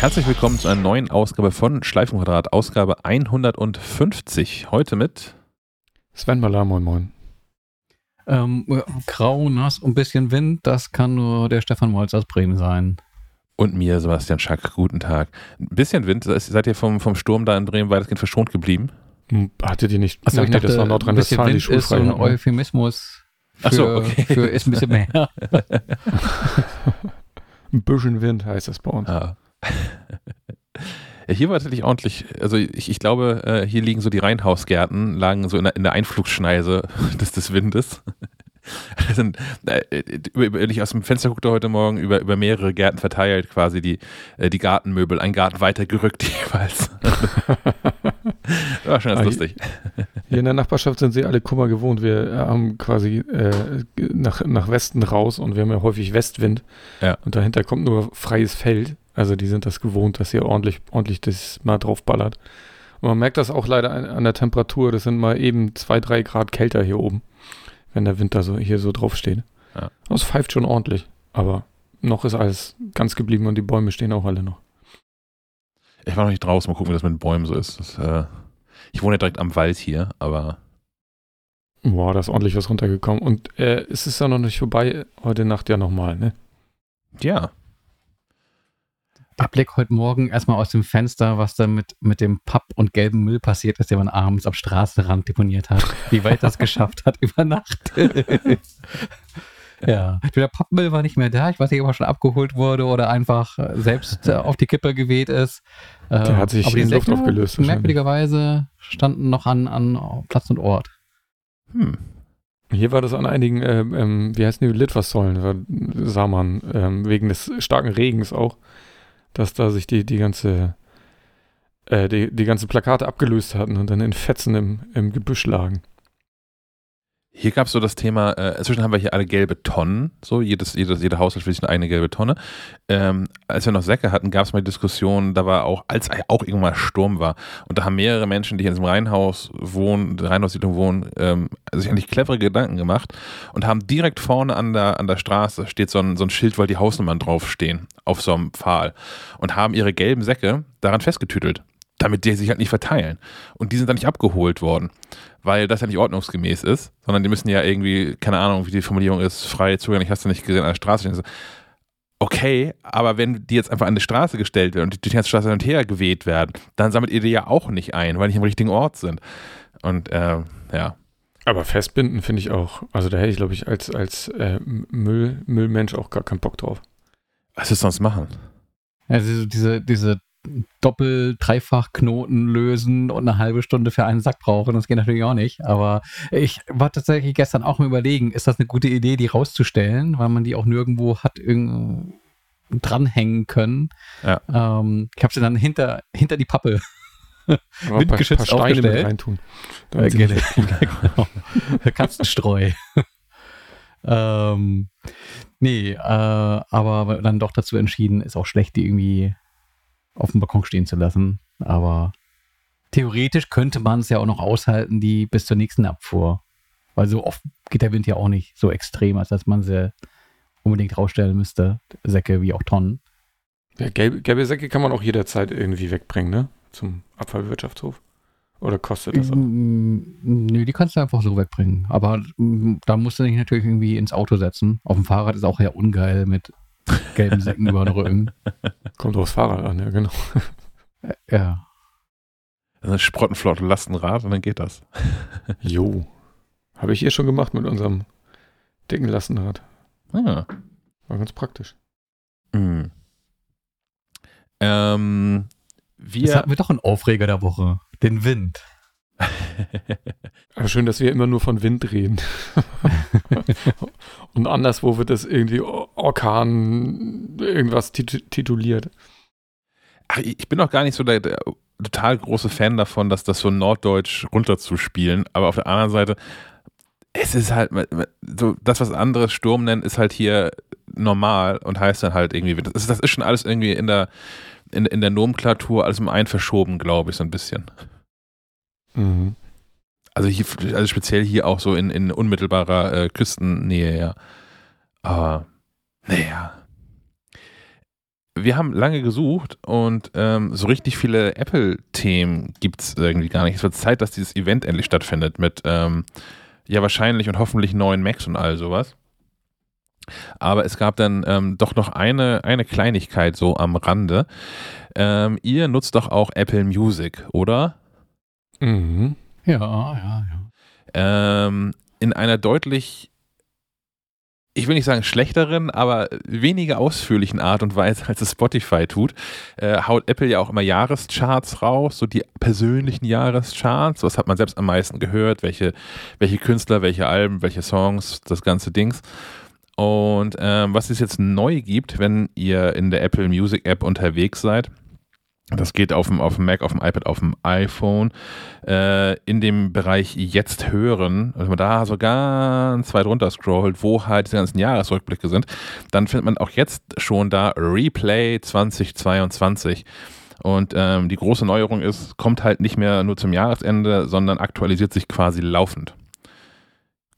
Herzlich willkommen zu einer neuen Ausgabe von Schleifenquadrat, Ausgabe 150. Heute mit Sven Baller, moin moin. Ähm, grau, nass und ein bisschen Wind, das kann nur der Stefan Molz aus Bremen sein. Und mir, Sebastian Schack, guten Tag. Ein bisschen Wind, seid ihr vom, vom Sturm da in Bremen weitestgehend verschont geblieben? Hm, hattet ihr nicht? Achso, ich dachte, das war Nordrhein-Westfalen, die ist so ein Euphemismus für, so, okay. für ist ein bisschen mehr. ein bisschen Wind heißt das bei uns. Ja. Ja, hier war tatsächlich ordentlich, also ich, ich glaube, äh, hier liegen so die Reihenhausgärten, lagen so in der, in der Einflugsschneise des, des Windes. sind, äh, über, ich aus dem Fenster guckte heute Morgen über, über mehrere Gärten verteilt, quasi die, äh, die Gartenmöbel, ein Garten weiter gerückt jeweils. war schon ganz ah, lustig. Hier in der Nachbarschaft sind sie alle Kummer gewohnt. Wir haben quasi äh, nach, nach Westen raus und wir haben ja häufig Westwind. Ja. Und dahinter kommt nur freies Feld. Also die sind das gewohnt, dass ihr ordentlich, ordentlich das mal drauf ballert. Und man merkt das auch leider an, an der Temperatur. Das sind mal eben zwei, drei Grad kälter hier oben, wenn der Winter so hier so drauf steht. Ja. Das pfeift schon ordentlich. Aber noch ist alles ganz geblieben und die Bäume stehen auch alle noch. Ich war noch nicht draußen, mal gucken, wie das mit den Bäumen so ist. Das, äh, ich wohne ja direkt am Wald hier, aber. Boah, da ist ordentlich was runtergekommen. Und äh, es ist ja noch nicht vorbei, heute Nacht ja nochmal, ne? Ja, der Blick heute Morgen erstmal aus dem Fenster, was da mit, mit dem Papp und gelben Müll passiert ist, den man abends am Straßenrand deponiert hat. Wie weit das geschafft hat über Nacht. ja, der Pappmüll war nicht mehr da. Ich weiß nicht, ob er schon abgeholt wurde oder einfach äh, selbst äh, auf die Kippe geweht ist. Der hat sich in Luft aufgelöst. Merkwürdigerweise standen noch an, an Platz und Ort. Hm. Hier war das an einigen, ähm, ähm wie heißen die, Litfaßsäulen, sah man, ähm, wegen des starken Regens auch dass da sich die, die ganze äh, die, die ganze Plakate abgelöst hatten und dann in Fetzen im, im Gebüsch lagen. Hier gab es so das Thema, äh, inzwischen haben wir hier alle gelbe Tonnen, so jedes, jedes, jeder Haushalt für sich eine eigene gelbe Tonne. Ähm, als wir noch Säcke hatten, gab es mal die Diskussion, da war auch, als auch irgendwann Sturm war und da haben mehrere Menschen, die hier in diesem Reihenhaus wohnen, Reihenhaussiedlung wohnen, ähm, sich eigentlich clevere Gedanken gemacht und haben direkt vorne an der, an der Straße steht so ein, so ein Schild, weil die Hausnummern draufstehen, auf so einem Pfahl und haben ihre gelben Säcke daran festgetütelt damit die sich halt nicht verteilen. Und die sind dann nicht abgeholt worden, weil das ja nicht ordnungsgemäß ist, sondern die müssen ja irgendwie, keine Ahnung, wie die Formulierung ist, frei zugänglich, hast du nicht gesehen, an der Straße stehen. Okay, aber wenn die jetzt einfach an die Straße gestellt werden und die durch die ganze Straße hin und her geweht werden, dann sammelt ihr die ja auch nicht ein, weil die nicht am richtigen Ort sind. Und äh, ja. Aber festbinden finde ich auch, also da hätte ich, glaube ich, als, als äh, Müll, Müllmensch auch gar keinen Bock drauf. Was ist sonst machen? Also diese, diese Doppel-, Dreifach-Knoten lösen und eine halbe Stunde für einen Sack brauchen. Das geht natürlich auch nicht. Aber ich war tatsächlich gestern auch mal überlegen, ist das eine gute Idee, die rauszustellen, weil man die auch nirgendwo hat dranhängen können. Ja. Ähm, ich habe sie dann hinter, hinter die Pappe windgeschützt paar, paar aufgestellt. reintun. Äh, genau. Katzenstreu. ähm, nee, äh, aber dann doch dazu entschieden, ist auch schlecht, die irgendwie auf dem Balkon stehen zu lassen. Aber theoretisch könnte man es ja auch noch aushalten, die bis zur nächsten Abfuhr. Weil so oft geht der Wind ja auch nicht so extrem, als dass man sie unbedingt rausstellen müsste. Säcke wie auch Tonnen. Ja, gelbe, gelbe Säcke kann man auch jederzeit irgendwie wegbringen, ne? Zum Abfallwirtschaftshof. Oder kostet das auch? Nö, die kannst du einfach so wegbringen. Aber da musst du dich natürlich irgendwie ins Auto setzen. Auf dem Fahrrad ist auch ja ungeil mit gelben Säcken über den Rücken. Kommt aufs Fahrrad an, ja, genau. Ja. Also eine Sprottenflotte Lastenrad und dann geht das. Jo. Habe ich hier schon gemacht mit unserem dicken Lastenrad. Ah. War ganz praktisch. Mhm. Ähm, wir Jetzt hatten wir doch einen Aufreger der Woche. Den Wind. Aber schön, dass wir immer nur von Wind reden. Und anderswo wird das irgendwie Orkan irgendwas tituliert. Ach, ich bin auch gar nicht so der, der, total große Fan davon, dass das so norddeutsch runterzuspielen. Aber auf der anderen Seite, es ist halt so, das, was andere Sturm nennen, ist halt hier normal und heißt dann halt irgendwie, das ist, das ist schon alles irgendwie in der, in, in der Nomenklatur alles im einen verschoben, glaube ich, so ein bisschen. Mhm. Also, hier, also speziell hier auch so in, in unmittelbarer äh, Küstennähe, ja. Aber, naja. wir haben lange gesucht und ähm, so richtig viele Apple-Themen gibt es irgendwie gar nicht. Es wird Zeit, dass dieses Event endlich stattfindet mit ähm, ja wahrscheinlich und hoffentlich neuen Macs und all sowas. Aber es gab dann ähm, doch noch eine, eine Kleinigkeit so am Rande. Ähm, ihr nutzt doch auch Apple Music, oder? Mhm. Ja, ja, ja. Ähm, in einer deutlich, ich will nicht sagen schlechteren, aber weniger ausführlichen Art und Weise, als es Spotify tut, äh, haut Apple ja auch immer Jahrescharts raus, so die persönlichen Jahrescharts. Was hat man selbst am meisten gehört? Welche, welche Künstler, welche Alben, welche Songs, das ganze Dings. Und ähm, was es jetzt neu gibt, wenn ihr in der Apple Music App unterwegs seid, das geht auf dem, auf dem Mac, auf dem iPad, auf dem iPhone. Äh, in dem Bereich Jetzt hören, wenn man da so ganz weit runter scrollt, wo halt diese ganzen Jahresrückblicke sind, dann findet man auch jetzt schon da Replay 2022. Und ähm, die große Neuerung ist, kommt halt nicht mehr nur zum Jahresende, sondern aktualisiert sich quasi laufend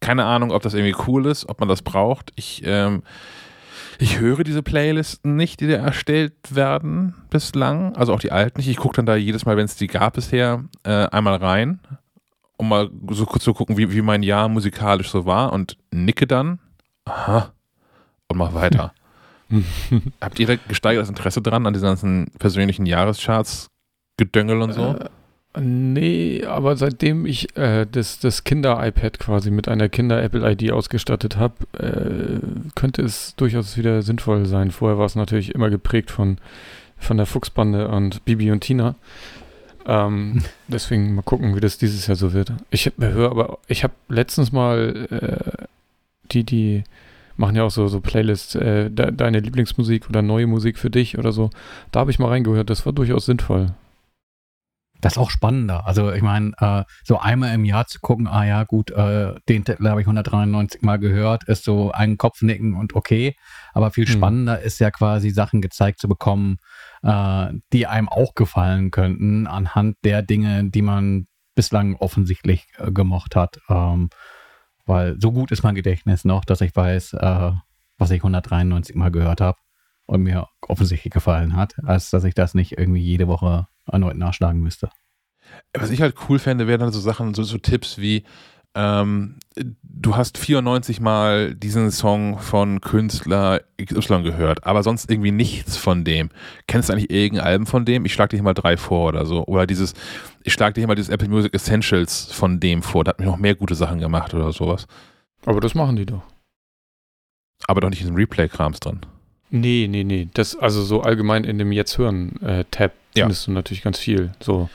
keine Ahnung, ob das irgendwie cool ist, ob man das braucht. Ich, ähm, ich höre diese Playlisten nicht, die da erstellt werden bislang. Also auch die alten nicht. Ich gucke dann da jedes Mal, wenn es die gab bisher, äh, einmal rein, um mal so kurz zu gucken, wie, wie mein Jahr musikalisch so war und nicke dann. Aha. Und mach weiter. Habt ihr da gesteigertes Interesse dran an diesen ganzen persönlichen Jahrescharts, Gedöngel und so? Äh, Nee, aber seitdem ich äh, das, das Kinder-iPad quasi mit einer Kinder-Apple-ID ausgestattet habe, äh, könnte es durchaus wieder sinnvoll sein. Vorher war es natürlich immer geprägt von, von der Fuchsbande und Bibi und Tina. Ähm, deswegen mal gucken, wie das dieses Jahr so wird. Ich höre aber, ich habe letztens mal äh, die, die machen ja auch so, so Playlists, äh, de, deine Lieblingsmusik oder neue Musik für dich oder so. Da habe ich mal reingehört, das war durchaus sinnvoll. Das ist auch spannender. Also ich meine, äh, so einmal im Jahr zu gucken, ah ja, gut, äh, den Titel habe ich 193 Mal gehört, ist so ein Kopfnicken und okay. Aber viel hm. spannender hm. ist ja quasi Sachen gezeigt zu bekommen, äh, die einem auch gefallen könnten, anhand der Dinge, die man bislang offensichtlich äh, gemocht hat. Ähm, weil so gut ist mein Gedächtnis noch, dass ich weiß, äh, was ich 193 Mal gehört habe und mir offensichtlich gefallen hat, als dass ich das nicht irgendwie jede Woche erneut nachschlagen müsste. Was ich halt cool fände, wären dann so Sachen, so, so Tipps wie, ähm, du hast 94 Mal diesen Song von Künstler XY gehört, aber sonst irgendwie nichts von dem. Kennst du eigentlich irgendein Album von dem? Ich schlage dir hier mal drei vor oder so. Oder dieses, ich schlage dir hier mal dieses Apple Music Essentials von dem vor. Da hat mir noch mehr gute Sachen gemacht oder sowas. Aber das machen die doch. Aber doch nicht in den Replay-Krams drin. Nee, nee, nee. Das, also so allgemein in dem Jetzt hören-Tab ja. findest du natürlich ganz viel. So.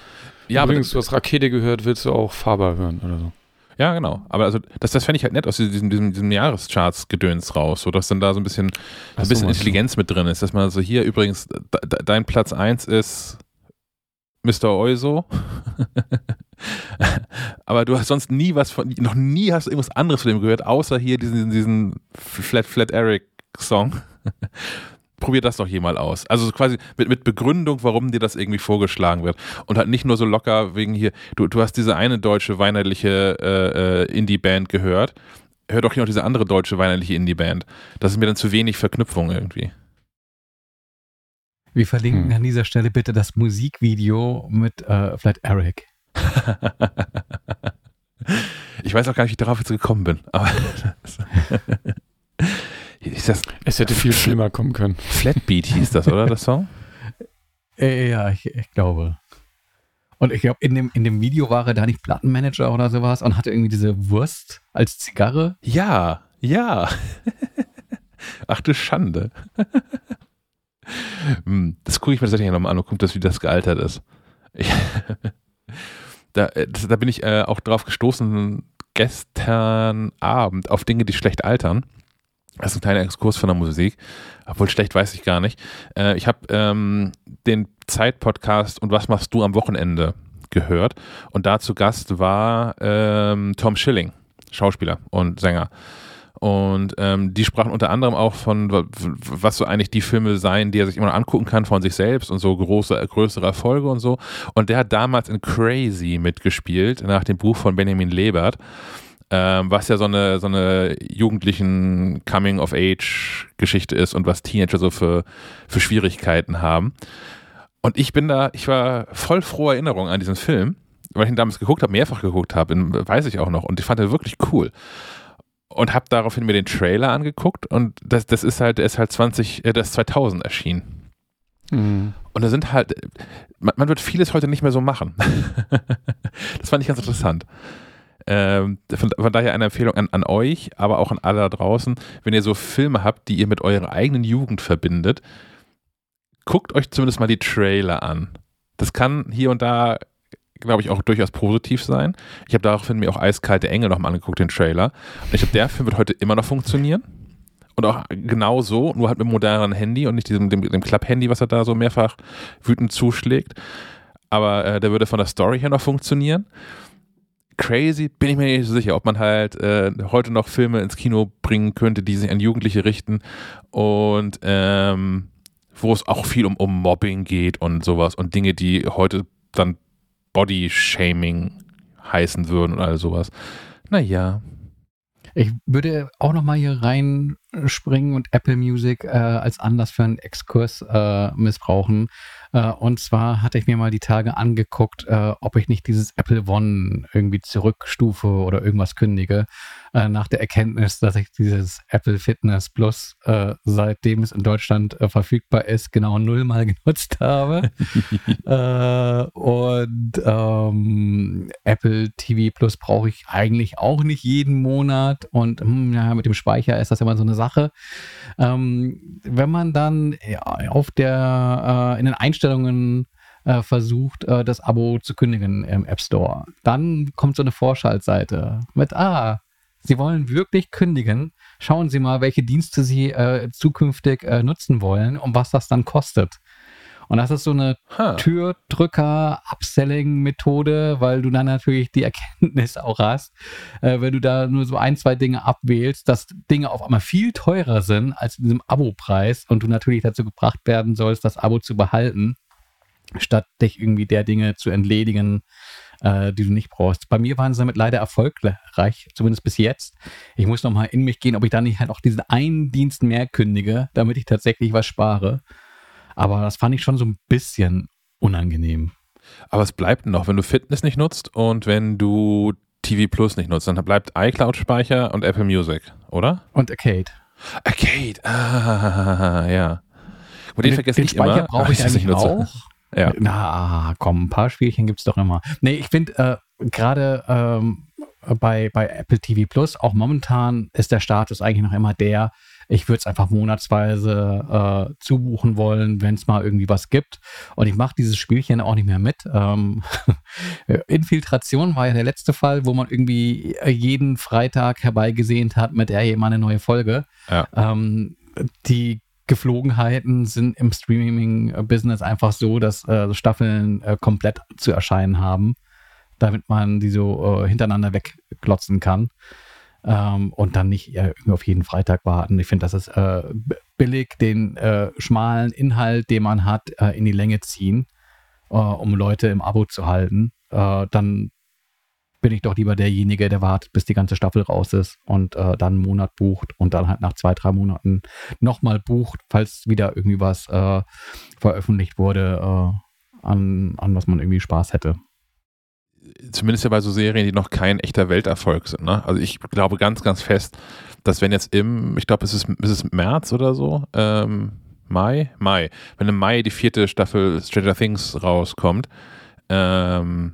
Ja, Übrigens, du hast Rakete gehört, willst du auch Faber hören oder so. Ja, genau. Aber also das, das fände ich halt nett aus diesem, diesem, diesem Jahrescharts-Gedöns raus, so dass dann da so ein bisschen, so ein bisschen Intelligenz mit drin ist, dass man so hier übrigens, de, dein Platz 1 ist Mr. Euso. Aber du hast sonst nie was von, noch nie hast du irgendwas anderes von dem gehört, außer hier diesen, diesen Flat, Flat Eric Song. Probier das doch mal aus. Also quasi mit, mit Begründung, warum dir das irgendwie vorgeschlagen wird. Und halt nicht nur so locker wegen hier, du, du hast diese eine deutsche weihnachtliche äh, äh, Indie-Band gehört. Hör doch hier noch diese andere deutsche weihnachtliche Indie-Band. Das ist mir dann zu wenig Verknüpfung irgendwie. Wir verlinken hm. an dieser Stelle bitte das Musikvideo mit äh, Flat Eric. ich weiß auch gar nicht, wie ich darauf jetzt gekommen bin. Aber Ist das es hätte viel schlimmer kommen können. Flatbeat hieß das, oder, das Song? Ja, ich, ich glaube. Und ich glaube, in dem, in dem Video war er da nicht Plattenmanager oder sowas und hatte irgendwie diese Wurst als Zigarre. Ja, ja. Ach du Schande. Hm, das gucke ich mir tatsächlich nochmal an und gucke das, wie das gealtert ist. Ich, da, äh, das, da bin ich äh, auch drauf gestoßen gestern Abend auf Dinge, die schlecht altern. Das ist ein kleiner Exkurs von der Musik. Obwohl schlecht weiß ich gar nicht. Äh, ich habe ähm, den Zeit-Podcast und Was machst du am Wochenende gehört. Und da zu Gast war ähm, Tom Schilling, Schauspieler und Sänger. Und ähm, die sprachen unter anderem auch von, was so eigentlich die Filme seien, die er sich immer noch angucken kann von sich selbst und so große, größere Erfolge und so. Und der hat damals in Crazy mitgespielt, nach dem Buch von Benjamin Lebert. Ähm, was ja so eine, so eine jugendlichen Coming-of-Age-Geschichte ist und was Teenager so für, für Schwierigkeiten haben. Und ich bin da, ich war voll froher Erinnerung an diesen Film, weil ich ihn damals geguckt habe, mehrfach geguckt habe, weiß ich auch noch. Und ich fand ihn wirklich cool. Und habe daraufhin mir den Trailer angeguckt und das, das ist halt, der ist halt 20, äh, das ist 2000 erschienen. Mhm. Und da sind halt, man, man, wird vieles heute nicht mehr so machen. das fand ich ganz interessant. Ähm, von, von, daher eine Empfehlung an, an, euch, aber auch an alle da draußen, wenn ihr so Filme habt, die ihr mit eurer eigenen Jugend verbindet, guckt euch zumindest mal die Trailer an. Das kann hier und da, glaube ich, auch durchaus positiv sein. Ich habe daraufhin mir auch Eiskalte Engel nochmal angeguckt, den Trailer. Und ich glaube, der Film wird heute immer noch funktionieren. Und auch genau so, nur halt mit einem moderneren Handy und nicht diesem, dem, dem Klapp-Handy, was er da so mehrfach wütend zuschlägt. Aber äh, der würde von der Story her noch funktionieren. Crazy, bin ich mir nicht so sicher, ob man halt äh, heute noch Filme ins Kino bringen könnte, die sich an Jugendliche richten. Und ähm, wo es auch viel um, um Mobbing geht und sowas und Dinge, die heute dann Body-Shaming heißen würden und all sowas. Naja, ich würde auch noch mal hier reinspringen und Apple Music äh, als Anlass für einen Exkurs äh, missbrauchen. Äh, und zwar hatte ich mir mal die Tage angeguckt, äh, ob ich nicht dieses Apple One irgendwie zurückstufe oder irgendwas kündige. Äh, nach der Erkenntnis, dass ich dieses Apple Fitness Plus, äh, seitdem es in Deutschland verfügbar ist, genau nullmal genutzt habe. und ähm, Apple TV Plus brauche ich eigentlich auch nicht jeden Monat. Und hm, ja, mit dem Speicher ist das immer so eine Sache. Ähm, wenn man dann auf der in den Einstellungen Einstellungen äh, versucht, äh, das Abo zu kündigen im App Store. Dann kommt so eine Vorschaltseite mit, ah, Sie wollen wirklich kündigen. Schauen Sie mal, welche Dienste Sie äh, zukünftig äh, nutzen wollen und was das dann kostet. Und das ist so eine huh. Türdrücker-Upselling-Methode, weil du dann natürlich die Erkenntnis auch hast, äh, wenn du da nur so ein, zwei Dinge abwählst, dass Dinge auf einmal viel teurer sind als in diesem Abo-Preis und du natürlich dazu gebracht werden sollst, das Abo zu behalten, statt dich irgendwie der Dinge zu entledigen, äh, die du nicht brauchst. Bei mir waren sie damit leider erfolgreich, zumindest bis jetzt. Ich muss nochmal in mich gehen, ob ich da nicht halt auch diesen einen Dienst mehr kündige, damit ich tatsächlich was spare. Aber das fand ich schon so ein bisschen unangenehm. Aber es bleibt noch, wenn du Fitness nicht nutzt und wenn du TV Plus nicht nutzt, dann bleibt iCloud-Speicher und Apple Music, oder? Und Arcade. Arcade, ah, ja. Und den, den vergesse ich Speicher immer. brauche ich eigentlich auch. Ja. Na, komm, ein paar Spielchen gibt es doch immer. Nee, ich finde äh, gerade ähm, bei, bei Apple TV Plus, auch momentan ist der Status eigentlich noch immer der, ich würde es einfach monatsweise äh, zubuchen wollen, wenn es mal irgendwie was gibt. Und ich mache dieses Spielchen auch nicht mehr mit. Ähm, Infiltration war ja der letzte Fall, wo man irgendwie jeden Freitag herbeigesehnt hat, mit der mal eine neue Folge. Ja. Ähm, die Geflogenheiten sind im Streaming-Business einfach so, dass äh, Staffeln äh, komplett zu erscheinen haben, damit man die so äh, hintereinander wegklotzen kann ähm, und dann nicht äh, auf jeden Freitag warten. Ich finde, das ist äh, billig, den äh, schmalen Inhalt, den man hat, äh, in die Länge ziehen, äh, um Leute im Abo zu halten. Äh, dann bin ich doch lieber derjenige, der wartet, bis die ganze Staffel raus ist und dann einen Monat bucht und dann halt nach zwei, drei Monaten nochmal bucht, falls wieder irgendwie was veröffentlicht wurde, an, an was man irgendwie Spaß hätte zumindest ja bei so Serien, die noch kein echter Welterfolg sind. Ne? Also ich glaube ganz, ganz fest, dass wenn jetzt im, ich glaube, es ist, es März oder so, ähm, Mai, Mai, wenn im Mai die vierte Staffel Stranger Things rauskommt, ähm,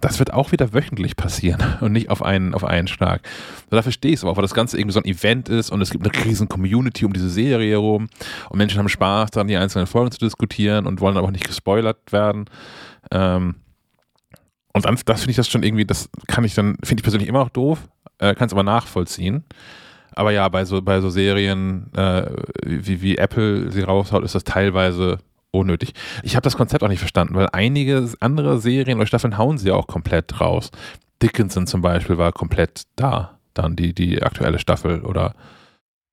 das wird auch wieder wöchentlich passieren und nicht auf einen, auf einen Schlag. Da verstehe ich es aber auch, weil das Ganze irgendwie so ein Event ist und es gibt eine riesen Community um diese Serie herum und Menschen haben Spaß daran, die einzelnen Folgen zu diskutieren und wollen aber auch nicht gespoilert werden. Ähm, und dann, das finde ich das schon irgendwie, das kann ich dann, finde ich persönlich immer noch doof, äh, kann es aber nachvollziehen. Aber ja, bei so, bei so Serien, äh, wie, wie Apple sie raushaut, ist das teilweise unnötig. Ich habe das Konzept auch nicht verstanden, weil einige andere Serien oder Staffeln hauen sie ja auch komplett raus. Dickinson zum Beispiel war komplett da, dann die, die aktuelle Staffel oder.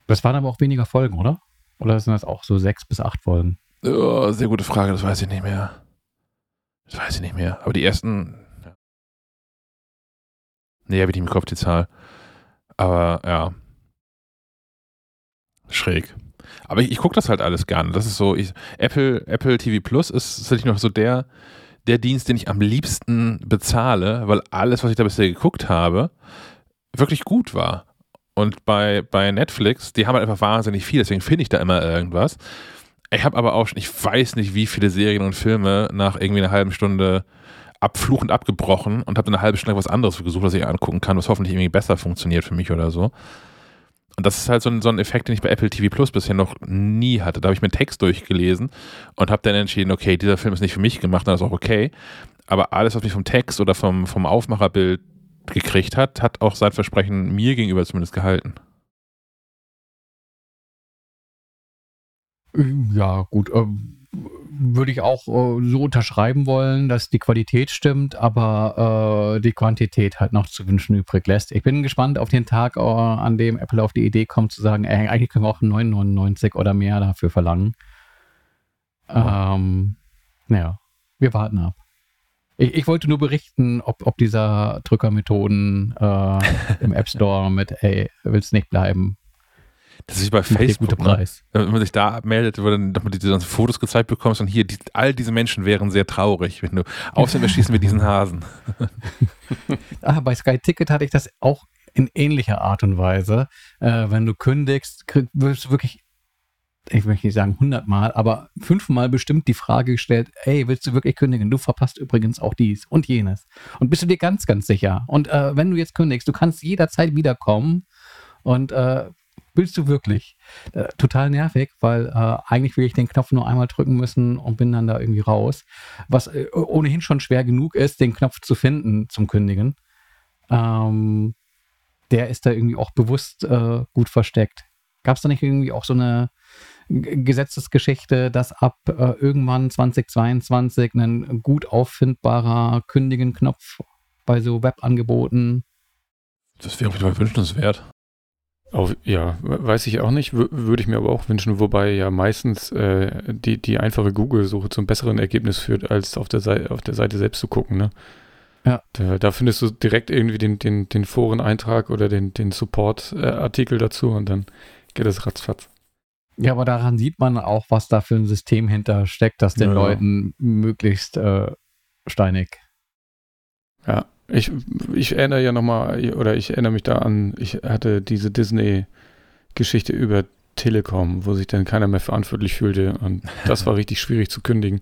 Das waren aber auch weniger Folgen, oder? Oder sind das auch so sechs bis acht Folgen? Oh, sehr gute Frage, das weiß ich nicht mehr. Das weiß ich nicht mehr. Aber die ersten, Nee, habe ich nicht im Kopf die Zahl. Aber ja. Schräg. Aber ich, ich gucke das halt alles gerne. Das ist so, ich, Apple, Apple TV Plus ist sicherlich noch so der, der Dienst, den ich am liebsten bezahle, weil alles, was ich da bisher geguckt habe, wirklich gut war. Und bei, bei Netflix, die haben halt einfach wahnsinnig viel, deswegen finde ich da immer irgendwas. Ich habe aber auch schon, ich weiß nicht, wie viele Serien und Filme nach irgendwie einer halben Stunde abfluchend abgebrochen und habe dann eine halbe Stunde was anderes gesucht, was ich angucken kann, was hoffentlich irgendwie besser funktioniert für mich oder so. Und das ist halt so ein, so ein Effekt, den ich bei Apple TV Plus bisher noch nie hatte. Da habe ich mir Text durchgelesen und habe dann entschieden, okay, dieser Film ist nicht für mich gemacht, dann ist auch okay. Aber alles, was mich vom Text oder vom, vom Aufmacherbild gekriegt hat, hat auch sein Versprechen mir gegenüber zumindest gehalten. Ja, gut. Ähm, würde ich auch äh, so unterschreiben wollen, dass die Qualität stimmt, aber äh, die Quantität halt noch zu wünschen übrig lässt. Ich bin gespannt auf den Tag, äh, an dem Apple auf die Idee kommt zu sagen, ey, eigentlich können wir auch 9,99 oder mehr dafür verlangen. Ähm, naja, wir warten ab. Ich, ich, wollte nur berichten, ob, ob dieser Drückermethoden äh, im App Store mit, ey, willst nicht bleiben, das ist wie bei Facebook. Guter ne? Preis. Wenn man sich da abmeldet, wo dann nochmal diese ganzen Fotos gezeigt bekommst und hier, die, all diese Menschen wären sehr traurig, wenn du, außerdem erschießen wir diesen Hasen. ah, bei Sky Ticket hatte ich das auch in ähnlicher Art und Weise. Äh, wenn du kündigst, krieg, wirst du wirklich, ich möchte nicht sagen hundertmal, aber fünfmal bestimmt die Frage gestellt, ey, willst du wirklich kündigen? Du verpasst übrigens auch dies und jenes. Und bist du dir ganz, ganz sicher? Und äh, wenn du jetzt kündigst, du kannst jederzeit wiederkommen und äh, willst du wirklich? Äh, total nervig, weil äh, eigentlich will ich den Knopf nur einmal drücken müssen und bin dann da irgendwie raus. Was äh, ohnehin schon schwer genug ist, den Knopf zu finden zum Kündigen. Ähm, der ist da irgendwie auch bewusst äh, gut versteckt. Gab es da nicht irgendwie auch so eine Gesetzesgeschichte, dass ab äh, irgendwann 2022 ein gut auffindbarer Kündigen-Knopf bei so Webangeboten das wäre auf jeden Fall wünschenswert. Auf, ja, weiß ich auch nicht, würde ich mir aber auch wünschen, wobei ja meistens äh, die, die einfache Google-Suche zum besseren Ergebnis führt, als auf der, Seite, auf der Seite selbst zu gucken. Ne? Ja. Da, da, findest du direkt irgendwie den, den, den Foreneintrag oder den, den Support-Artikel dazu und dann geht es ratzfatz. Ja, aber daran sieht man auch, was da für ein System hinter steckt, das den ja, Leuten möglichst äh, steinig. Ja, ich, ich erinnere ja nochmal, oder ich erinnere mich da an, ich hatte diese Disney-Geschichte über Telekom, wo sich dann keiner mehr verantwortlich fühlte. Und das war richtig schwierig zu kündigen,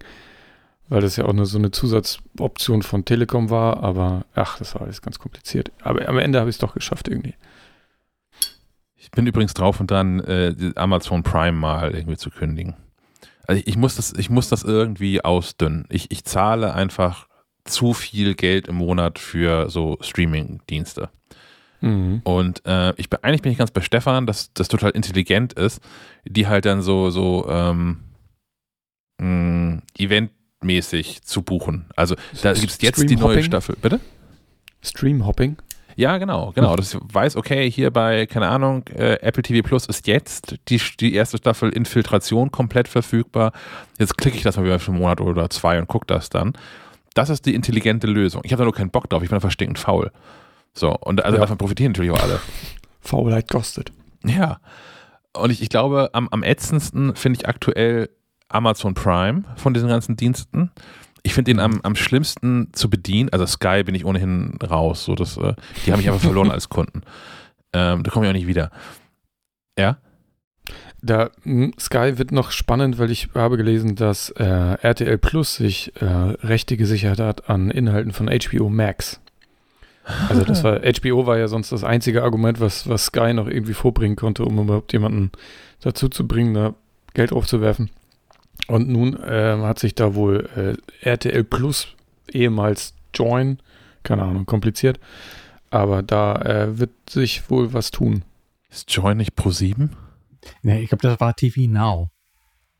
weil das ja auch nur so eine Zusatzoption von Telekom war. Aber ach, das war alles ganz kompliziert. Aber am Ende habe ich es doch geschafft irgendwie. Ich bin übrigens drauf und dran, äh, Amazon Prime mal irgendwie zu kündigen. Also ich, ich, muss das, ich muss das irgendwie ausdünnen. Ich, ich zahle einfach zu viel Geld im Monat für so Streaming-Dienste. Mhm. Und äh, ich bin, eigentlich bin ich ganz bei Stefan, dass das total intelligent ist, die halt dann so, so ähm, mm, eventmäßig zu buchen. Also da gibt es jetzt die neue Staffel. Bitte? Stream-Hopping? Ja, genau, genau. Dass ich weiß, okay, hier bei, keine Ahnung, äh, Apple TV Plus ist jetzt die, die erste Staffel Infiltration komplett verfügbar. Jetzt klicke ich das mal wieder für einen Monat oder zwei und gucke das dann. Das ist die intelligente Lösung. Ich habe da nur keinen Bock drauf, ich bin einfach stinkend faul. So, und also ja. davon profitieren natürlich auch alle. Faulheit kostet. Ja. Und ich, ich glaube, am, am ätzendsten finde ich aktuell Amazon Prime von diesen ganzen Diensten. Ich finde den am, am schlimmsten zu bedienen. Also Sky bin ich ohnehin raus. So das, äh, die haben mich einfach verloren als Kunden. Ähm, da komme ich auch nicht wieder. Ja? Da hm, Sky wird noch spannend, weil ich habe gelesen, dass äh, RTL Plus sich äh, Rechte gesichert hat an Inhalten von HBO Max. Also das war HBO war ja sonst das einzige Argument, was, was Sky noch irgendwie vorbringen konnte, um überhaupt jemanden dazu zu bringen, da Geld aufzuwerfen. Und nun äh, hat sich da wohl äh, RTL Plus ehemals Join, keine Ahnung, kompliziert, aber da äh, wird sich wohl was tun. Ist Join nicht Pro 7? Nee, ich glaube, das war TV Now.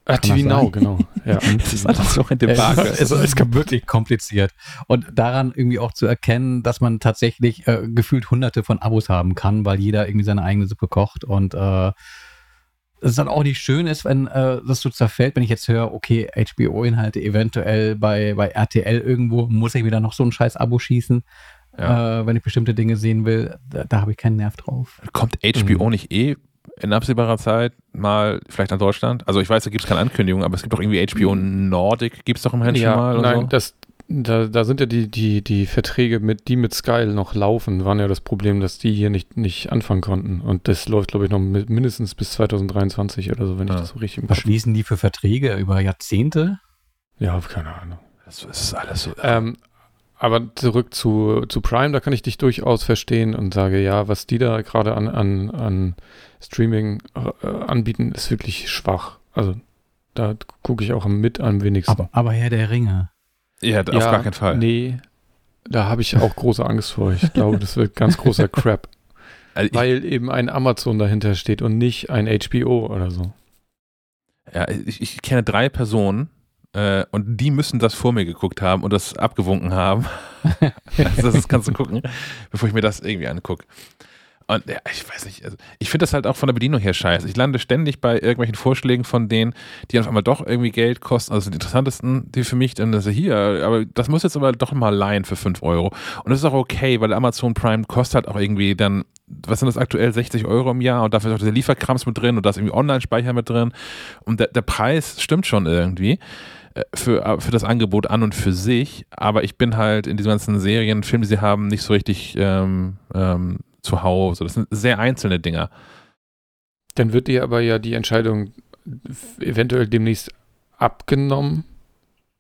Ach, TV Now, genau. Ja. das ist alles noch ein Debakel. Es, es, es ist wirklich kompliziert. Und daran irgendwie auch zu erkennen, dass man tatsächlich äh, gefühlt hunderte von Abos haben kann, weil jeder irgendwie seine eigene Suppe kocht und äh, es dann auch nicht schön ist, wenn äh, das so zerfällt, wenn ich jetzt höre, okay, HBO-Inhalte eventuell bei, bei RTL irgendwo, muss ich wieder noch so ein scheiß Abo schießen. ja. äh, wenn ich bestimmte Dinge sehen will. Da, da habe ich keinen Nerv drauf. Kommt HBO mhm. nicht eh in absehbarer Zeit mal vielleicht an Deutschland? Also ich weiß, da gibt es keine Ankündigung, aber es gibt doch irgendwie HBO Nordic, gibt es doch im Moment ja, schon mal? nein, so? das, da, da sind ja die, die, die Verträge, mit, die mit Sky noch laufen, waren ja das Problem, dass die hier nicht, nicht anfangen konnten. Und das läuft, glaube ich, noch mit, mindestens bis 2023 oder so, wenn ja. ich das so richtig im Was schließen die für Verträge über Jahrzehnte? Ja, keine Ahnung. Das ist alles so. Ähm, aber zurück zu, zu Prime, da kann ich dich durchaus verstehen und sage, ja, was die da gerade an, an, an Streaming äh, anbieten, ist wirklich schwach. Also da gucke ich auch mit am wenigsten. Aber, aber Herr der Ringe. Ja, auf ja, gar keinen Fall. Nee, da habe ich auch große Angst vor. Ich glaube, das wird ganz großer Crap. Also weil eben ein Amazon dahinter steht und nicht ein HBO oder so. Ja, ich, ich kenne drei Personen, äh, und die müssen das vor mir geguckt haben und das abgewunken haben. also das kannst du gucken, bevor ich mir das irgendwie angucke. Und ja, ich weiß nicht, also ich finde das halt auch von der Bedienung her scheiße. Ich lande ständig bei irgendwelchen Vorschlägen von denen, die auf einmal doch irgendwie Geld kosten. Also die interessantesten, die für mich dann, also hier, aber das muss jetzt aber doch mal leihen für 5 Euro. Und das ist auch okay, weil Amazon Prime kostet halt auch irgendwie dann, was sind das aktuell, 60 Euro im Jahr und dafür ist auch dieser Lieferkrams mit drin und da ist irgendwie Online-Speicher mit drin. Und der, der Preis stimmt schon irgendwie für, äh, für das Angebot an und für sich, aber ich bin halt in diesen ganzen Serien, Filmen, die sie haben, nicht so richtig ähm, ähm, zu Hause. Das sind sehr einzelne Dinger. Dann wird dir aber ja die Entscheidung eventuell demnächst abgenommen,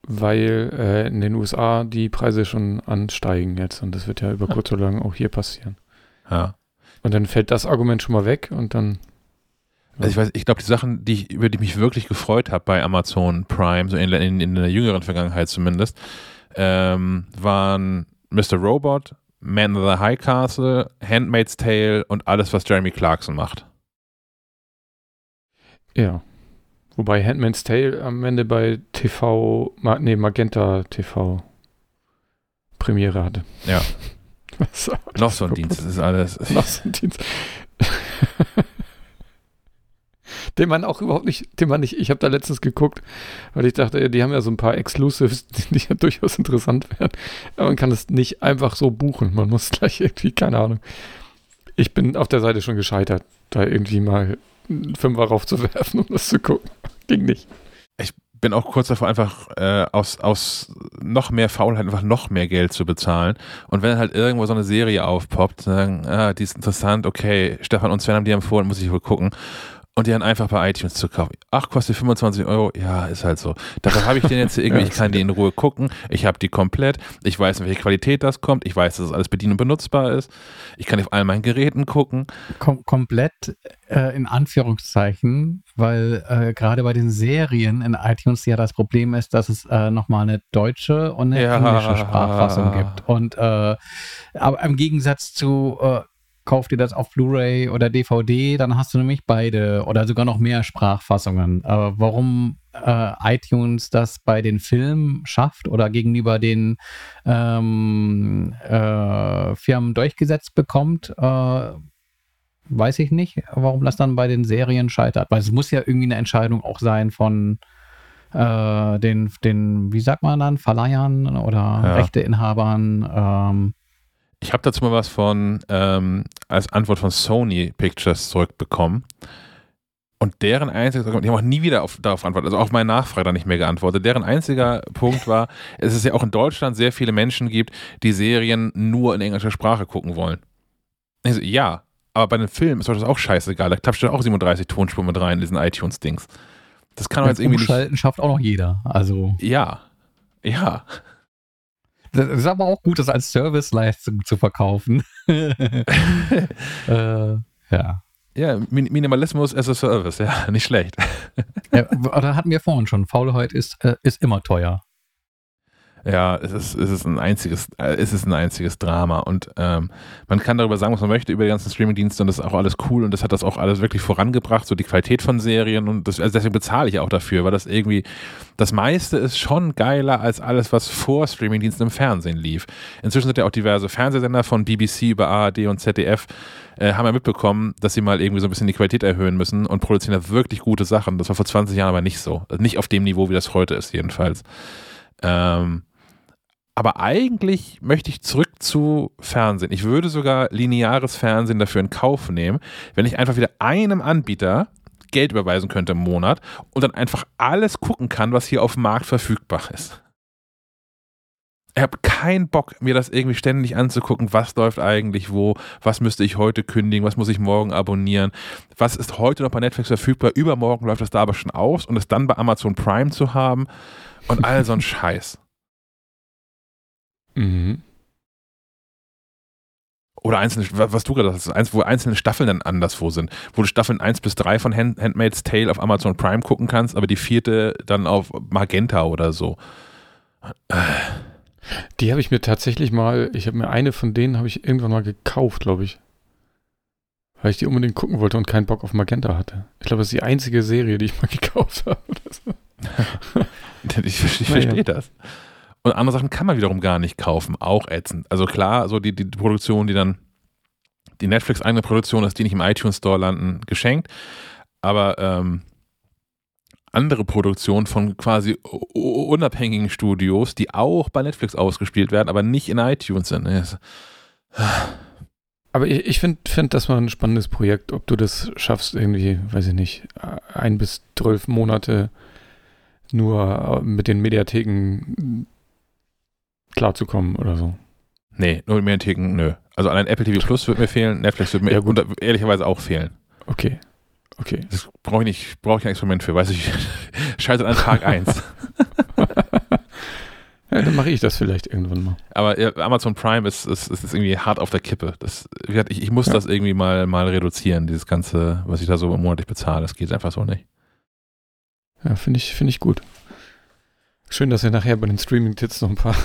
weil äh, in den USA die Preise schon ansteigen jetzt und das wird ja über kurz oder lang auch hier passieren. Ja. Und dann fällt das Argument schon mal weg und dann also ich weiß, ich glaube, die Sachen, die ich, über die ich mich wirklich gefreut habe bei Amazon Prime, so in, in, in der jüngeren Vergangenheit zumindest, ähm, waren Mr. Robot, Man of the High Castle, Handmaid's Tale und alles, was Jeremy Clarkson macht. Ja. Wobei Handmaid's Tale am Ende bei TV, nee, Magenta TV Premiere hatte. Ja. Noch so ein Dienst, das ist alles. Noch so ein Dienst den man auch überhaupt nicht, den man nicht, ich habe da letztens geguckt, weil ich dachte, die haben ja so ein paar Exclusives, die ja durchaus interessant wären. Aber man kann es nicht einfach so buchen. Man muss gleich irgendwie, keine Ahnung. Ich bin auf der Seite schon gescheitert, da irgendwie mal einen Fünfer raufzuwerfen, um das zu gucken. Ging nicht. Ich bin auch kurz davor, einfach äh, aus, aus noch mehr Faulheit einfach noch mehr Geld zu bezahlen. Und wenn halt irgendwo so eine Serie aufpoppt, sagen, ah, die ist interessant, okay, Stefan und Sven haben die empfohlen, muss ich wohl gucken und die dann einfach bei iTunes zu kaufen. Ach, kostet 25 Euro? Ja, ist halt so. Dafür habe ich den jetzt irgendwie, ich kann die in Ruhe gucken. Ich habe die komplett. Ich weiß, in welche Qualität das kommt. Ich weiß, dass es alles bedienen und benutzbar ist. Ich kann auf all meinen Geräten gucken. Kom komplett äh, in Anführungszeichen, weil äh, gerade bei den Serien in iTunes ja das Problem ist, dass es äh, nochmal eine deutsche und eine ja. englische Sprachfassung gibt. Und äh, aber im Gegensatz zu äh, kauf dir das auf Blu-ray oder DVD, dann hast du nämlich beide oder sogar noch mehr Sprachfassungen. Aber warum äh, iTunes das bei den Filmen schafft oder gegenüber den ähm, äh, Firmen durchgesetzt bekommt, äh, weiß ich nicht, warum das dann bei den Serien scheitert. Weil es muss ja irgendwie eine Entscheidung auch sein von äh, den, den, wie sagt man dann, Verleihern oder ja. Rechteinhabern. Ähm, ich habe dazu mal was von ähm, als Antwort von Sony Pictures zurückbekommen. Und deren einziges Argument, die haben auch nie wieder auf, darauf antwortet, also auf meine Nachfrage dann nicht mehr geantwortet. Deren einziger Punkt war, es ist ja auch in Deutschland sehr viele Menschen gibt, die Serien nur in englischer Sprache gucken wollen. Ich so, ja, aber bei einem Film ist das auch scheißegal. Da klappt auch 37 Tonspuren mit rein in diesen iTunes-Dings. Das kann doch jetzt irgendwie nicht. schafft auch noch jeder. Also. Ja. Ja. Das ist aber auch gut, das als Serviceleistung zu verkaufen. äh, ja. Ja, Minimalismus as a Service, ja, nicht schlecht. ja, da hatten wir vorhin schon, Faulheit ist, äh, ist immer teuer. Ja, es ist, es ist ein einziges, äh, es ist ein einziges Drama und ähm, man kann darüber sagen, was man möchte über die ganzen Streamingdienste und das ist auch alles cool und das hat das auch alles wirklich vorangebracht, so die Qualität von Serien und das, also deswegen bezahle ich auch dafür, weil das irgendwie, das meiste ist schon geiler als alles, was vor Streamingdiensten im Fernsehen lief. Inzwischen sind ja auch diverse Fernsehsender von BBC über ARD und ZDF äh, haben ja mitbekommen, dass sie mal irgendwie so ein bisschen die Qualität erhöhen müssen und produzieren da wirklich gute Sachen. Das war vor 20 Jahren aber nicht so. Also nicht auf dem Niveau, wie das heute ist, jedenfalls. Ähm, Aber eigentlich möchte ich zurück zu Fernsehen. Ich würde sogar lineares Fernsehen dafür in Kauf nehmen, wenn ich einfach wieder einem Anbieter Geld überweisen könnte im Monat und dann einfach alles gucken kann, was hier auf dem Markt verfügbar ist. Ich habe keinen Bock, mir das irgendwie ständig anzugucken, was läuft eigentlich wo, was müsste ich heute kündigen, was muss ich morgen abonnieren, was ist heute noch bei Netflix verfügbar, übermorgen läuft das da aber schon aus und es dann bei Amazon Prime zu haben und all so ein Scheiß. Mhm. Oder einzelne, was du gerade sagst, wo einzelne Staffeln dann anderswo sind. Wo du Staffeln 1 bis 3 von Hand, Handmaid's Tale auf Amazon Prime gucken kannst, aber die vierte dann auf Magenta oder so. Die habe ich mir tatsächlich mal, ich habe mir eine von denen habe ich irgendwann mal gekauft, glaube ich. Weil ich die unbedingt gucken wollte und keinen Bock auf Magenta hatte. Ich glaube, das ist die einzige Serie, die ich mal gekauft habe. So. ich, verstehe naja. das. Und andere Sachen kann man wiederum gar nicht kaufen, auch ätzend. Also klar, so die, die Produktion, die dann die Netflix-eigene Produktion ist, die nicht im iTunes Store landen, geschenkt. Aber ähm, andere Produktionen von quasi unabhängigen Studios, die auch bei Netflix ausgespielt werden, aber nicht in iTunes sind. Aber ich, ich finde find das mal ein spannendes Projekt, ob du das schaffst, irgendwie, weiß ich nicht, ein bis zwölf Monate nur mit den Mediatheken klarzukommen oder so. Nee, nur mit Mediatheken, nö. Also allein Apple TV Plus wird mir fehlen, Netflix wird mir ja, gut. ehrlicherweise auch fehlen. Okay. Okay. Das brauche ich nicht, brauche ich kein Experiment für, weiß ich. Schalte an Tag 1. ja, dann mache ich das vielleicht irgendwann mal. Aber ja, Amazon Prime ist, ist, ist, irgendwie hart auf der Kippe. Das, ich, ich muss ja. das irgendwie mal, mal reduzieren, dieses Ganze, was ich da so monatlich bezahle. Das geht einfach so nicht. Ja, finde ich, find ich gut. Schön, dass wir nachher bei den Streaming-Tits noch ein paar,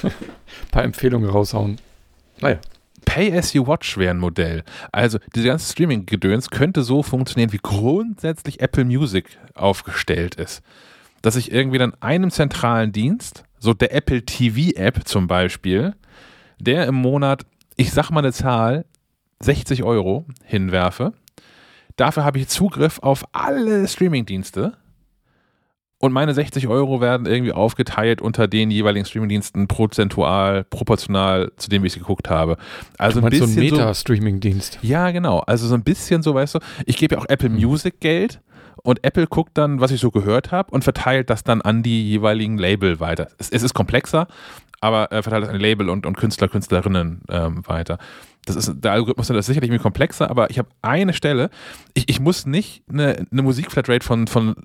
paar Empfehlungen raushauen. Naja. Pay-as-you-watch wäre ein Modell. Also diese ganze Streaming-Gedöns könnte so funktionieren, wie grundsätzlich Apple Music aufgestellt ist. Dass ich irgendwie dann einem zentralen Dienst, so der Apple TV-App zum Beispiel, der im Monat, ich sag mal eine Zahl, 60 Euro hinwerfe. Dafür habe ich Zugriff auf alle Streaming-Dienste und meine 60 Euro werden irgendwie aufgeteilt unter den jeweiligen Streamingdiensten prozentual, proportional zu dem, wie ich sie geguckt habe. Also ein bisschen so ein Meta-Streaming-Dienst. So, ja, genau. Also so ein bisschen so, weißt du, ich gebe ja auch Apple hm. Music Geld und Apple guckt dann, was ich so gehört habe und verteilt das dann an die jeweiligen Label weiter. Es, es ist komplexer, aber äh, verteilt das an die Label und, und Künstler, Künstlerinnen ähm, weiter. Das ist, der Algorithmus ist sicherlich irgendwie komplexer, aber ich habe eine Stelle, ich, ich muss nicht eine, eine Musikflatrate von, von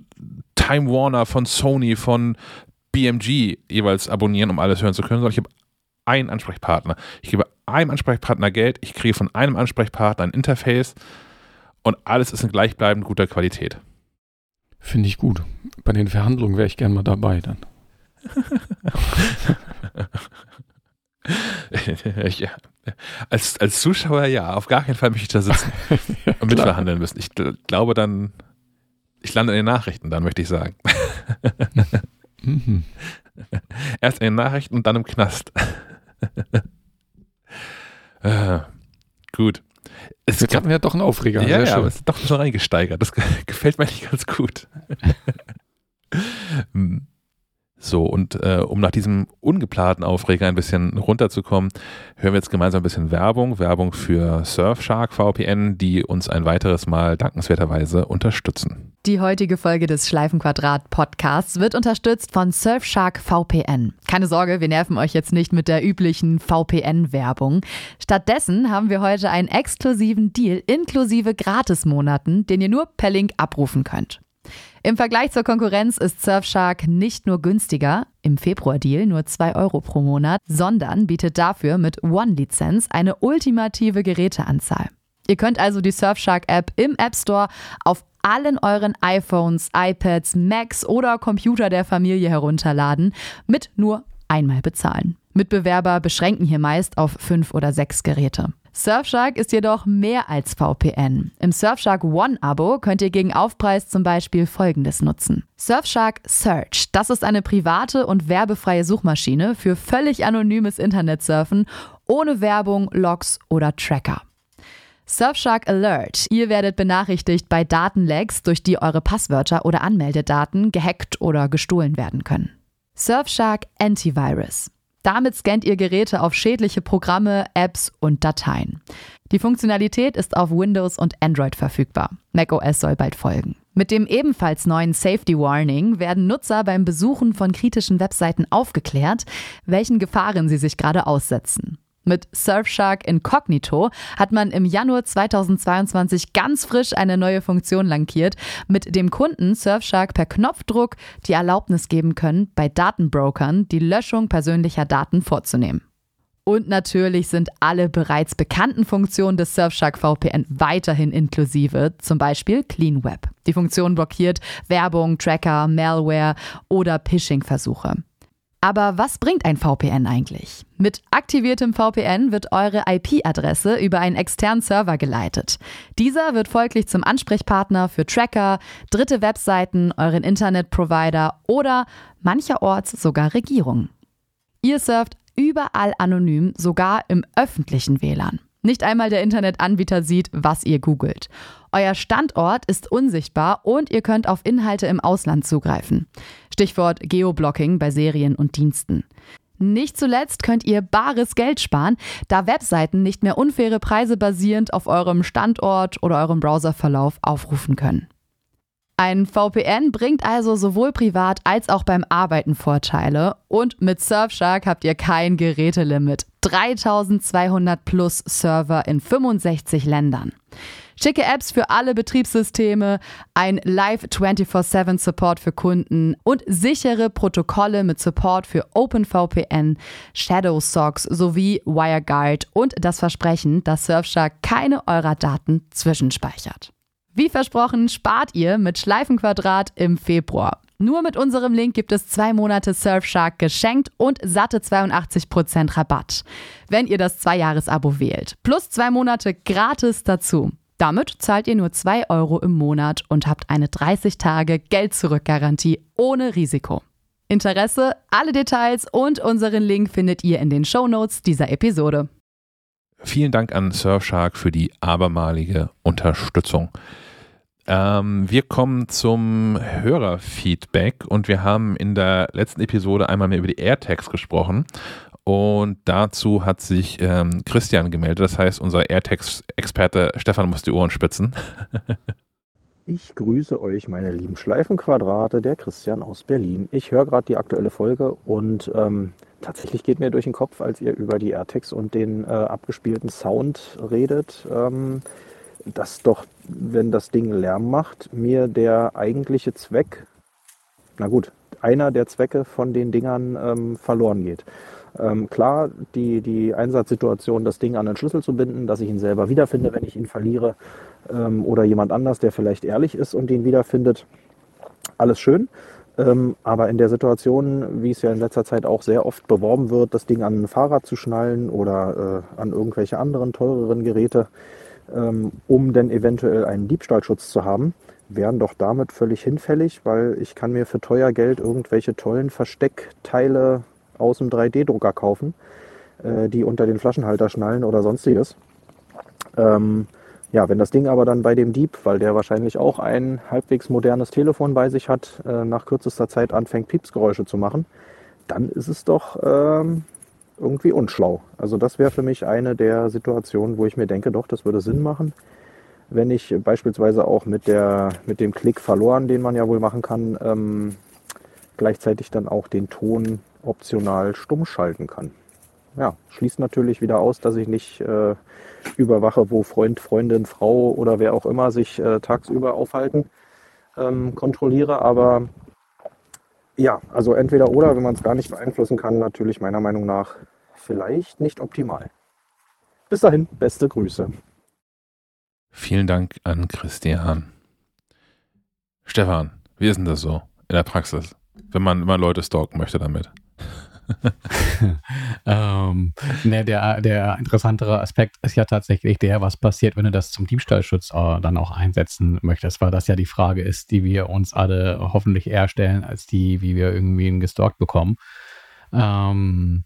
Time Warner, von Sony, von BMG jeweils abonnieren, um alles hören zu können, sondern ich habe einen Ansprechpartner. Ich gebe einem Ansprechpartner Geld, ich kriege von einem Ansprechpartner ein Interface und alles ist in gleichbleibend guter Qualität. Finde ich gut. Bei den Verhandlungen wäre ich gern mal dabei dann. ja. als, als Zuschauer ja, auf gar keinen Fall möchte ich da sitzen und mitverhandeln müssen. Ich glaube dann, ich lande in den Nachrichten, dann möchte ich sagen. mhm. Erst in den Nachrichten und dann im Knast. äh, gut. Es Jetzt hatten wir ja doch einen Aufreger. Ja, ja aber es ist doch schon reingesteigert. Das gefällt mir nicht ganz gut. Hm. So, und äh, um nach diesem ungeplanten Aufreger ein bisschen runterzukommen, hören wir jetzt gemeinsam ein bisschen Werbung. Werbung für Surfshark VPN, die uns ein weiteres Mal dankenswerterweise unterstützen. Die heutige Folge des Schleifenquadrat Podcasts wird unterstützt von Surfshark VPN. Keine Sorge, wir nerven euch jetzt nicht mit der üblichen VPN-Werbung. Stattdessen haben wir heute einen exklusiven Deal inklusive Gratismonaten, den ihr nur per Link abrufen könnt. Im Vergleich zur Konkurrenz ist Surfshark nicht nur günstiger, im Februar-Deal nur 2 Euro pro Monat, sondern bietet dafür mit One-Lizenz eine ultimative Geräteanzahl. Ihr könnt also die Surfshark-App im App Store auf allen euren iPhones, iPads, Macs oder Computer der Familie herunterladen, mit nur einmal bezahlen. Mitbewerber beschränken hier meist auf fünf oder sechs Geräte. Surfshark ist jedoch mehr als VPN. Im Surfshark One-Abo könnt ihr gegen Aufpreis zum Beispiel folgendes nutzen. Surfshark Search, das ist eine private und werbefreie Suchmaschine für völlig anonymes Internetsurfen ohne Werbung, Logs oder Tracker. Surfshark Alert. Ihr werdet benachrichtigt bei Datenlecks, durch die eure Passwörter oder Anmeldedaten gehackt oder gestohlen werden können. Surfshark Antivirus. Damit scannt ihr Geräte auf schädliche Programme, Apps und Dateien. Die Funktionalität ist auf Windows und Android verfügbar. macOS soll bald folgen. Mit dem ebenfalls neuen Safety Warning werden Nutzer beim Besuchen von kritischen Webseiten aufgeklärt, welchen Gefahren sie sich gerade aussetzen. Mit Surfshark Incognito hat man im Januar 2022 ganz frisch eine neue Funktion lankiert, mit dem Kunden Surfshark per Knopfdruck die Erlaubnis geben können, bei Datenbrokern die Löschung persönlicher Daten vorzunehmen. Und natürlich sind alle bereits bekannten Funktionen des Surfshark VPN weiterhin inklusive, zum Beispiel Clean Web. Die Funktion blockiert Werbung, Tracker, Malware oder Phishing-Versuche. Aber was bringt ein VPN eigentlich? Mit aktiviertem VPN wird eure IP-Adresse über einen externen Server geleitet. Dieser wird folglich zum Ansprechpartner für Tracker, dritte Webseiten, euren Internetprovider oder mancherorts sogar Regierungen. Ihr surft überall anonym, sogar im öffentlichen WLAN. Nicht einmal der Internetanbieter sieht, was ihr googelt. Euer Standort ist unsichtbar und ihr könnt auf Inhalte im Ausland zugreifen. Stichwort Geoblocking bei Serien und Diensten. Nicht zuletzt könnt ihr bares Geld sparen, da Webseiten nicht mehr unfaire Preise basierend auf eurem Standort oder eurem Browserverlauf aufrufen können. Ein VPN bringt also sowohl privat als auch beim Arbeiten Vorteile und mit Surfshark habt ihr kein Gerätelimit. 3200 plus Server in 65 Ländern. Schicke Apps für alle Betriebssysteme, ein Live 24/7 Support für Kunden und sichere Protokolle mit Support für OpenVPN, Shadow Socks sowie WireGuard und das Versprechen, dass Surfshark keine eurer Daten zwischenspeichert. Wie versprochen, spart ihr mit Schleifenquadrat im Februar. Nur mit unserem Link gibt es zwei Monate Surfshark geschenkt und satte 82% Rabatt, wenn ihr das Zwei-Jahres-Abo wählt. Plus zwei Monate gratis dazu. Damit zahlt ihr nur 2 Euro im Monat und habt eine 30 Tage Geld-Zurück-Garantie ohne Risiko. Interesse, alle Details und unseren Link findet ihr in den Shownotes dieser Episode. Vielen Dank an Surfshark für die abermalige Unterstützung. Ähm, wir kommen zum Hörerfeedback und wir haben in der letzten Episode einmal mehr über die AirTags gesprochen. Und dazu hat sich ähm, Christian gemeldet. Das heißt, unser AirTags-Experte Stefan muss die Ohren spitzen. Ich grüße euch, meine lieben Schleifenquadrate, der Christian aus Berlin. Ich höre gerade die aktuelle Folge und ähm, tatsächlich geht mir durch den Kopf, als ihr über die AirTags und den äh, abgespielten Sound redet, ähm, dass doch, wenn das Ding Lärm macht, mir der eigentliche Zweck, na gut, einer der Zwecke von den Dingern ähm, verloren geht. Ähm, klar, die, die Einsatzsituation, das Ding an den Schlüssel zu binden, dass ich ihn selber wiederfinde, wenn ich ihn verliere, ähm, oder jemand anders, der vielleicht ehrlich ist und ihn wiederfindet, alles schön. Ähm, aber in der Situation, wie es ja in letzter Zeit auch sehr oft beworben wird, das Ding an ein Fahrrad zu schnallen oder äh, an irgendwelche anderen teureren Geräte, um dann eventuell einen Diebstahlschutz zu haben, wären doch damit völlig hinfällig, weil ich kann mir für teuer Geld irgendwelche tollen Versteckteile aus dem 3D-Drucker kaufen, äh, die unter den Flaschenhalter schnallen oder sonstiges. Ähm, ja, wenn das Ding aber dann bei dem Dieb, weil der wahrscheinlich auch ein halbwegs modernes Telefon bei sich hat, äh, nach kürzester Zeit anfängt, Piepsgeräusche zu machen, dann ist es doch ähm, irgendwie unschlau. Also das wäre für mich eine der Situationen, wo ich mir denke, doch, das würde Sinn machen, wenn ich beispielsweise auch mit, der, mit dem Klick verloren, den man ja wohl machen kann, ähm, gleichzeitig dann auch den Ton optional stumm schalten kann. Ja, schließt natürlich wieder aus, dass ich nicht äh, überwache, wo Freund, Freundin, Frau oder wer auch immer sich äh, tagsüber aufhalten, ähm, kontrolliere. Aber ja, also entweder oder, wenn man es gar nicht beeinflussen kann, natürlich meiner Meinung nach vielleicht nicht optimal. Bis dahin, beste Grüße. Vielen Dank an Christian. Stefan, wie ist denn das so in der Praxis, wenn man immer Leute stalken möchte damit? ähm, ne, der, der interessantere Aspekt ist ja tatsächlich der, was passiert, wenn du das zum Diebstahlschutz äh, dann auch einsetzen möchtest, weil das ja die Frage ist, die wir uns alle hoffentlich eher stellen, als die, wie wir irgendwie ihn gestalkt bekommen. Ähm,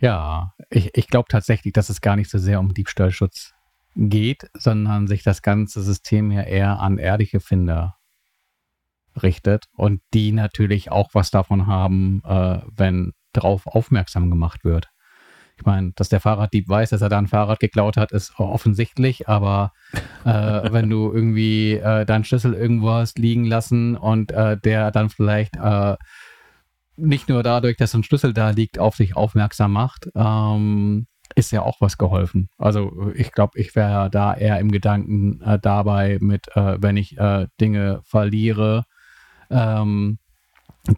ja, ich, ich glaube tatsächlich, dass es gar nicht so sehr um Diebstahlschutz geht, sondern sich das ganze System ja eher an ehrliche Finder richtet und die natürlich auch was davon haben, äh, wenn darauf aufmerksam gemacht wird. Ich meine, dass der Fahrraddieb weiß, dass er da ein Fahrrad geklaut hat, ist offensichtlich, aber äh, wenn du irgendwie äh, deinen Schlüssel irgendwo hast liegen lassen und äh, der dann vielleicht äh, nicht nur dadurch, dass ein Schlüssel da liegt, auf sich aufmerksam macht, ähm, ist ja auch was geholfen. Also ich glaube, ich wäre da eher im Gedanken äh, dabei mit, äh, wenn ich Dinge verliere, ähm,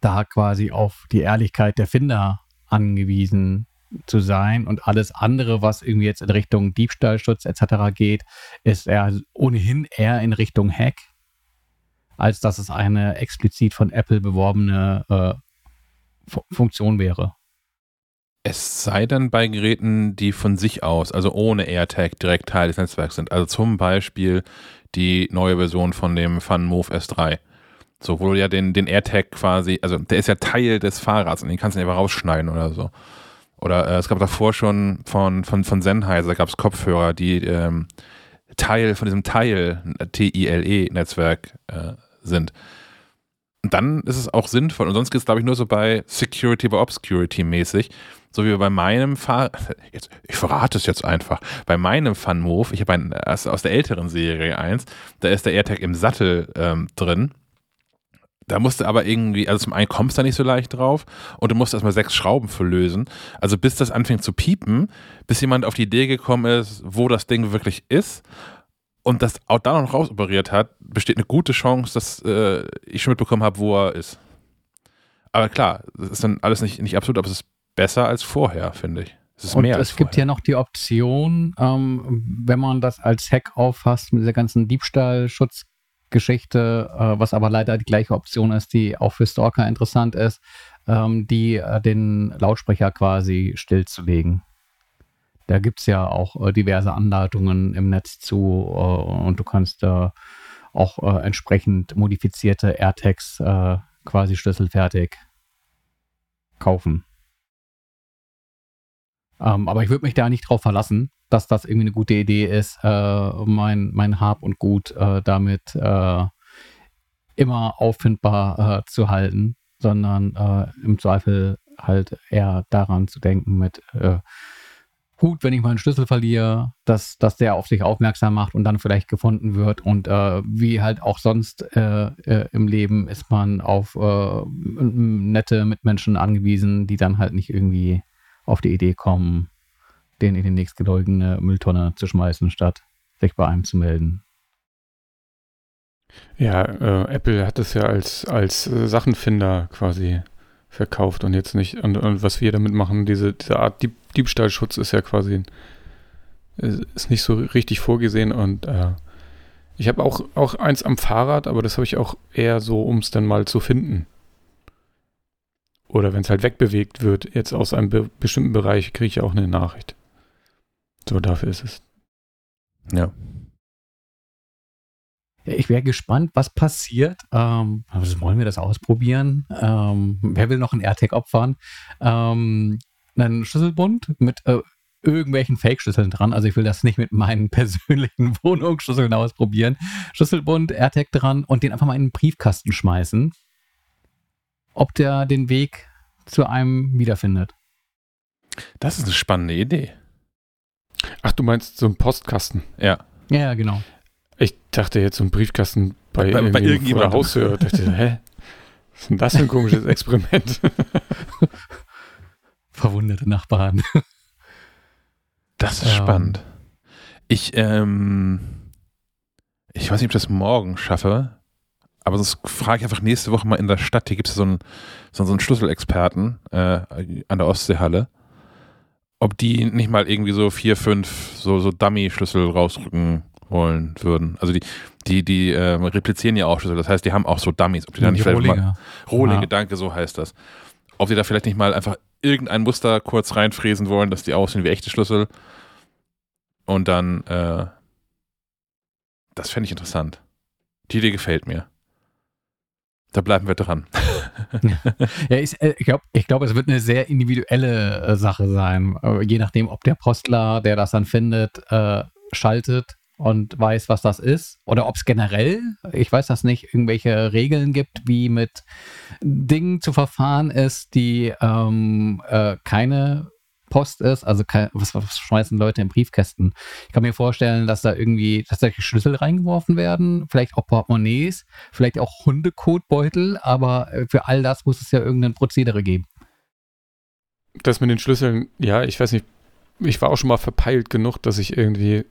da quasi auf die Ehrlichkeit der Finder angewiesen zu sein und alles andere, was irgendwie jetzt in Richtung Diebstahlschutz etc. geht, ist eher ohnehin eher in Richtung Hack, als dass es eine explizit von Apple beworbene äh, Funktion wäre. Es sei denn bei Geräten, die von sich aus, also ohne AirTag, direkt Teil des Netzwerks sind. Also zum Beispiel die neue Version von dem FunMove S3. So, wo du ja den, den AirTag quasi, also der ist ja Teil des Fahrrads und den kannst du nicht einfach rausschneiden oder so. Oder äh, es gab davor schon von, von, von Sennheiser gab es Kopfhörer, die ähm, Teil von diesem Teil TILE-Netzwerk äh, sind. Und dann ist es auch sinnvoll. Und sonst geht es, glaube ich, nur so bei Security bei Obscurity mäßig. So wie bei meinem Fahr jetzt, ich verrate es jetzt einfach. Bei meinem Fun Move, ich habe ein aus, aus der älteren Serie 1, da ist der AirTag im Sattel ähm, drin. Da musst du aber irgendwie, also zum einen kommst du da nicht so leicht drauf und du musst erstmal sechs Schrauben für lösen. Also bis das anfängt zu piepen, bis jemand auf die Idee gekommen ist, wo das Ding wirklich ist und das auch da noch rausoperiert hat, besteht eine gute Chance, dass äh, ich schon mitbekommen habe, wo er ist. Aber klar, das ist dann alles nicht, nicht absolut, aber es ist besser als vorher, finde ich. Es ist und mehr es gibt ja noch die Option, ähm, wenn man das als Hack auffasst mit dieser ganzen Diebstahlschutzgeschichte, äh, was aber leider die gleiche Option ist, die auch für Stalker interessant ist, ähm, die äh, den Lautsprecher quasi stillzulegen. Da gibt es ja auch äh, diverse Anleitungen im Netz zu äh, und du kannst auch äh, entsprechend modifizierte AirTags äh, quasi schlüsselfertig kaufen. Ähm, aber ich würde mich da nicht drauf verlassen, dass das irgendwie eine gute Idee ist, äh, mein, mein Hab und Gut äh, damit äh, immer auffindbar äh, zu halten, sondern äh, im Zweifel halt eher daran zu denken mit äh, gut, wenn ich meinen Schlüssel verliere, dass, dass der auf sich aufmerksam macht und dann vielleicht gefunden wird. Und wie halt auch sonst im Leben ist man auf nette Mitmenschen angewiesen, die dann halt nicht irgendwie auf die Idee kommen, den in die nächstgelegene Mülltonne zu schmeißen, statt sich bei einem zu melden. Ja, äh, Apple hat es ja als, als äh, Sachenfinder quasi verkauft und jetzt nicht, und, und was wir damit machen, diese, diese Art Dieb, Diebstahlschutz ist ja quasi, ist nicht so richtig vorgesehen und äh, ich habe auch, auch eins am Fahrrad, aber das habe ich auch eher so, um es dann mal zu finden. Oder wenn es halt wegbewegt wird, jetzt aus einem be bestimmten Bereich, kriege ich auch eine Nachricht. So, dafür ist es. Ja. Ich wäre gespannt, was passiert. Ähm, also wollen wir das ausprobieren? Ähm, wer will noch einen AirTag opfern? Ähm, einen Schlüsselbund mit äh, irgendwelchen Fake-Schlüsseln dran. Also ich will das nicht mit meinen persönlichen Wohnungsschlüsseln ausprobieren. Schlüsselbund, AirTag dran und den einfach mal in den Briefkasten schmeißen. Ob der den Weg zu einem wiederfindet. Das ist eine spannende Idee. Ach, du meinst so einen Postkasten? Ja. Ja, ja, genau. Ich dachte jetzt so ein Briefkasten bei, Bei- bei irgendjemandem. Haustür. Ich dachte, hä? Was ist denn das für ein komisches Experiment? Verwundete Nachbarn. Das ist Ähm. spannend. Ich, ähm, ich weiß nicht, ob ich das morgen schaffe, aber sonst frage ich einfach nächste Woche mal in der Stadt. Hier gibt es so einen, so, so einen Schlüsselexperten äh, an der Ostseehalle, ob die nicht mal irgendwie so vier, fünf so, so Dummy-Schlüssel rausrücken wollen würden. Also die, die, die ähm, replizieren ja auch Schlüssel, das heißt, die haben auch so Dummies. Ob die da nicht vielleicht mal, Rohlinge. Rohlinge, Ja. danke, so heißt das. Ob die da vielleicht nicht mal einfach irgendein Muster kurz reinfräsen wollen, dass die aussehen wie echte Schlüssel. Und dann, äh, das fände ich interessant. Die Idee gefällt mir. Da bleiben wir dran. Ja, ich, äh, ich glaube, ich glaub, es wird eine sehr individuelle äh, Sache sein. Je nachdem, ob der Postler, der das dann findet, äh, schaltet und weiß, was das ist. Oder ob es generell, ich weiß das nicht, irgendwelche Regeln gibt, wie mit Dingen zu verfahren ist, die ähm, äh, keine Post ist, also kein, was, was, schmeißen Leute in Briefkästen? Ich kann mir vorstellen, dass da irgendwie tatsächlich Schlüssel reingeworfen werden, vielleicht auch Portemonnaies, vielleicht auch Hundekotbeutel, aber äh, für all das muss es ja irgendein Prozedere geben. Das mit den Schlüsseln, ja, ich weiß nicht, ich war auch schon mal verpeilt genug, dass ich irgendwie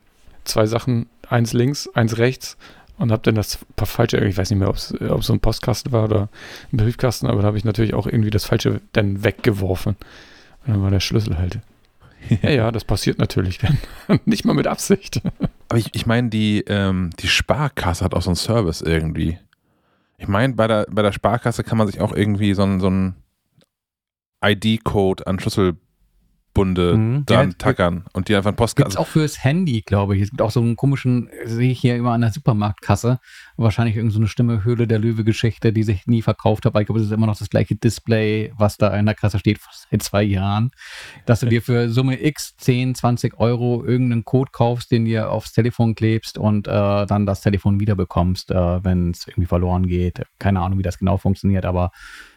zwei Sachen, eins links, eins rechts und habe dann das falsche, ich weiß nicht mehr, ob es so ein Postkasten war oder ein Briefkasten, aber da habe ich natürlich auch irgendwie das falsche dann weggeworfen. Dann war der Schlüssel halt. Ja, ja, das passiert natürlich dann. Nicht mal mit Absicht. Aber ich, ich meine, die, ähm, die Sparkasse hat auch so einen Service irgendwie. Ich meine, bei der, bei der Sparkasse kann man sich auch irgendwie so einen, so einen ID-Code an Schlüssel Bunde mhm. dran ja, tackern und die einfach ein Postkarte. Gibt auch fürs Handy, glaube ich. Es gibt auch so einen komischen, sehe ich hier immer an der Supermarktkasse, wahrscheinlich irgendeine so Stimme Höhle der Löwe-Geschichte, die sich nie verkauft hat. Aber ich glaube, es ist immer noch das gleiche Display, was da in der Kasse steht seit zwei Jahren. Dass du dir für Summe X 10, 20 Euro irgendeinen Code kaufst, den dir aufs Telefon klebst und äh, dann das Telefon wiederbekommst, äh, wenn es irgendwie verloren geht. Keine Ahnung, wie das genau funktioniert, aber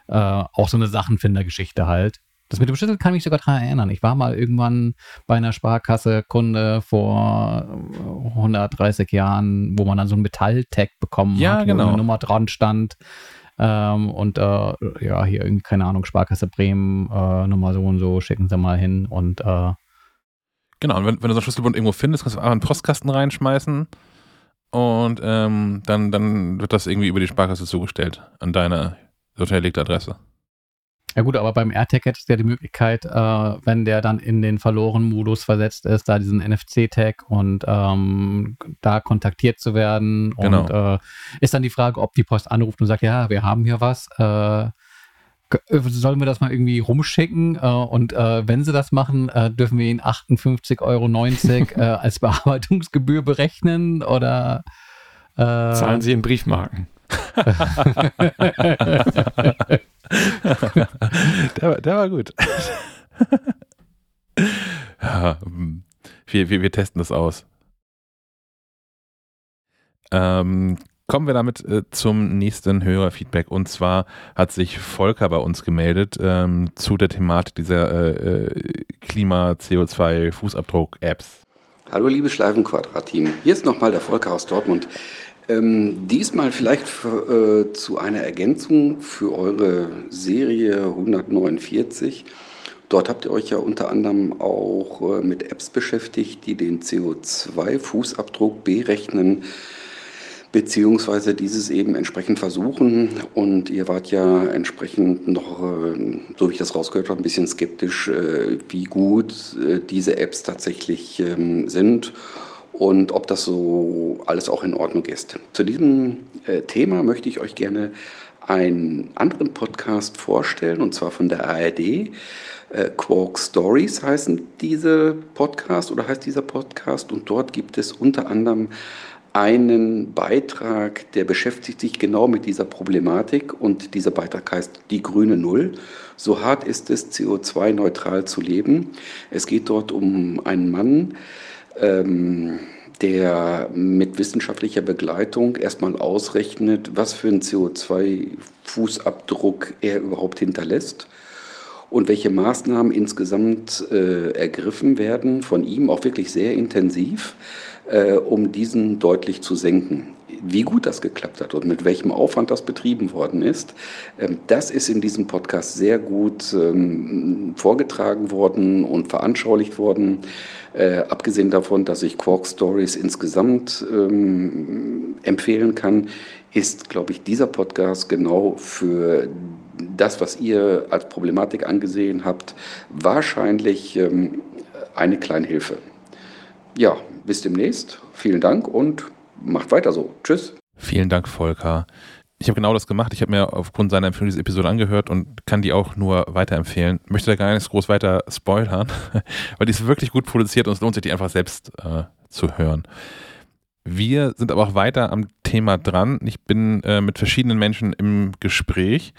äh, auch so eine Sachenfinder-Geschichte halt. Das mit dem Schlüssel kann mich sogar daran erinnern. Ich war mal irgendwann bei einer Sparkasse Kunde vor 130 Jahren, wo man dann so ein Metall-Tag bekommen ja, hat, genau. wo eine Nummer dran stand. Ähm, und äh, ja, hier irgendwie, keine Ahnung, Sparkasse Bremen, äh, Nummer so und so, schicken Sie mal hin und äh, Genau, und wenn, wenn du so einen Schlüsselbund irgendwo findest, kannst du einfach einen Postkasten reinschmeißen und ähm, dann, dann wird das irgendwie über die Sparkasse zugestellt an deine hinterlegte Adresse. Ja gut, aber beim AirTag hättest du ja die Möglichkeit, äh, wenn der dann in den verlorenen Modus versetzt ist, da diesen NFC-Tag und ähm, da kontaktiert zu werden. Genau. Und äh, ist dann die Frage, ob die Post anruft und sagt, ja, wir haben hier was. Äh, sollen wir das mal irgendwie rumschicken? Äh, und äh, wenn sie das machen, äh, dürfen wir ihnen 58,90 Euro als Bearbeitungsgebühr berechnen oder zahlen sie in Briefmarken? der, der, war gut. ja, wir, wir, wir, testen das aus. Ähm, kommen wir damit äh, zum nächsten Hörerfeedback. Und zwar hat sich Volker bei uns gemeldet ähm, zu der Thematik dieser äh, äh Klima-CO2-Fußabdruck-Apps. Hallo liebes Schleifenquadrat-Team. Hier ist nochmal der Volker aus Dortmund. Ähm, diesmal vielleicht für, äh, zu einer Ergänzung für eure Serie 149. Dort habt ihr euch ja unter anderem auch äh, mit Apps beschäftigt, die den CO2-Fußabdruck berechnen beziehungsweise dieses eben entsprechend versuchen. Und ihr wart ja entsprechend noch, äh, so wie ich das rausgehört habe, ein bisschen skeptisch, äh, wie gut äh, diese Apps tatsächlich ähm, sind und ob das so alles auch in Ordnung ist. Zu diesem äh, Thema möchte ich euch gerne einen anderen Podcast vorstellen, und zwar von der ARD. Äh, Quark Stories heißen diese Podcast oder heißt dieser Podcast und dort gibt es unter anderem einen Beitrag, der beschäftigt sich genau mit dieser Problematik und dieser Beitrag heißt Die grüne Null. So hart ist es, CO2-neutral zu leben. Es geht dort um einen Mann, ähm, der mit wissenschaftlicher Begleitung erstmal ausrechnet, was für einen CO2-Fußabdruck er überhaupt hinterlässt und welche Maßnahmen insgesamt äh, ergriffen werden von ihm, auch wirklich sehr intensiv, äh, um diesen deutlich zu senken. Wie gut das geklappt hat und mit welchem Aufwand das betrieben worden ist, ähm, das ist in diesem Podcast sehr gut ähm, vorgetragen worden und veranschaulicht worden. Äh, abgesehen davon, dass ich Quark Stories insgesamt ähm, empfehlen kann, ist, glaube ich, dieser Podcast genau für das, was ihr als Problematik angesehen habt, wahrscheinlich eine kleine Hilfe. Ja, bis demnächst. Vielen Dank und macht weiter so. Tschüss. Vielen Dank, Volker. Ich habe genau das gemacht. Ich habe mir aufgrund seiner Empfehlung diese Episode angehört und kann die auch nur weiterempfehlen. Möchte da gar nicht groß weiter spoilern, weil die ist wirklich gut produziert und es lohnt sich, die einfach selbst äh, zu hören. Wir sind aber auch weiter am Thema dran. Ich bin äh, mit verschiedenen Menschen im Gespräch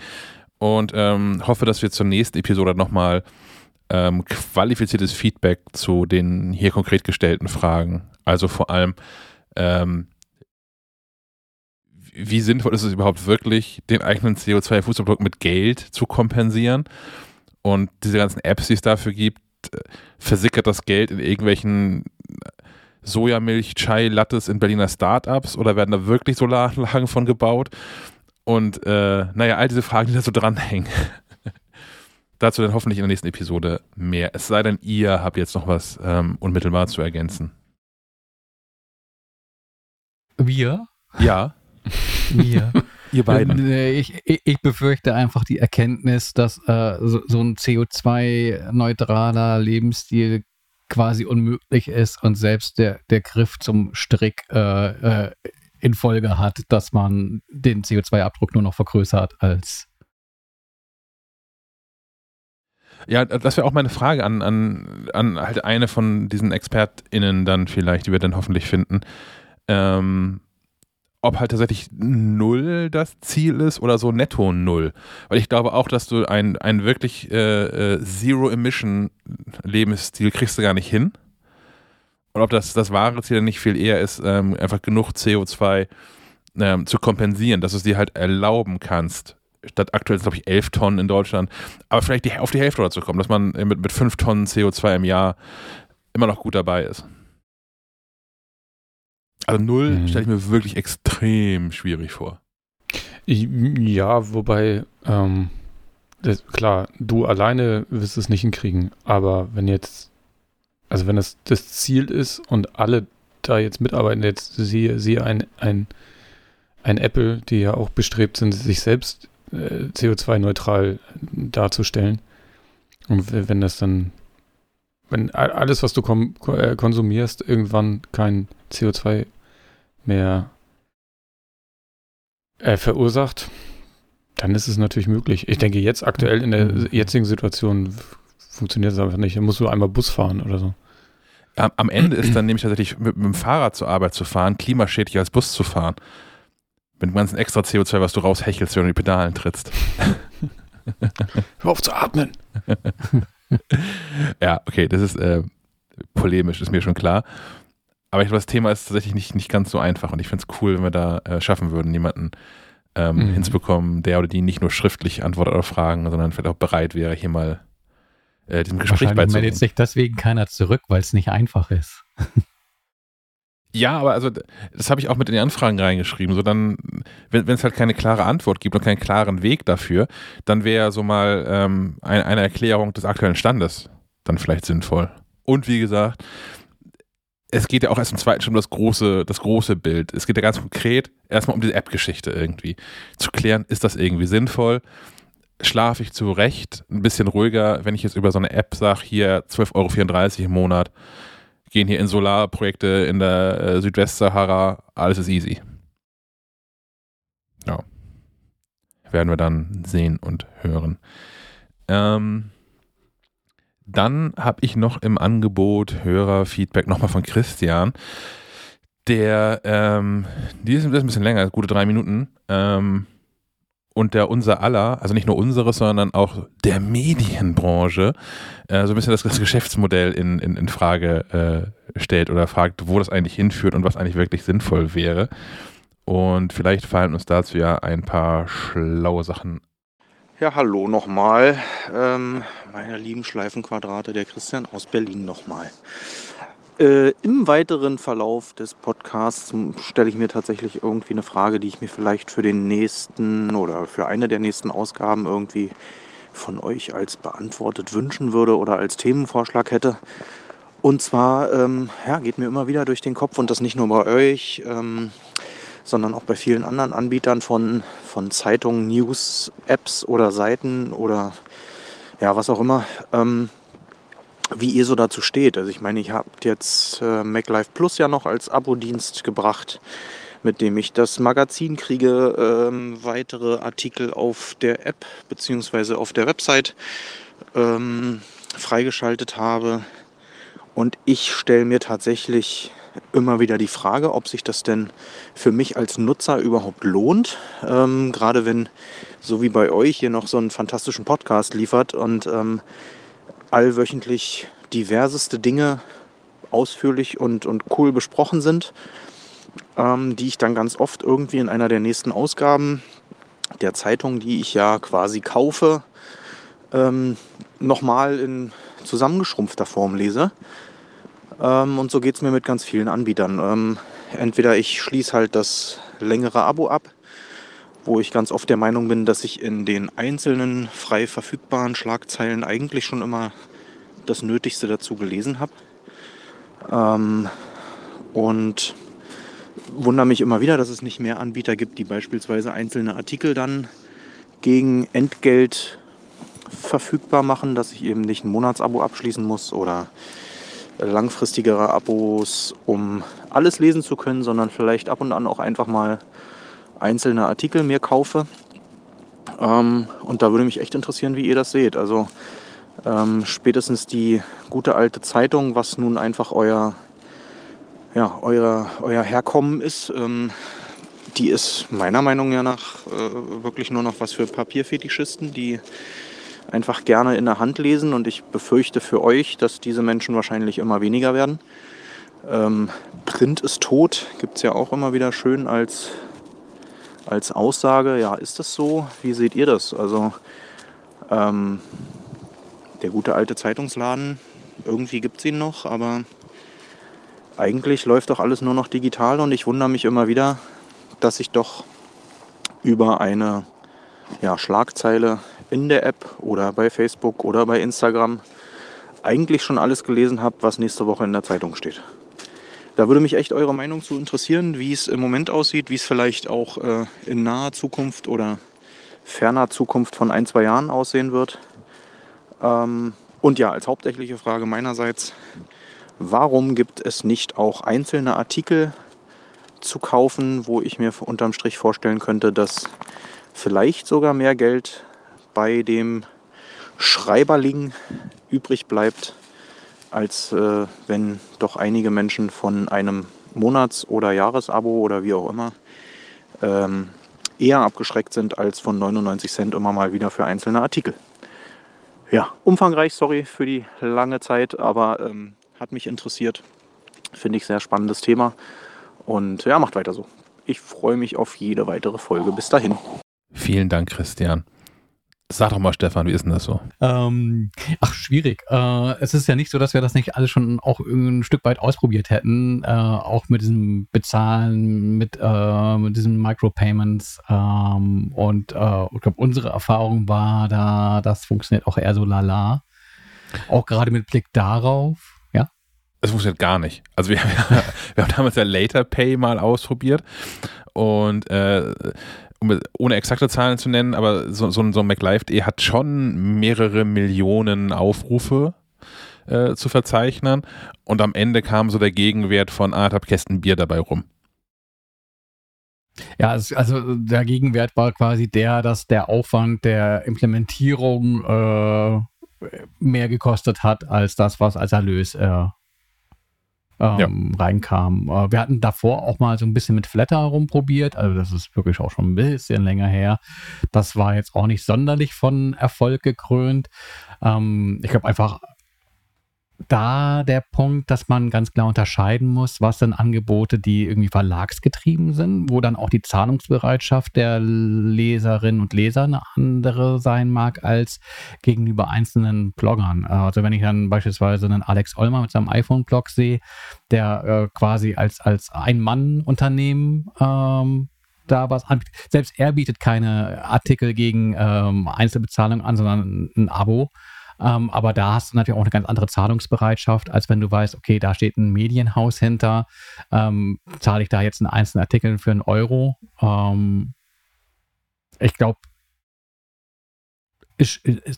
und ähm, hoffe, dass wir zur nächsten Episode nochmal ähm, qualifiziertes Feedback zu den hier konkret gestellten Fragen, also vor allem ähm, wie sinnvoll ist es überhaupt wirklich, den eigenen CO2-Fußabdruck mit Geld zu kompensieren? Und diese ganzen Apps, die es dafür gibt, äh, versickert das Geld in irgendwelchen Sojamilch, Chai, Lattes in Berliner Startups oder werden da wirklich Solaranlagen von gebaut? Und äh, naja, all diese Fragen, die da so dranhängen. Dazu dann hoffentlich in der nächsten Episode mehr. Es sei denn, ihr habt jetzt noch was ähm, unmittelbar zu ergänzen. Wir? Ja. Wir. Ihr beiden. Äh, Ich, ich, ich befürchte einfach die Erkenntnis, dass äh, so, so ein CO2-neutraler Lebensstil quasi unmöglich ist und selbst der, der Griff zum Strick äh, äh, in Folge hat, dass man den CO2-Abdruck nur noch vergrößert als Ja, das wäre auch meine Frage an, an, an halt eine von diesen ExpertInnen dann vielleicht, die wir dann hoffentlich finden. Ähm, ob halt tatsächlich null das Ziel ist oder so netto null. Weil ich glaube auch, dass du ein, ein wirklich äh, äh, Zero-Emission-Lebensstil kriegst du gar nicht hin. Und ob das, das wahre Ziel nicht viel eher ist, ähm, einfach genug CO2 ähm, zu kompensieren, dass du es dir halt erlauben kannst, statt aktuell, glaube ich, 11 Tonnen in Deutschland, aber vielleicht die, auf die Hälfte oder zu kommen, dass man mit, mit 5 Tonnen CO2 im Jahr immer noch gut dabei ist. Also null Mhm. stelle ich mir wirklich extrem schwierig vor. Ich- Ja, wobei, ähm, das, klar, du alleine wirst es nicht hinkriegen, aber wenn jetzt, also wenn das das Ziel ist und alle da jetzt mitarbeiten, jetzt siehe, siehe ein, ein, ein Apple, die ja auch bestrebt sind, sich selbst äh, CO2-neutral darzustellen. Und wenn das dann, wenn alles, was du kom ko- äh, konsumierst, irgendwann kein CO2 mehr äh, verursacht, dann ist es natürlich möglich. Ich denke, jetzt aktuell in der Mhm. jetzigen Situation funktioniert es einfach nicht. Da musst du einmal Bus fahren oder so. Am, am Ende ist dann nämlich tatsächlich mit, mit dem Fahrrad zur Arbeit zu fahren, klimaschädlicher als Bus zu fahren. Mit dem ganzen extra CO2, was du raushechelst, wenn du die Pedalen trittst. Hör auf zu atmen. ja, okay, das ist äh, polemisch, ist mir schon klar. Aber ich glaube, das Thema ist tatsächlich nicht, nicht ganz so einfach und ich finde es cool, wenn wir da äh, schaffen würden, jemanden ähm, Mhm. hinzubekommen, der oder die nicht nur schriftlich antwortet auf Fragen, sondern vielleicht auch bereit wäre, hier mal äh, diesem Gespräch meldet beizuwohnen. sich deswegen keiner zurück, weil es nicht einfach ist. Ja, aber also das habe ich auch mit in die Anfragen reingeschrieben. So dann, wenn wenn es halt keine klare Antwort gibt und keinen klaren Weg dafür, dann wäre so mal ähm, ein, eine Erklärung des aktuellen Standes dann vielleicht sinnvoll. Und wie gesagt, es geht ja auch erst im zweiten Schritt um das große, das große Bild. Es geht ja ganz konkret erstmal um diese App-Geschichte irgendwie. Zu klären, ist das irgendwie sinnvoll? Schlafe ich zu Recht ein bisschen ruhiger, wenn ich jetzt über so eine App sage, hier 12,34 Euro im Monat, gehen hier in Solarprojekte in der äh, Südwestsahara, alles ist easy. Ja. Werden wir dann sehen und hören. Ähm, dann habe ich noch im Angebot Hörerfeedback nochmal von Christian. Der, ähm, die ist, ein bisschen länger, gute drei Minuten. Ähm, und der unser aller, also nicht nur unseres, sondern auch der Medienbranche, äh, so ein bisschen das, das Geschäftsmodell in, in, in Frage äh, stellt oder fragt, wo das eigentlich hinführt und was eigentlich wirklich sinnvoll wäre. Und vielleicht fallen uns dazu ja ein paar schlaue Sachen. Ja, hallo nochmal. Ähm, meine lieben Schleifenquadrate, der Christian aus Berlin nochmal. Äh, Im weiteren Verlauf des Podcasts stelle ich mir tatsächlich irgendwie eine Frage, die ich mir vielleicht für den nächsten oder für eine der nächsten Ausgaben irgendwie von euch als beantwortet wünschen würde oder als Themenvorschlag hätte. Und zwar ähm, ja, geht mir immer wieder durch den Kopf und das nicht nur bei euch, ähm, sondern auch bei vielen anderen Anbietern von, von Zeitungen, News, Apps oder Seiten oder ja, was auch immer, ähm, wie ihr so dazu steht. Also ich meine, ihr habt jetzt äh, MacLife Plus ja noch als Abo-Dienst gebracht, mit dem ich das Magazin kriege, ähm, weitere Artikel auf der App bzw. auf der Website ähm, freigeschaltet habe. Und ich stelle mir tatsächlich immer wieder die Frage, ob sich das denn für mich als Nutzer überhaupt lohnt. Ähm, gerade wenn, so wie bei euch, hier noch so einen fantastischen Podcast liefert und ähm, allwöchentlich diverseste Dinge ausführlich und, und cool besprochen sind. ähm, die ich dann ganz oft irgendwie in einer der nächsten Ausgaben der Zeitung, die ich ja quasi kaufe, ähm, nochmal in zusammengeschrumpfter Form lese. Ähm, und so geht es mir mit ganz vielen Anbietern. Ähm, entweder ich schließe halt das längere Abo ab, wo ich ganz oft der Meinung bin, dass ich in den einzelnen frei verfügbaren Schlagzeilen eigentlich schon immer das Nötigste dazu gelesen habe. Ähm, und wundere mich immer wieder, dass es nicht mehr Anbieter gibt, die beispielsweise einzelne Artikel dann gegen Entgelt verfügbar machen, dass ich eben nicht ein Monatsabo abschließen muss oder langfristigere Abos, um alles lesen zu können, sondern vielleicht ab und an auch einfach mal einzelne Artikel mir kaufe. Ähm, und da würde mich echt interessieren, wie ihr das seht. Also ähm, spätestens die gute alte Zeitung, was nun einfach euer, ja, euer, euer Herkommen ist, ähm, die ist meiner Meinung nach äh, wirklich nur noch was für Papierfetischisten, die einfach gerne in der Hand lesen und ich befürchte für euch, dass diese Menschen wahrscheinlich immer weniger werden. Ähm, Print ist tot, gibt es ja auch immer wieder schön als, als Aussage. Ja, ist das so? Wie seht ihr das? Also ähm, der gute alte Zeitungsladen, irgendwie gibt es ihn noch, aber eigentlich läuft doch alles nur noch digital und ich wundere mich immer wieder, dass ich doch über eine ja, Schlagzeile in der App oder bei Facebook oder bei Instagram eigentlich schon alles gelesen habe, was nächste Woche in der Zeitung steht. Da würde mich echt eure Meinung zu interessieren, wie es im Moment aussieht, wie es vielleicht auch äh, in naher Zukunft oder ferner Zukunft von ein, zwei Jahren aussehen wird. Ähm, und ja, als hauptsächliche Frage meinerseits, warum gibt es nicht auch einzelne Artikel zu kaufen, wo ich mir unterm Strich vorstellen könnte, dass vielleicht sogar mehr Geld bei dem Schreiberling übrig bleibt, als äh, wenn doch einige Menschen von einem Monats- oder Jahresabo oder wie auch immer ähm, eher abgeschreckt sind als von 99 Cent immer mal wieder für einzelne Artikel. Ja, umfangreich, sorry für die lange Zeit, aber ähm, hat mich interessiert. Finde ich sehr spannendes Thema. Und ja, macht weiter so. Ich freue mich auf jede weitere Folge. Bis dahin. Vielen Dank, Christian. Sag doch mal, Stefan, wie ist denn das so? Ähm, ach, schwierig. Äh, es ist ja nicht so, dass wir das nicht alles schon auch ein Stück weit ausprobiert hätten. Äh, auch mit diesem Bezahlen, mit, äh, mit diesen Micropayments. Ähm, und äh, ich glaube, unsere Erfahrung war da, das funktioniert auch eher so lala. Auch gerade mit Blick darauf. Ja. Es funktioniert gar nicht. Also wir, wir haben damals ja Later Pay mal ausprobiert und äh, ohne exakte Zahlen zu nennen, aber so, so, so ein MacLive.de hat schon mehrere Millionen Aufrufe äh, zu verzeichnen und am Ende kam so der Gegenwert von anderthalb Kästen Bier dabei rum. Ja, also der Gegenwert war quasi der, dass der Aufwand der Implementierung äh, mehr gekostet hat als das, was als Erlös äh, ähm, ja. reinkam. Äh, wir hatten davor auch mal so ein bisschen mit Flatter rumprobiert, also das ist wirklich auch schon ein bisschen länger her. Das war jetzt auch nicht sonderlich von Erfolg gekrönt. Ähm, ich glaube einfach, da der Punkt, dass man ganz klar unterscheiden muss, was sind Angebote, die irgendwie verlagsgetrieben sind, wo dann auch die Zahlungsbereitschaft der Leserinnen und Leser eine andere sein mag als gegenüber einzelnen Bloggern. Also wenn ich dann beispielsweise einen Alex Olmer mit seinem iPhone-Blog sehe, der äh, quasi als, als Ein-Mann-Unternehmen ähm, da was anbietet. Selbst er bietet keine Artikel gegen ähm, Einzelbezahlung an, sondern ein Abo. Ähm, aber da hast du natürlich auch eine ganz andere Zahlungsbereitschaft, als wenn du weißt, okay, da steht ein Medienhaus hinter, ähm, zahle ich da jetzt einen einzelnen Artikel für einen Euro. Ähm, ich glaube,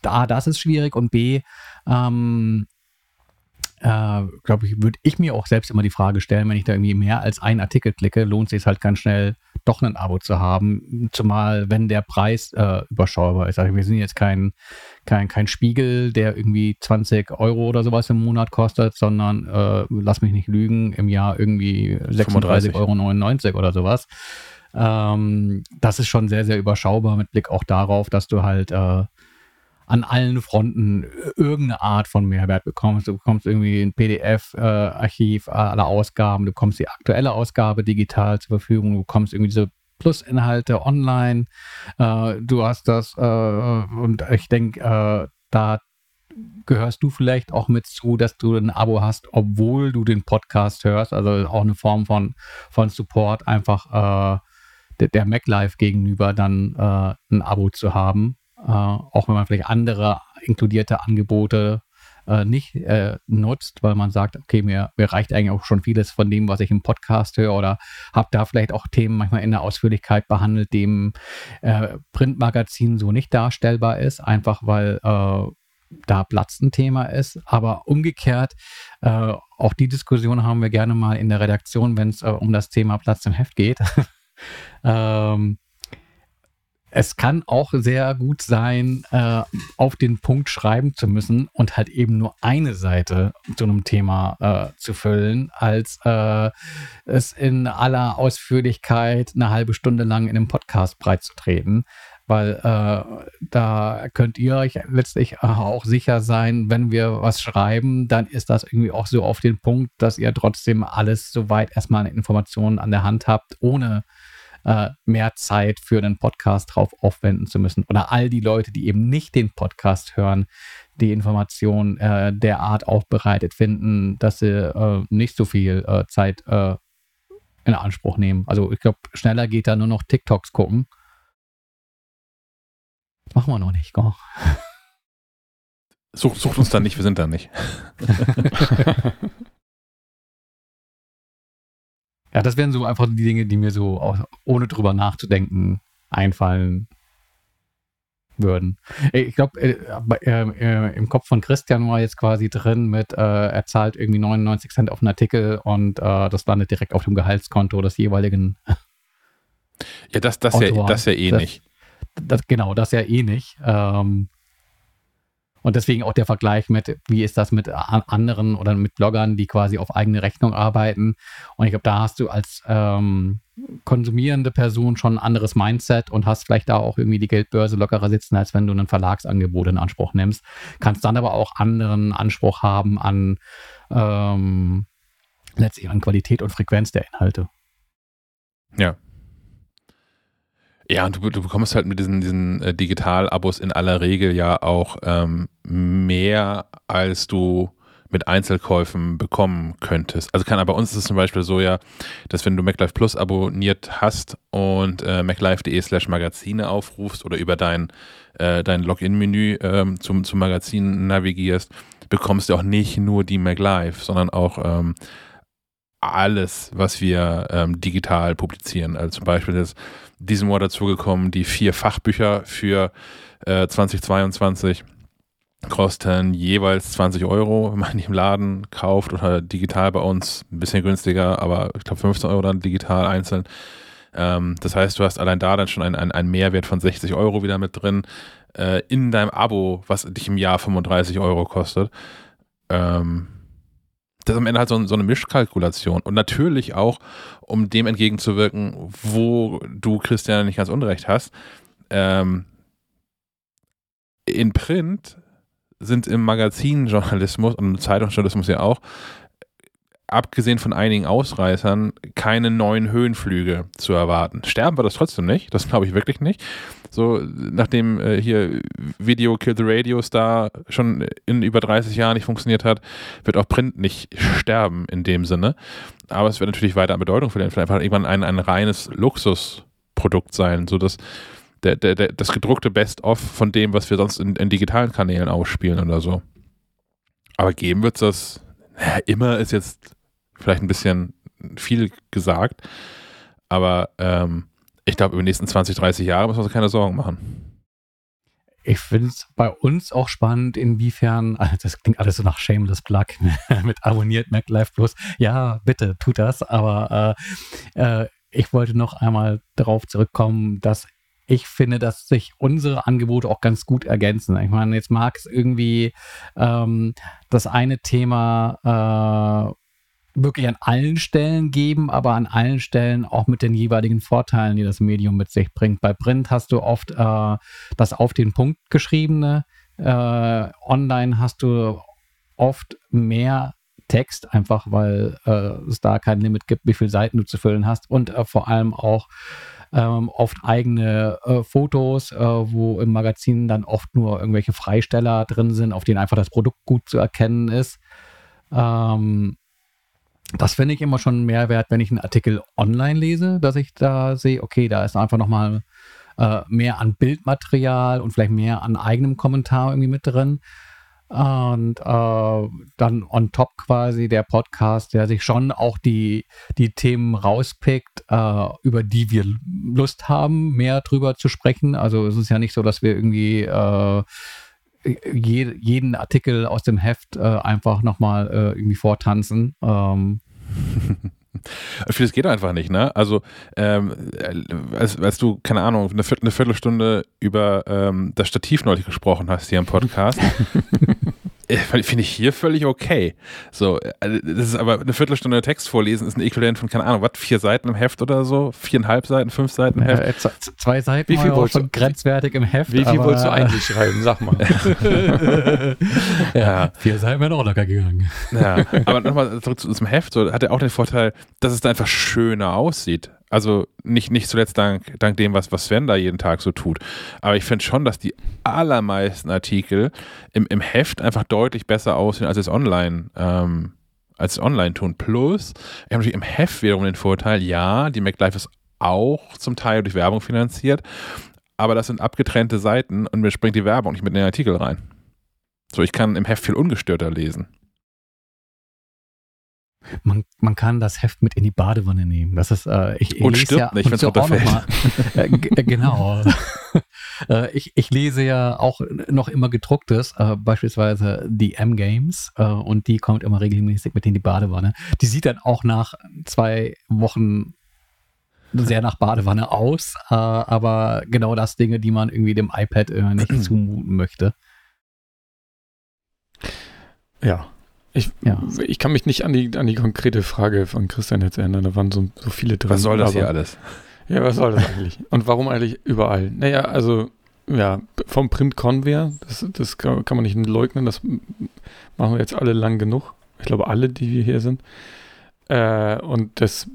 A, das ist schwierig und B, ähm, äh, glaube ich, würde ich mir auch selbst immer die Frage stellen, wenn ich da irgendwie mehr als einen Artikel klicke, lohnt es sich halt ganz schnell, doch ein Abo zu haben. Zumal, wenn der Preis äh, überschaubar ist. Also wir sind jetzt kein, kein, kein Spiegel, der irgendwie 20 Euro oder sowas im Monat kostet, sondern, äh, lass mich nicht lügen, im Jahr irgendwie 36,99 Euro oder sowas. Ähm, das ist schon sehr, sehr überschaubar mit Blick auch darauf, dass du halt äh, an allen Fronten irgendeine Art von Mehrwert bekommst. Du bekommst irgendwie ein PDF-Archiv äh, aller Ausgaben, du bekommst die aktuelle Ausgabe digital zur Verfügung, du bekommst irgendwie diese Plus-Inhalte online. Äh, du hast das äh, und ich denke, da gehörst du vielleicht auch mit zu, dass du ein Abo hast, obwohl du den Podcast hörst. Also auch eine Form von, von Support, einfach der, der MacLife gegenüber dann ein Abo zu haben. Äh, auch wenn man vielleicht andere inkludierte Angebote äh, nicht äh, nutzt, weil man sagt, okay, mir, mir reicht eigentlich auch schon vieles von dem, was ich im Podcast höre oder habe da vielleicht auch Themen manchmal in der Ausführlichkeit behandelt, die im äh, Printmagazin so nicht darstellbar ist, einfach weil äh, da Platz ein Thema ist. Aber umgekehrt, äh, auch die Diskussion haben wir gerne mal in der Redaktion, wenn es um das Thema Platz im Heft geht. ähm, es kann auch sehr gut sein, äh, auf den Punkt schreiben zu müssen und halt eben nur eine Seite zu einem Thema äh, zu füllen, als äh, es in aller Ausführlichkeit eine halbe Stunde lang in einem Podcast breitzutreten. Weil äh, da könnt ihr euch letztlich äh, auch sicher sein, wenn wir was schreiben, dann ist das irgendwie auch so auf den Punkt, dass ihr trotzdem alles soweit erstmal Informationen an der Hand habt, ohne äh, mehr Zeit für einen Podcast drauf aufwenden zu müssen. Oder all die Leute, die eben nicht den Podcast hören, die Informationen äh, derart aufbereitet finden, dass sie äh, nicht so viel äh, Zeit in Anspruch nehmen. Also ich glaube, schneller geht da nur noch TikToks gucken Machen wir noch nicht, gell? Sucht, sucht uns da nicht, wir sind da nicht. ja, das wären so einfach die Dinge, die mir so auch, ohne drüber nachzudenken einfallen würden. Ich glaube, äh, äh, im Kopf von Christian war jetzt quasi drin mit, äh, er zahlt irgendwie 99 Cent auf einen Artikel und äh, das landet direkt auf dem Gehaltskonto des jeweiligen. Ja, das, das, ja, das ja eh das, nicht das, genau, das ja eh nicht. Ähm, und deswegen auch der Vergleich mit, wie ist das mit anderen oder mit Bloggern, die quasi auf eigene Rechnung arbeiten. Und ich glaube, da hast du als ähm, konsumierende Person schon ein anderes Mindset und hast vielleicht da auch irgendwie die Geldbörse lockerer sitzen, als wenn du ein Verlagsangebot in Anspruch nimmst. Kannst dann aber auch anderen Anspruch haben an ähm, letztlich an Qualität und Frequenz der Inhalte. Ja, ja, und du, du bekommst halt mit diesen, diesen äh, Digital-Abos in aller Regel ja auch ähm, mehr, als du mit Einzelkäufen bekommen könntest. Also kann bei uns ist es zum Beispiel so ja, dass wenn du MacLife Plus abonniert hast und äh, maclife.de slash Magazine aufrufst oder über dein, äh, dein Login-Menü ähm, zum, zum Magazin navigierst, bekommst du auch nicht nur die MacLife, sondern auch ähm, alles, was wir ähm, digital publizieren. Also zum Beispiel das diesem Jahr dazugekommen die vier Fachbücher für äh, 2022 kosten jeweils 20 Euro, wenn man die im Laden kauft oder digital bei uns ein bisschen günstiger, aber ich glaube 15 Euro dann digital einzeln. Ähm, das heißt, du hast allein da dann schon einen ein Mehrwert von 60 Euro wieder mit drin äh, in deinem Abo, was dich im Jahr 35 Euro kostet. Ähm, das ist am Ende halt so, so, eine Mischkalkulation. Und natürlich auch, um dem entgegenzuwirken, wo du, Christian, nicht ganz unrecht hast. Ähm, in Print sind im Magazinjournalismus und im Zeitungsjournalismus ja auch abgesehen von einigen Ausreißern, keine neuen Höhenflüge zu erwarten. Sterben wir das trotzdem nicht, das glaube ich wirklich nicht. So, nachdem äh, hier Video Kill the Radio Star schon in über 30 Jahren nicht funktioniert hat, wird auch Print nicht sterben in dem Sinne. Aber es wird natürlich weiter an Bedeutung verlieren. Vielleicht einfach irgendwann ein, ein reines Luxusprodukt sein, sodass der, der, der, das gedruckte Best-of von dem, was wir sonst in, in digitalen Kanälen ausspielen oder so. Aber geben wird es das ja, immer ist jetzt vielleicht ein bisschen viel gesagt, aber ähm, ich glaube, über die nächsten 20, 30 Jahre müssen wir uns keine Sorgen machen. Ich finde es bei uns auch spannend, inwiefern, also das klingt alles so nach Shameless Plug mit abonniert MacLife Plus. Ja, bitte, tut das, aber äh, äh, ich wollte noch einmal darauf zurückkommen, dass ich finde, dass sich unsere Angebote auch ganz gut ergänzen. Ich meine, jetzt mag es irgendwie ähm, das eine Thema äh, wirklich an allen Stellen geben, aber an allen Stellen auch mit den jeweiligen Vorteilen, die das Medium mit sich bringt. Bei Print hast du oft äh, das auf den Punkt geschriebene, Äh, online hast du oft mehr Text, einfach weil äh, es da kein Limit gibt, wie viele Seiten du zu füllen hast und äh, vor allem auch ähm, oft eigene äh, Fotos, äh, wo im Magazin dann oft nur irgendwelche Freisteller drin sind, auf denen einfach das Produkt gut zu erkennen ist. Ähm, das finde ich immer schon einen Mehrwert, wenn ich einen Artikel online lese, dass ich da sehe, okay, da ist einfach nochmal äh, mehr an Bildmaterial und vielleicht mehr an eigenem Kommentar irgendwie mit drin. Und äh, dann on top quasi der Podcast, der sich schon auch die, die Themen rauspickt, äh, über die wir Lust haben, mehr drüber zu sprechen. Also es ist ja nicht so, dass wir irgendwie äh, je, jeden Artikel aus dem Heft äh, einfach nochmal äh, irgendwie vortanzen. Ähm, Vieles geht einfach nicht, ne? Also, ähm, als, als du, keine Ahnung, eine, Viertel, eine Viertelstunde über ähm, das Stativ neulich gesprochen hast hier im Podcast, Äh, finde ich hier völlig okay. So, äh, das ist aber eine Viertelstunde Text vorlesen, ist ein Äquivalent von, keine Ahnung, was, vier Seiten im Heft oder so? Viereinhalb Seiten, fünf Seiten im Heft? Äh, zwei Seiten wie viel wolltest schon grenzwertig im Heft. Wie viel wolltest du eigentlich schreiben? Sag mal. ja, ja, vier Seiten wären auch locker gegangen. Ja, aber nochmal zurück zu unserem Heft, so, hat er auch den Vorteil, dass es da einfach schöner aussieht. Also nicht, nicht zuletzt dank, dank dem, was, was Sven da jeden Tag so tut. Aber ich finde schon, dass die allermeisten Artikel im, im Heft einfach deutlich besser aussehen, als es online, ähm, als online tun. Plus, ich habe natürlich im Heft wiederum den Vorteil, ja, die MacLife ist auch zum Teil durch Werbung finanziert, aber das sind abgetrennte Seiten und mir springt die Werbung nicht mit in den Artikel rein. So, ich kann im Heft viel ungestörter lesen. Man, man kann das Heft mit in die Badewanne nehmen. Das ist, äh, ich, und stirbt ja, nicht, wenn es runterfällt. Äh, äh, genau. äh, ich, ich lese ja auch noch immer gedrucktes, äh, beispielsweise die M-Games äh, und die kommt immer regelmäßig mit in die Badewanne. Die sieht dann auch nach zwei Wochen sehr nach Badewanne aus, äh, aber genau das Dinge, die man irgendwie dem iPad nicht zumuten möchte. Ja, ich, ja. ich kann mich nicht an die, an die konkrete Frage von Christian jetzt erinnern. Da waren so, so viele drin. Was soll das aber, hier alles? Ja, was soll das eigentlich? Und warum eigentlich überall? Naja, also, ja, vom Print Conveyor, das, das kann, kann man nicht leugnen. Das machen wir jetzt alle lang genug. Ich glaube, alle, die wir hier sind. Äh, und das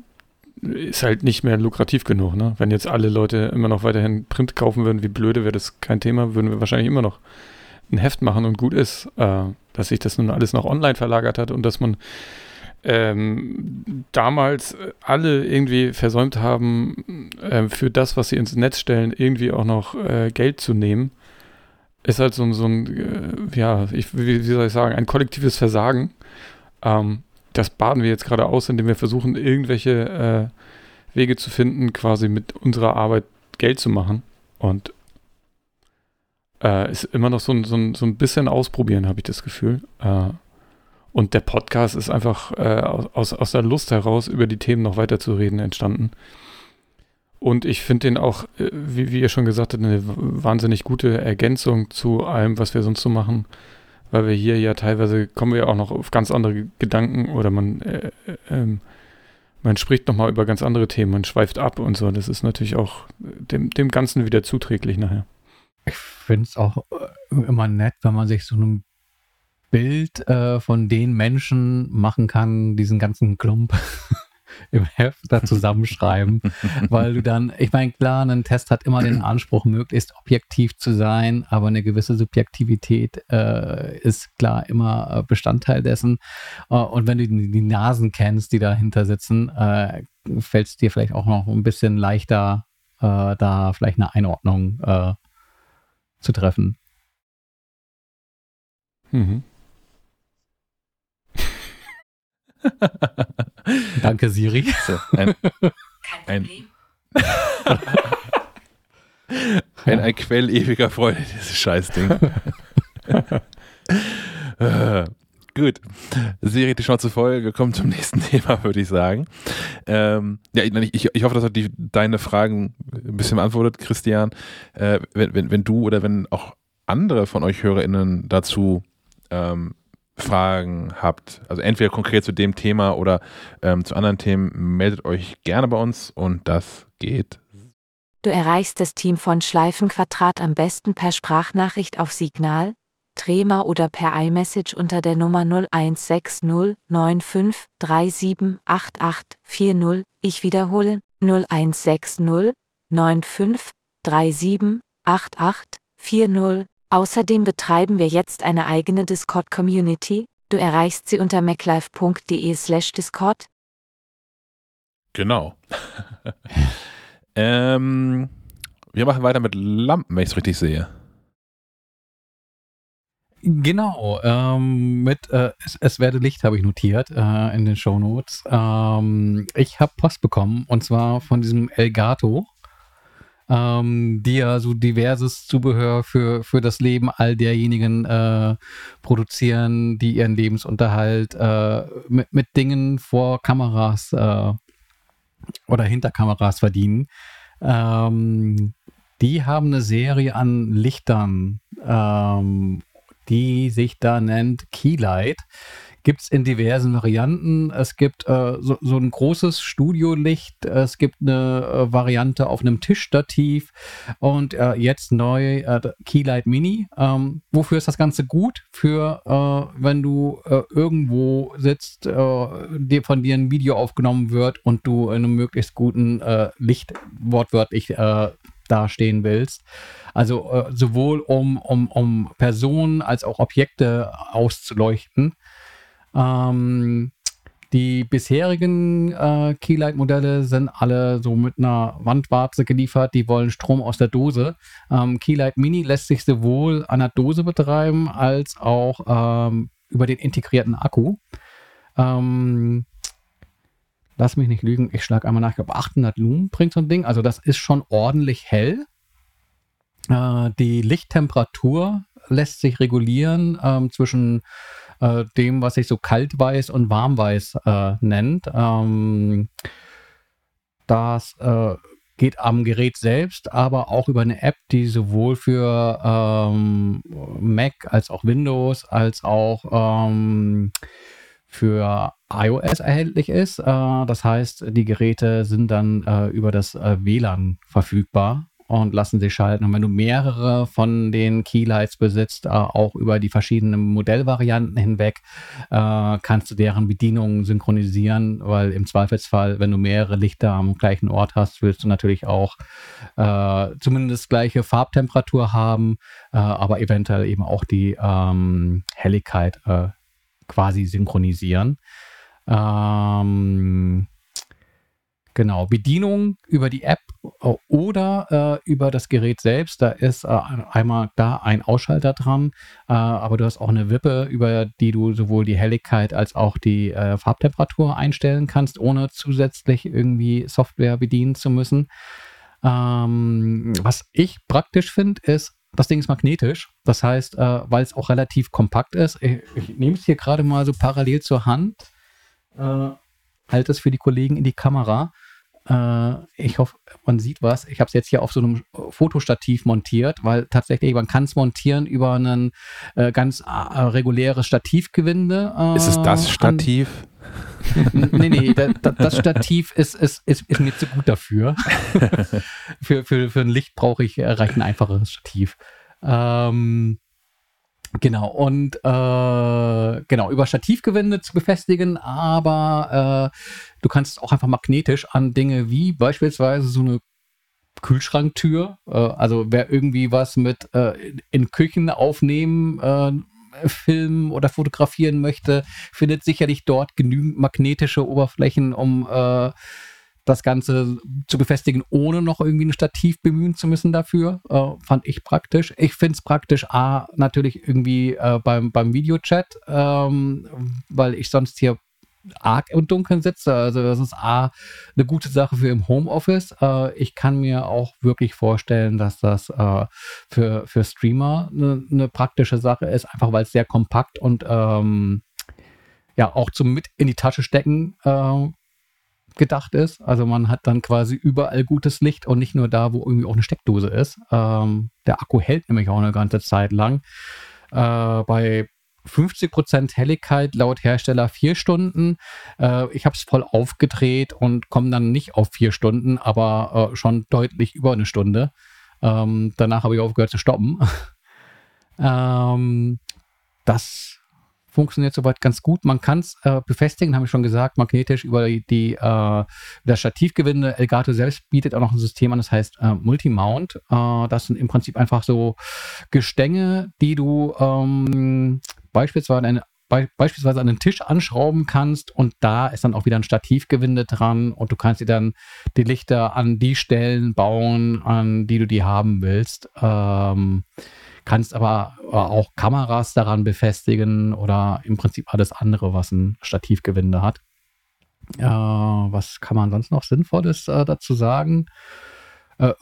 ist halt nicht mehr lukrativ genug. Ne? Wenn jetzt alle Leute immer noch weiterhin Print kaufen würden, wie blöde wäre das kein Thema, würden wir wahrscheinlich immer noch ein Heft machen und gut ist, äh, dass sich das nun alles noch online verlagert hat und dass man ähm, damals alle irgendwie versäumt haben, äh, für das, was sie ins Netz stellen, irgendwie auch noch äh, Geld zu nehmen, ist halt so, so ein, äh, ja, ich, wie, wie, soll ich sagen, ein kollektives Versagen. Ähm, das baden wir jetzt gerade aus, indem wir versuchen, irgendwelche äh, Wege zu finden, quasi mit unserer Arbeit Geld zu machen. Und äh, ist immer noch so ein, so ein, so ein bisschen ausprobieren, habe ich das Gefühl. Äh, und der Podcast ist einfach äh, aus, aus der Lust heraus, über die Themen noch weiter zu reden, entstanden. Und ich finde den auch, äh, wie, wie ihr schon gesagt habt, eine wahnsinnig gute Ergänzung zu allem, was wir sonst so machen. Weil wir hier ja teilweise kommen wir ja auch noch auf ganz andere Gedanken oder man, äh, äh, ähm, man spricht nochmal über ganz andere Themen, man schweift ab und so. Das ist natürlich auch dem, dem Ganzen wieder zuträglich nachher. Ich finde es auch äh, immer nett, wenn man sich so ein Bild äh, von den Menschen machen kann, diesen ganzen Klump im Heft da zusammenschreiben, weil du dann, ich meine, klar, ein Test hat immer den Anspruch, möglichst objektiv zu sein, aber eine gewisse Subjektivität äh, ist klar immer äh, Bestandteil dessen. Äh, und wenn du die, die, Nasen kennst, die dahinter sitzen, äh, fällt es dir vielleicht auch noch ein bisschen leichter, äh, da vielleicht eine Einordnung zu treffen. Mhm. Danke, Siri. So, ein, ein, ein, ein Quell ewiger Freude, dieses Scheißding. gut. Siri, die Schnauze voll. Wir kommen zum nächsten Thema, würde ich sagen. Ähm, ja, ich, ich hoffe, dass hat die, deine Fragen ein bisschen beantwortet, Christian. Äh, wenn, wenn, wenn du oder wenn auch andere von euch HörerInnen dazu ähm, Fragen habt, also entweder konkret zu dem Thema oder ähm, zu anderen Themen, meldet euch gerne bei uns und das geht. Du erreichst das Team von Schleifenquadrat am besten per Sprachnachricht auf Signal Trema oder per iMessage unter der Nummer 0160 95 37 88 40. Ich wiederhole 0160 95 37 88 40. Außerdem betreiben wir jetzt eine eigene Discord-Community. Du erreichst sie unter maclife.de slash Discord. Genau. ähm, wir machen weiter mit Lampen, wenn ich es richtig sehe. Genau, ähm, mit äh, es, es, werde Licht habe ich notiert äh, in den Shownotes. Ähm, ich habe Post bekommen und zwar von diesem Elgato, ähm, die ja so diverses Zubehör für, für das Leben all derjenigen äh, produzieren, die ihren Lebensunterhalt äh, mit, mit Dingen vor Kameras äh, oder hinter Kameras verdienen. Ähm, die haben eine Serie an Lichtern ähm, die sich da nennt Keylight. Gibt es in diversen Varianten. Es gibt äh, so, so, ein großes Studiolicht. Es gibt eine äh, Variante auf einem Tischstativ. Und äh, jetzt neu äh, Keylight Mini. Ähm, wofür ist das Ganze gut? Für, äh, wenn du äh, irgendwo sitzt, dir von dir ein Video aufgenommen wird und du in einem möglichst guten Licht wortwörtlich dastehen willst. Also äh, sowohl um, um, um Personen als auch Objekte auszuleuchten. Ähm, die bisherigen äh, Keylight-Modelle sind alle so mit einer Wandwarze geliefert, die wollen Strom aus der Dose. Ähm, Keylight Mini lässt sich sowohl an der Dose betreiben als auch ähm, über den integrierten Akku. Ähm, lass mich nicht lügen, ich schlage einmal nach, ich glaube 800 Lumen bringt so ein Ding. Also das ist schon ordentlich hell. Äh, die Lichttemperatur lässt sich regulieren ähm, zwischen äh, dem, was sich so kaltweiß und warmweiß äh, nennt. Ähm, das äh, geht am Gerät selbst, aber auch über eine App, die sowohl für ähm, Mac als auch Windows als auch ähm, für iOS erhältlich ist. Äh, das heißt, die Geräte sind dann äh, über das äh, WLAN verfügbar und lassen sich schalten. Und wenn du mehrere von den Keylights besitzt, auch über die verschiedenen Modellvarianten hinweg, kannst du deren Bedienungen synchronisieren, weil im Zweifelsfall, wenn du mehrere Lichter am gleichen Ort hast, willst du natürlich auch zumindest gleiche Farbtemperatur haben, aber eventuell eben auch die ähm, Helligkeit quasi synchronisieren. Ähm, Genau, Bedienung über die App äh, oder äh, über das Gerät selbst. Da ist äh, einmal da ein Ausschalter dran, äh, aber du hast auch eine Wippe, über die du sowohl die Helligkeit als auch die äh, Farbtemperatur einstellen kannst, ohne zusätzlich irgendwie Software bedienen zu müssen. Ähm, was ich praktisch finde, ist, das Ding ist magnetisch. Das heißt, äh, weil es auch relativ kompakt ist. Ich, ich nehme es hier gerade mal so parallel zur Hand. Halte es für die Kollegen in die Kamera. Äh, ich hoffe, man sieht was. Ich habe es jetzt hier auf so einem Fotostativ montiert, weil tatsächlich man kann es montieren über ein äh, ganz äh, reguläres Stativgewinde. Äh, ist es das Stativ? Nee, nee, da, da, das Stativ ist, ist, ist, ist mir zu gut dafür. für, für, für ein Licht brauche ich, äh, reicht ein einfaches Stativ. Ähm, Genau, und äh, genau, über Stativgewinde zu befestigen, aber äh, du kannst auch einfach magnetisch an Dinge wie beispielsweise so eine Kühlschranktür, äh, also wer irgendwie was mit äh, in Küchen aufnehmen, äh, filmen oder fotografieren möchte, findet sicherlich dort genügend magnetische Oberflächen, um äh, das Ganze zu befestigen, ohne noch irgendwie ein Stativ bemühen zu müssen dafür. Äh, fand ich praktisch. Ich finde es praktisch, A, natürlich irgendwie äh, beim, beim Videochat, ähm, weil ich sonst hier arg im Dunkeln sitze. Also das ist A, eine gute Sache für im Homeoffice. Äh, ich kann mir auch wirklich vorstellen, dass das äh, für, für Streamer eine, eine praktische Sache ist, einfach weil es sehr kompakt und ähm, ja auch zum mit in die Tasche stecken äh, gedacht ist. Also man hat dann quasi überall gutes Licht und nicht nur da, wo irgendwie auch eine Steckdose ist. Ähm, der Akku hält nämlich auch eine ganze Zeit lang. Äh, bei 50% Helligkeit laut Hersteller vier Stunden. Äh, ich habe es voll aufgedreht und komme dann nicht auf vier Stunden, aber äh, schon deutlich über eine Stunde. Ähm, danach habe ich aufgehört zu stoppen. ähm, das funktioniert soweit ganz gut. Man kann es äh, befestigen, habe ich schon gesagt, magnetisch über die, äh, das Stativgewinde. Elgato selbst bietet auch noch ein System an, das heißt äh, Multimount. Äh, das sind im Prinzip einfach so Gestänge, die du ähm, beispielsweise, eine, be beispielsweise an den Tisch anschrauben kannst und da ist dann auch wieder ein Stativgewinde dran und du kannst dir dann die Lichter an die Stellen bauen, an die du die haben willst. Ähm, kannst aber auch Kameras daran befestigen oder im Prinzip alles andere, was ein Stativgewinde hat. Äh, was kann man sonst noch Sinnvolles äh, dazu sagen? Äh,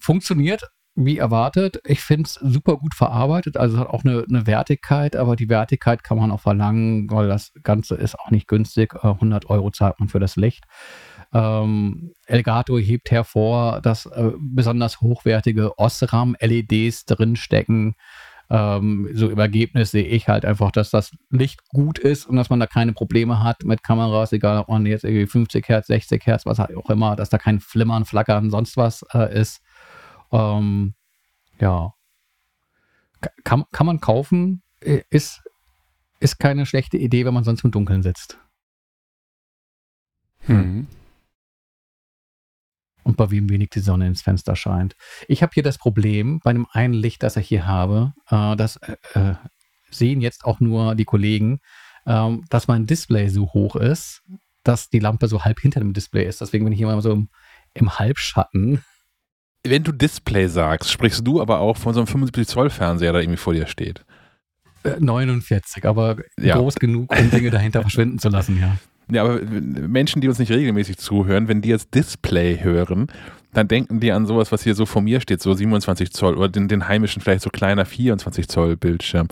funktioniert wie erwartet. Ich finde es super gut verarbeitet, also hat auch eine, eine, Wertigkeit, aber die Wertigkeit kann man auch verlangen, weil das Ganze ist auch nicht günstig. 100 äh, Euro zahlt man für das Licht. Ähm, Elgato hebt hervor, dass äh, besonders hochwertige Osram-LEDs drinstecken. Ähm, so im Ergebnis sehe ich halt einfach, dass das Licht gut ist und dass man da keine Probleme hat mit Kameras, egal ob man jetzt irgendwie 50 Hertz, 60 Hertz, was auch immer, dass da kein Flimmern, Flackern, sonst was äh, ist. Ähm, ja. Kann, kann man kaufen, ist, ist keine schlechte Idee, wenn man sonst im Dunkeln sitzt. Hm und bei wem wenig die Sonne ins Fenster scheint. Ich habe hier das Problem, bei dem einen Licht, das ich hier habe, äh, das äh, äh sehen jetzt auch nur die Kollegen, äh, dass mein Display so hoch ist, dass die Lampe so halb hinter dem Display ist. Deswegen bin ich immer so im, im Halbschatten. Wenn du Display sagst, sprichst du aber auch von so einem 75 Zoll Fernseher, der irgendwie vor dir steht. 49, äh, aber ja. groß genug, um Dinge dahinter verschwinden zu lassen, ja. Ja, aber Menschen, die uns nicht regelmäßig zuhören, wenn die jetzt Display hören, dann denken die an sowas, was hier so vor mir steht, so 27 Zoll oder den, den heimischen vielleicht so kleiner 24 Zoll Bildschirm.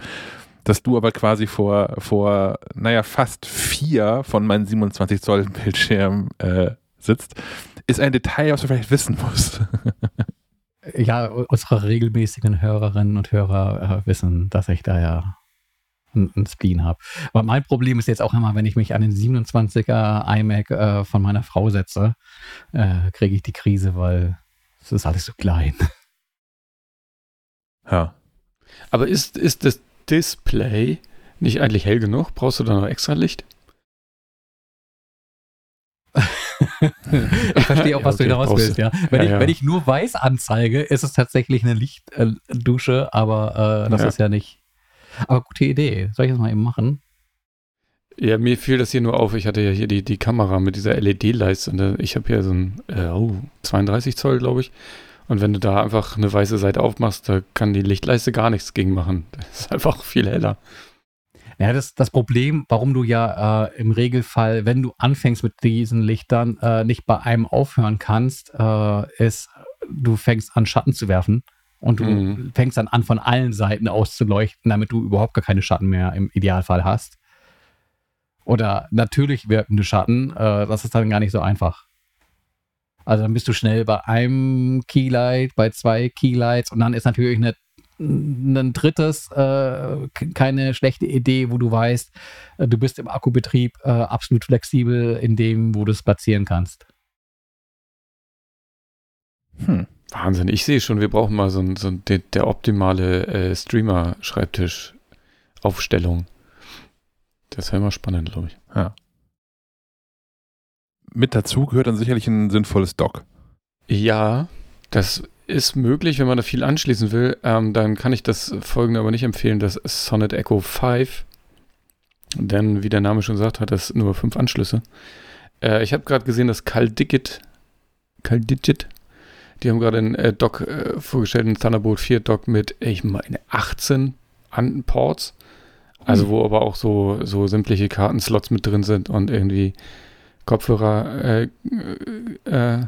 Dass du aber quasi vor, vor, naja, fast vier von meinen 27 Zoll Bildschirmen äh, sitzt, ist ein Detail, was du vielleicht wissen musst. ja, unsere regelmäßigen Hörerinnen und Hörer äh, wissen, dass ich da ja einen Spleen habe. Aber mein Problem ist jetzt auch immer, wenn ich mich an den 27er iMac äh, von meiner Frau setze, äh, kriege ich die Krise, weil es ist alles so klein. Ja. Aber ist, ist das Display nicht eigentlich hell genug? Brauchst du da noch extra Licht? ich verstehe auch, was okay, du hinaus willst, ja. Wenn, ja, ich, ja. wenn ich nur weiß anzeige, ist es tatsächlich eine Lichtdusche, aber äh, das ja. ist ja nicht aber gute Idee. Soll ich das mal eben machen? Ja, mir fiel das hier nur auf. Ich hatte ja hier die, die Kamera mit dieser LED-Leiste und ich habe hier so ein äh, oh, 32 Zoll, glaube ich. Und wenn du da einfach eine weiße Seite aufmachst, da kann die Lichtleiste gar nichts gegen machen. Das ist einfach viel heller. Ja, das, das Problem, warum du ja äh, im Regelfall, wenn du anfängst mit diesen Lichtern, äh, nicht bei einem aufhören kannst, äh, ist, du fängst an, Schatten zu werfen. Und du mhm. fängst dann an, von allen Seiten auszuleuchten, damit du überhaupt gar keine Schatten mehr im Idealfall hast. Oder natürlich wirkende Schatten, äh, das ist dann gar nicht so einfach. Also dann bist du schnell bei einem Keylight, bei zwei Keylights und dann ist natürlich eine, ein drittes äh, keine schlechte Idee, wo du weißt, äh, du bist im Akkubetrieb äh, absolut flexibel in dem, wo du es platzieren kannst. Hm. Wahnsinn, ich sehe schon, wir brauchen mal so, ein, so ein, der, der, optimale äh, Streamer-Schreibtisch-Aufstellung. Das wäre immer spannend, glaube ich. Ja. Mit dazu gehört dann sicherlich ein sinnvolles Dock. Ja, das ist möglich, wenn man da viel anschließen will. Ähm, dann kann ich das folgende aber nicht empfehlen, das Sonnet Echo 5. Denn, wie der Name schon sagt, hat das nur fünf Anschlüsse. Äh, ich habe gerade gesehen, dass CalDigit, CalDigit die haben gerade einen äh, Dock äh, vorgestellt, einen Thunderbolt 4 Dock mit, ich meine, 18 An Ports. Also, mhm. wo aber auch so, so sämtliche Kartenslots mit drin sind und irgendwie Kopfhörer äh, äh,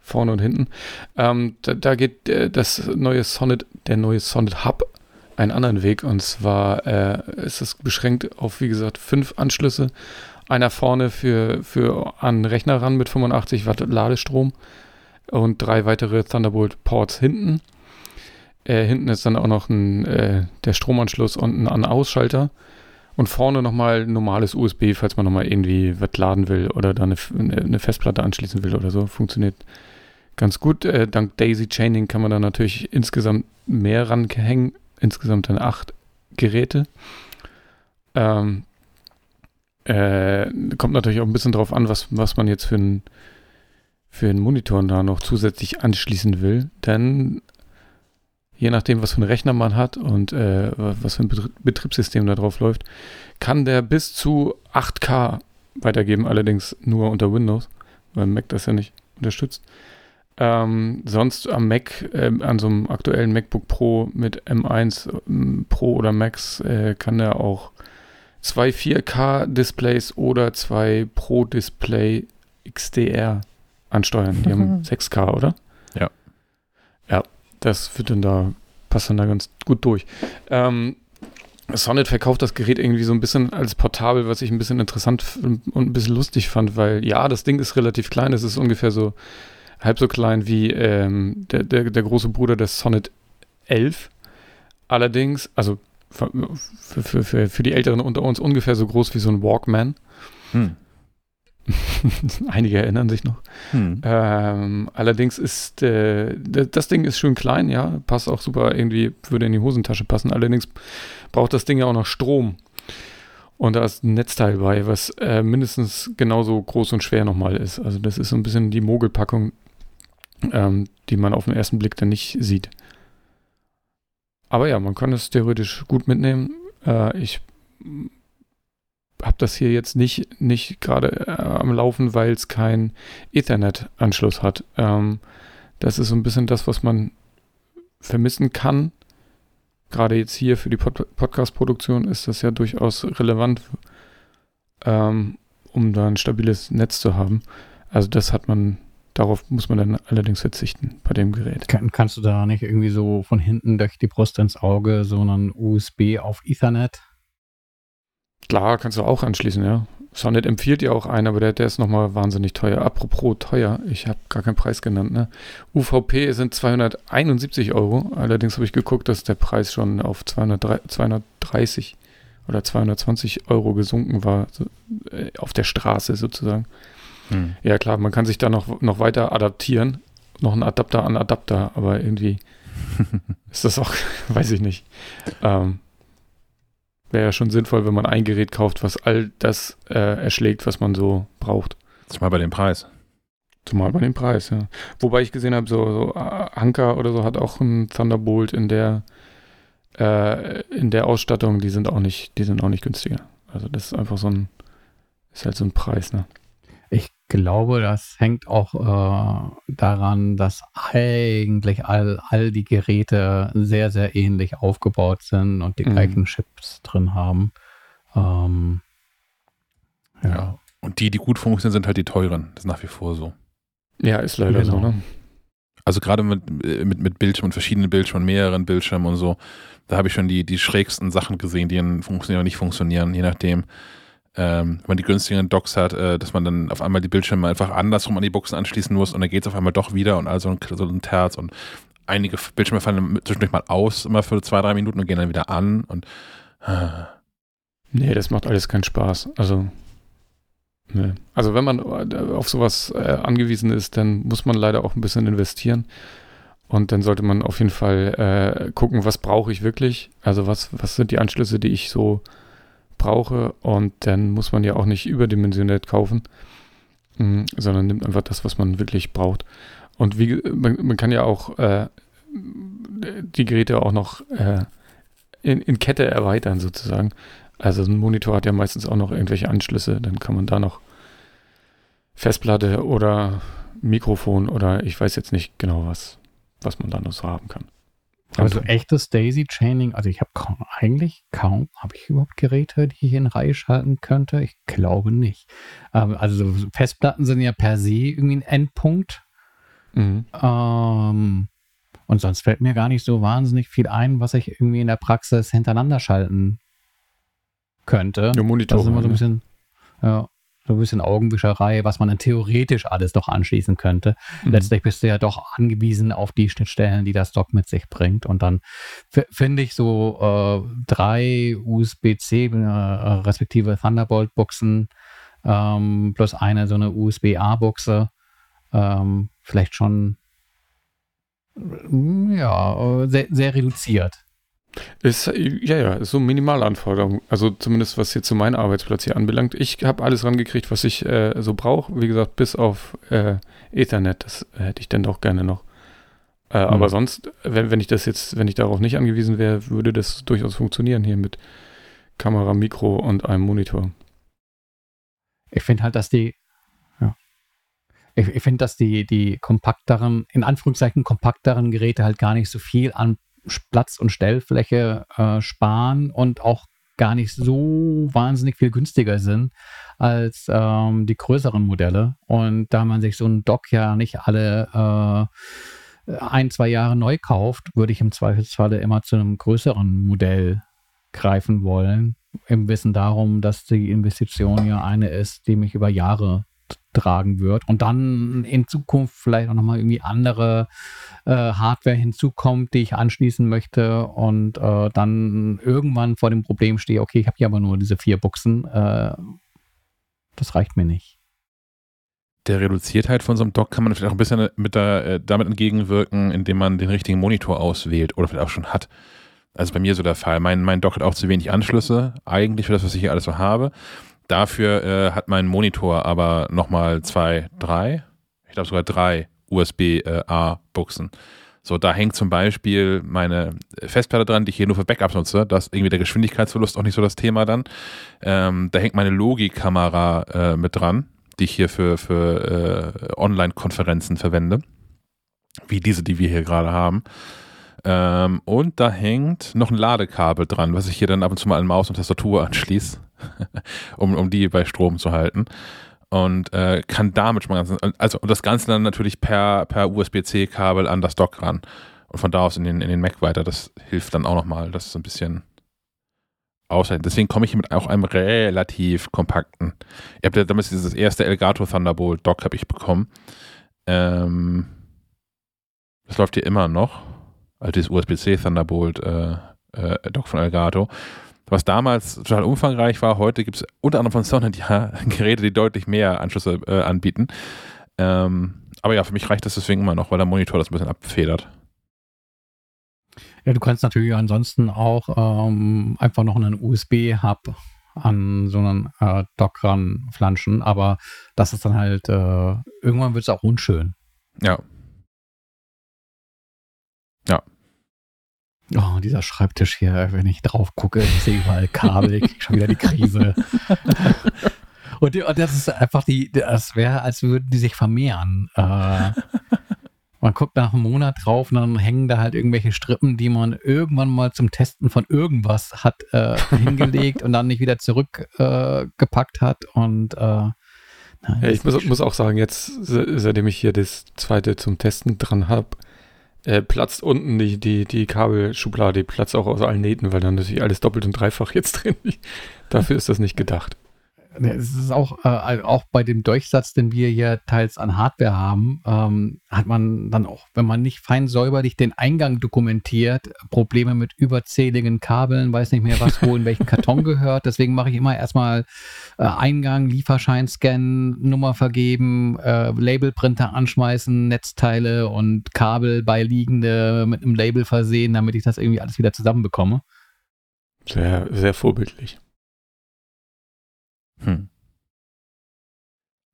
vorne und hinten. Ähm, da, da, geht äh, das neue Sonnet, der neue Sonnet Hub einen anderen Weg und zwar äh, ist es beschränkt auf, wie gesagt, fünf Anschlüsse. Einer vorne für, für an Rechner ran mit 85 Watt Ladestrom und drei weitere Thunderbolt-Ports hinten. Äh, hinten ist dann auch noch ein, äh, der Stromanschluss und ein An-Ausschalter. Und vorne nochmal normales USB, falls man nochmal irgendwie was laden will oder da eine, eine, Festplatte anschließen will oder so. Funktioniert ganz gut. Äh, dank Daisy Chaining kann man da natürlich insgesamt mehr ranhängen. Insgesamt dann acht Geräte. Ähm, äh, kommt natürlich auch ein bisschen drauf an, was, was man jetzt für einen für einen Monitor da noch zusätzlich anschließen will. Denn je nachdem, was für einen Rechner man hat und äh, was für ein Betriebssystem da drauf läuft, kann der bis zu 8K weitergeben, allerdings nur unter Windows, weil Mac das ja nicht unterstützt. Ähm, sonst am Mac, äh, an so einem aktuellen MacBook Pro mit M1 ähm, Pro oder Max äh, kann er auch zwei 4K-Displays oder zwei Pro-Display XDR ansteuern. Die haben 6K, oder? Ja. Ja, das wird dann da, passt dann da ganz gut durch. Ähm, Sonnet verkauft das Gerät irgendwie so ein bisschen als portabel, was ich ein bisschen interessant und ein bisschen lustig fand, weil ja, das Ding ist relativ klein, es ist ungefähr so halb so klein wie ähm, der, der, der große Bruder des Sonnet 11. Allerdings, also für, für, für, für die Älteren unter uns ungefähr so groß wie so ein Walkman. Hm. Einige erinnern sich noch. Hm. Ähm, allerdings ist äh, das Ding ist schön klein, ja, passt auch super irgendwie, würde in die Hosentasche passen. Allerdings braucht das Ding ja auch noch Strom. Und da ist ein Netzteil bei, was äh, mindestens genauso groß und schwer nochmal ist. Also das ist so ein bisschen die Mogelpackung, ähm, die man auf den ersten Blick dann nicht sieht. Aber ja, man kann es theoretisch gut mitnehmen. Äh, ich habe das hier jetzt nicht, nicht gerade äh, am Laufen, weil es keinen Ethernet-Anschluss hat. Ähm, das ist so ein bisschen das, was man vermissen kann. Gerade jetzt hier für die Pod Podcast-Produktion ist das ja durchaus relevant, ähm, um da ein stabiles Netz zu haben. Also das hat man, darauf muss man dann allerdings verzichten bei dem Gerät. Kann, kannst du da nicht irgendwie so von hinten durch die Brust ins Auge so einen USB auf Ethernet Klar, kannst du auch anschließen, ja. Sonnet empfiehlt ja auch einen, aber der, der ist nochmal wahnsinnig teuer. Apropos teuer, ich habe gar keinen Preis genannt. Ne? UVP sind 271 Euro. Allerdings habe ich geguckt, dass der Preis schon auf 200, 230 oder 220 Euro gesunken war, so, äh, auf der Straße sozusagen. Hm. Ja klar, man kann sich da noch, noch weiter adaptieren. Noch ein Adapter an Adapter, aber irgendwie ist das auch, weiß ich nicht. Ähm, Wäre ja schon sinnvoll, wenn man ein Gerät kauft, was all das äh, erschlägt, was man so braucht. Zumal bei dem Preis. Zumal bei dem Preis, ja. Wobei ich gesehen habe, so, so äh, Anker oder so hat auch ein Thunderbolt in der äh, in der Ausstattung, die sind auch nicht, die sind auch nicht günstiger. Also das ist einfach so ein, ist halt so ein Preis, ne? Ich glaube, das hängt auch äh, daran, dass eigentlich all, all die Geräte sehr, sehr ähnlich aufgebaut sind und die mhm. gleichen Chips drin haben. Ähm, ja. ja. Und die, die gut funktionieren, sind halt die teuren. Das ist nach wie vor so. Ja, ist leider genau. so, ne? Also gerade mit, mit, mit Bildschirmen, verschiedenen Bildschirmen, mehreren Bildschirmen und so, da habe ich schon die, die schrägsten Sachen gesehen, die funktionieren oder nicht funktionieren, je nachdem ähm, wenn man die günstigeren Docks hat, äh, dass man dann auf einmal die Bildschirme einfach andersrum an die Buchsen anschließen muss und dann geht es auf einmal doch wieder und also ein, so ein Terz und einige Bildschirme fallen zwischendurch mal aus, immer für zwei, drei Minuten und gehen dann wieder an und äh. Nee, das macht alles keinen Spaß. Also Nee. Also wenn man äh, auf sowas äh, angewiesen ist, dann muss man leider auch ein bisschen investieren. Und dann sollte man auf jeden Fall äh, gucken, was brauche ich wirklich? Also was, was sind die Anschlüsse, die ich so brauche und dann muss man ja auch nicht überdimensioniert kaufen, mh, sondern nimmt einfach das, was man wirklich braucht. Und wie man, man kann ja auch äh, die Geräte auch noch äh, in, in Kette erweitern sozusagen. Also ein Monitor hat ja meistens auch noch irgendwelche Anschlüsse, dann kann man da noch Festplatte oder Mikrofon oder ich weiß jetzt nicht genau was, was man da noch so haben kann. Also echtes Daisy-Chaining, also ich habe eigentlich kaum, habe ich überhaupt Geräte, die ich in Reihe schalten könnte? Ich glaube nicht. Ähm, also Festplatten sind ja per se irgendwie ein Endpunkt. Mhm. Ähm, und sonst fällt mir gar nicht so wahnsinnig viel ein, was ich irgendwie in der Praxis hintereinander schalten könnte. Ja, Monitor. Das ist immer so ein bisschen, ja so ein bisschen Augenwischerei, was man dann theoretisch alles doch anschließen könnte. Mhm. Letztlich bist du ja doch angewiesen auf die Schnittstellen, die das Dock mit sich bringt. Und dann finde ich so äh, drei USB-C äh, respektive Thunderbolt-Buchsen ähm, plus eine so eine USB-A-Buchse ähm, vielleicht schon ja, sehr, sehr reduziert. Ist, ja, ja, ist so Minimalanforderung. Also zumindest was jetzt zu meinem Arbeitsplatz hier anbelangt. Ich habe alles rangekriegt, was ich äh, so brauche. Wie gesagt, bis auf äh, Ethernet. Das hätte ich dann doch gerne noch. Äh, mhm. Aber sonst, wenn, wenn ich das jetzt, wenn ich darauf nicht angewiesen wäre, würde das durchaus funktionieren hier mit Kamera, Mikro und einem Monitor. Ich finde halt, dass die, ja, ich, ich finde, dass die, die kompakteren, in Anführungszeichen kompakteren Geräte halt gar nicht so viel an Platz und Stellfläche äh, sparen und auch gar nicht so wahnsinnig viel günstiger sind als ähm, die größeren Modelle. Und da man sich so ein Dock ja nicht alle äh, ein, zwei Jahre neu kauft, würde ich im Zweifelsfalle immer zu einem größeren Modell greifen wollen. Im Wissen darum, dass die Investition ja eine ist, die mich über Jahre tragen wird und dann in Zukunft vielleicht auch nochmal irgendwie andere äh, Hardware hinzukommt, die ich anschließen möchte und äh, dann irgendwann vor dem Problem stehe, okay, ich habe hier aber nur diese vier Buchsen, äh, das reicht mir nicht. Der Reduziertheit von so einem Dock kann man vielleicht auch ein bisschen mit der, äh, damit entgegenwirken, indem man den richtigen Monitor auswählt oder vielleicht auch schon hat. Also bei mir so der Fall. Mein, mein Dock hat auch zu wenig Anschlüsse, eigentlich für das, was ich hier alles so habe. Dafür äh, hat mein Monitor aber nochmal zwei, drei, ich glaube sogar drei USB-A-Buchsen. Äh, so, da hängt zum Beispiel meine Festplatte dran, die ich hier nur für Backups nutze. Da ist irgendwie der Geschwindigkeitsverlust auch nicht so das Thema dann. Ähm, da hängt meine Logi-Kamera äh, mit dran, die ich hier für, für äh, Online-Konferenzen verwende. Wie diese, die wir hier gerade haben. Ähm, und da hängt noch ein Ladekabel dran, was ich hier dann ab und zu mal an Maus und Tastatur anschließe, um, um die bei Strom zu halten. Und äh, kann damit schon mal ganz, also und das Ganze dann natürlich per, per USB-C-Kabel an das Dock ran. Und von da aus in den, in den Mac weiter. Das hilft dann auch nochmal, das so ein bisschen aushalten. Deswegen komme ich hier mit auch einem relativ kompakten. Ihr habt ja damals dieses erste Elgato Thunderbolt Dock habe ich bekommen. Ähm, das läuft hier immer noch also dieses USB-C Thunderbolt äh, äh, Dock von Elgato. Was damals total umfangreich war, heute gibt es unter anderem von Sound ja Geräte, die deutlich mehr Anschlüsse äh, anbieten. Ähm, aber ja, für mich reicht das deswegen immer noch, weil der Monitor das ein bisschen abfedert. Ja, du kannst natürlich ansonsten auch ähm, einfach noch einen USB-Hub an so einen äh, Dock ranflanschen, aber das ist dann halt, äh, irgendwann wird es auch unschön. Ja. Oh, dieser Schreibtisch hier, wenn ich drauf gucke, ich sehe überall Kabel, ich kriege schon wieder die Krise. und, und, das ist einfach die, das wäre, als würden die sich vermehren. Äh, man guckt nach einem Monat drauf und dann hängen da halt irgendwelche Strippen, die man irgendwann mal zum Testen von irgendwas hat äh, hingelegt und dann nicht wieder zurückgepackt äh, hat. Und äh, ja, ich muss, muss, auch sagen, jetzt, seitdem ich hier das zweite zum Testen dran habe, äh, platzt unten die, die, die Kabelschublade, die platzt auch aus allen Nähten, weil dann natürlich alles doppelt und dreifach jetzt drin ist. Dafür ist das nicht gedacht. Es ist auch, äh, auch bei dem Durchsatz, den wir hier teils an Hardware haben, ähm, hat man dann auch, wenn man nicht fein säuberlich den Eingang dokumentiert, Probleme mit überzähligen Kabeln, weiß nicht mehr, was wo in welchen Karton gehört. Deswegen mache ich immer erstmal äh, Eingang, Lieferschein scannen, Nummer vergeben, äh, Labelprinter anschmeißen, Netzteile und Kabel beiliegende mit einem Label versehen, damit ich das irgendwie alles wieder zusammenbekomme. Sehr, sehr vorbildlich. Hm.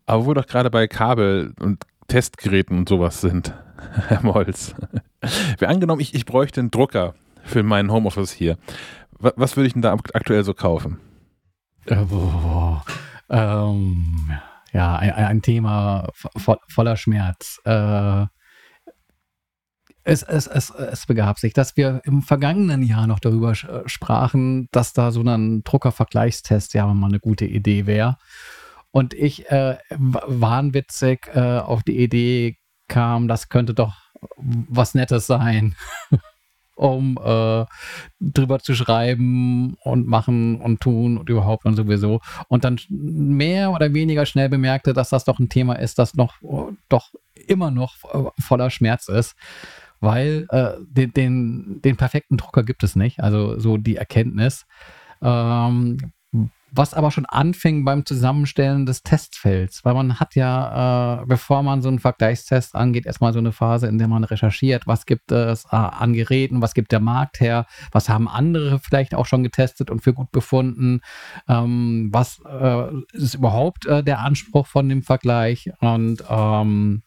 Aber wo doch gerade bei Kabel und Testgeräten und sowas sind, Herr Molz. Wäre angenommen, ich, ich bräuchte einen Drucker für meinen Homeoffice hier. Was, was würde ich denn da aktuell so kaufen? Boah, ähm, ja, ein, ein Thema vo voller Schmerz. Äh, es, es, es, es begab sich, dass wir im vergangenen Jahr noch darüber äh, sprachen, dass da so ein Druckervergleichstest ja mal eine gute Idee wäre. Und ich äh, wahnwitzig äh, auf die Idee kam, das könnte doch was Nettes sein, um äh, drüber zu schreiben und machen und tun und überhaupt und sowieso. Und dann mehr oder weniger schnell bemerkte, dass das doch ein Thema ist, das noch doch immer noch äh, voller Schmerz ist weil äh, den, den, den, perfekten Drucker gibt es nicht. Also so die Erkenntnis. Ähm, was aber schon anfing beim Zusammenstellen des Testfelds, weil man hat ja, äh, bevor man so einen Vergleichstest angeht, erstmal so eine Phase, in der man recherchiert, was gibt es äh, an Geräten, was gibt der Markt her, was haben andere vielleicht auch schon getestet und für gut befunden, ähm, was äh, ist überhaupt äh, der Anspruch von dem Vergleich und ähm,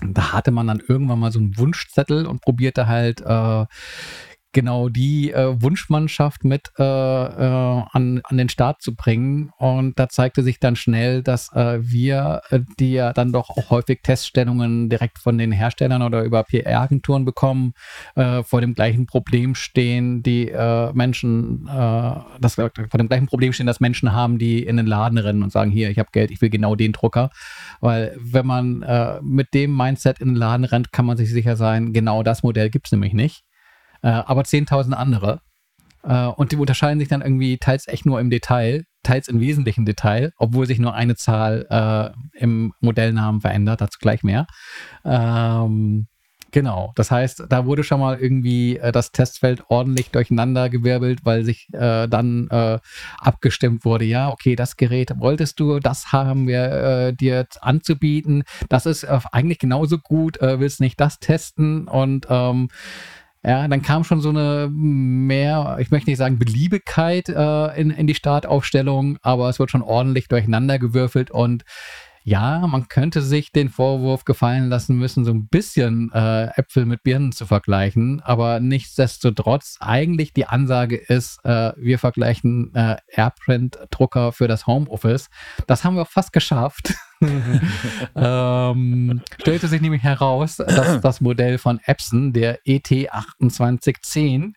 da hatte man dann irgendwann mal so einen Wunschzettel und probierte halt äh, genau die äh, Wunschmannschaft mit äh, äh, an, an den Start zu bringen. Und da zeigte sich dann schnell, dass äh, wir, äh, die ja dann doch auch häufig Teststellungen direkt von den Herstellern oder über PR-Agenturen bekommen, äh, vor dem gleichen Problem stehen, die Menschen, das vor dem gleichen Problem stehen, dass Menschen haben, die in den Laden rennen und sagen, hier, ich habe Geld, ich will genau den Drucker. Weil wenn man mit dem Mindset in den Laden rennt, kann man sich sicher sein, genau das Modell gibt es nämlich nicht äh, aber 10.000 andere. Äh, und die unterscheiden sich dann irgendwie teils echt nur im Detail, teils im wesentlichen Detail, obwohl sich nur eine Zahl äh, im Modellnamen verändert, dazu gleich mehr. Ähm, Genau, das heißt, da wurde schon mal irgendwie äh, das Testfeld ordentlich durcheinandergewirbelt, weil sich äh, dann äh, abgestimmt wurde, ja, okay, das Gerät wolltest du, das haben wir äh, dir anzubieten, das ist äh, eigentlich genauso gut, äh, willst nicht das testen und ähm, ja, dann kam schon so eine mehr, ich möchte nicht sagen Beliebigkeit äh, in, in die Startaufstellung, aber es wird schon ordentlich durcheinander gewürfelt und ja, man könnte sich den Vorwurf gefallen lassen müssen, so ein bisschen äh, Äpfel mit Birnen zu vergleichen, aber nichtsdestotrotz eigentlich die Ansage ist, äh, wir vergleichen äh, Airprint-Drucker für das Homeoffice. Das haben wir fast geschafft. ähm, stellte sich nämlich heraus, dass das Modell von Epson, der ET2810,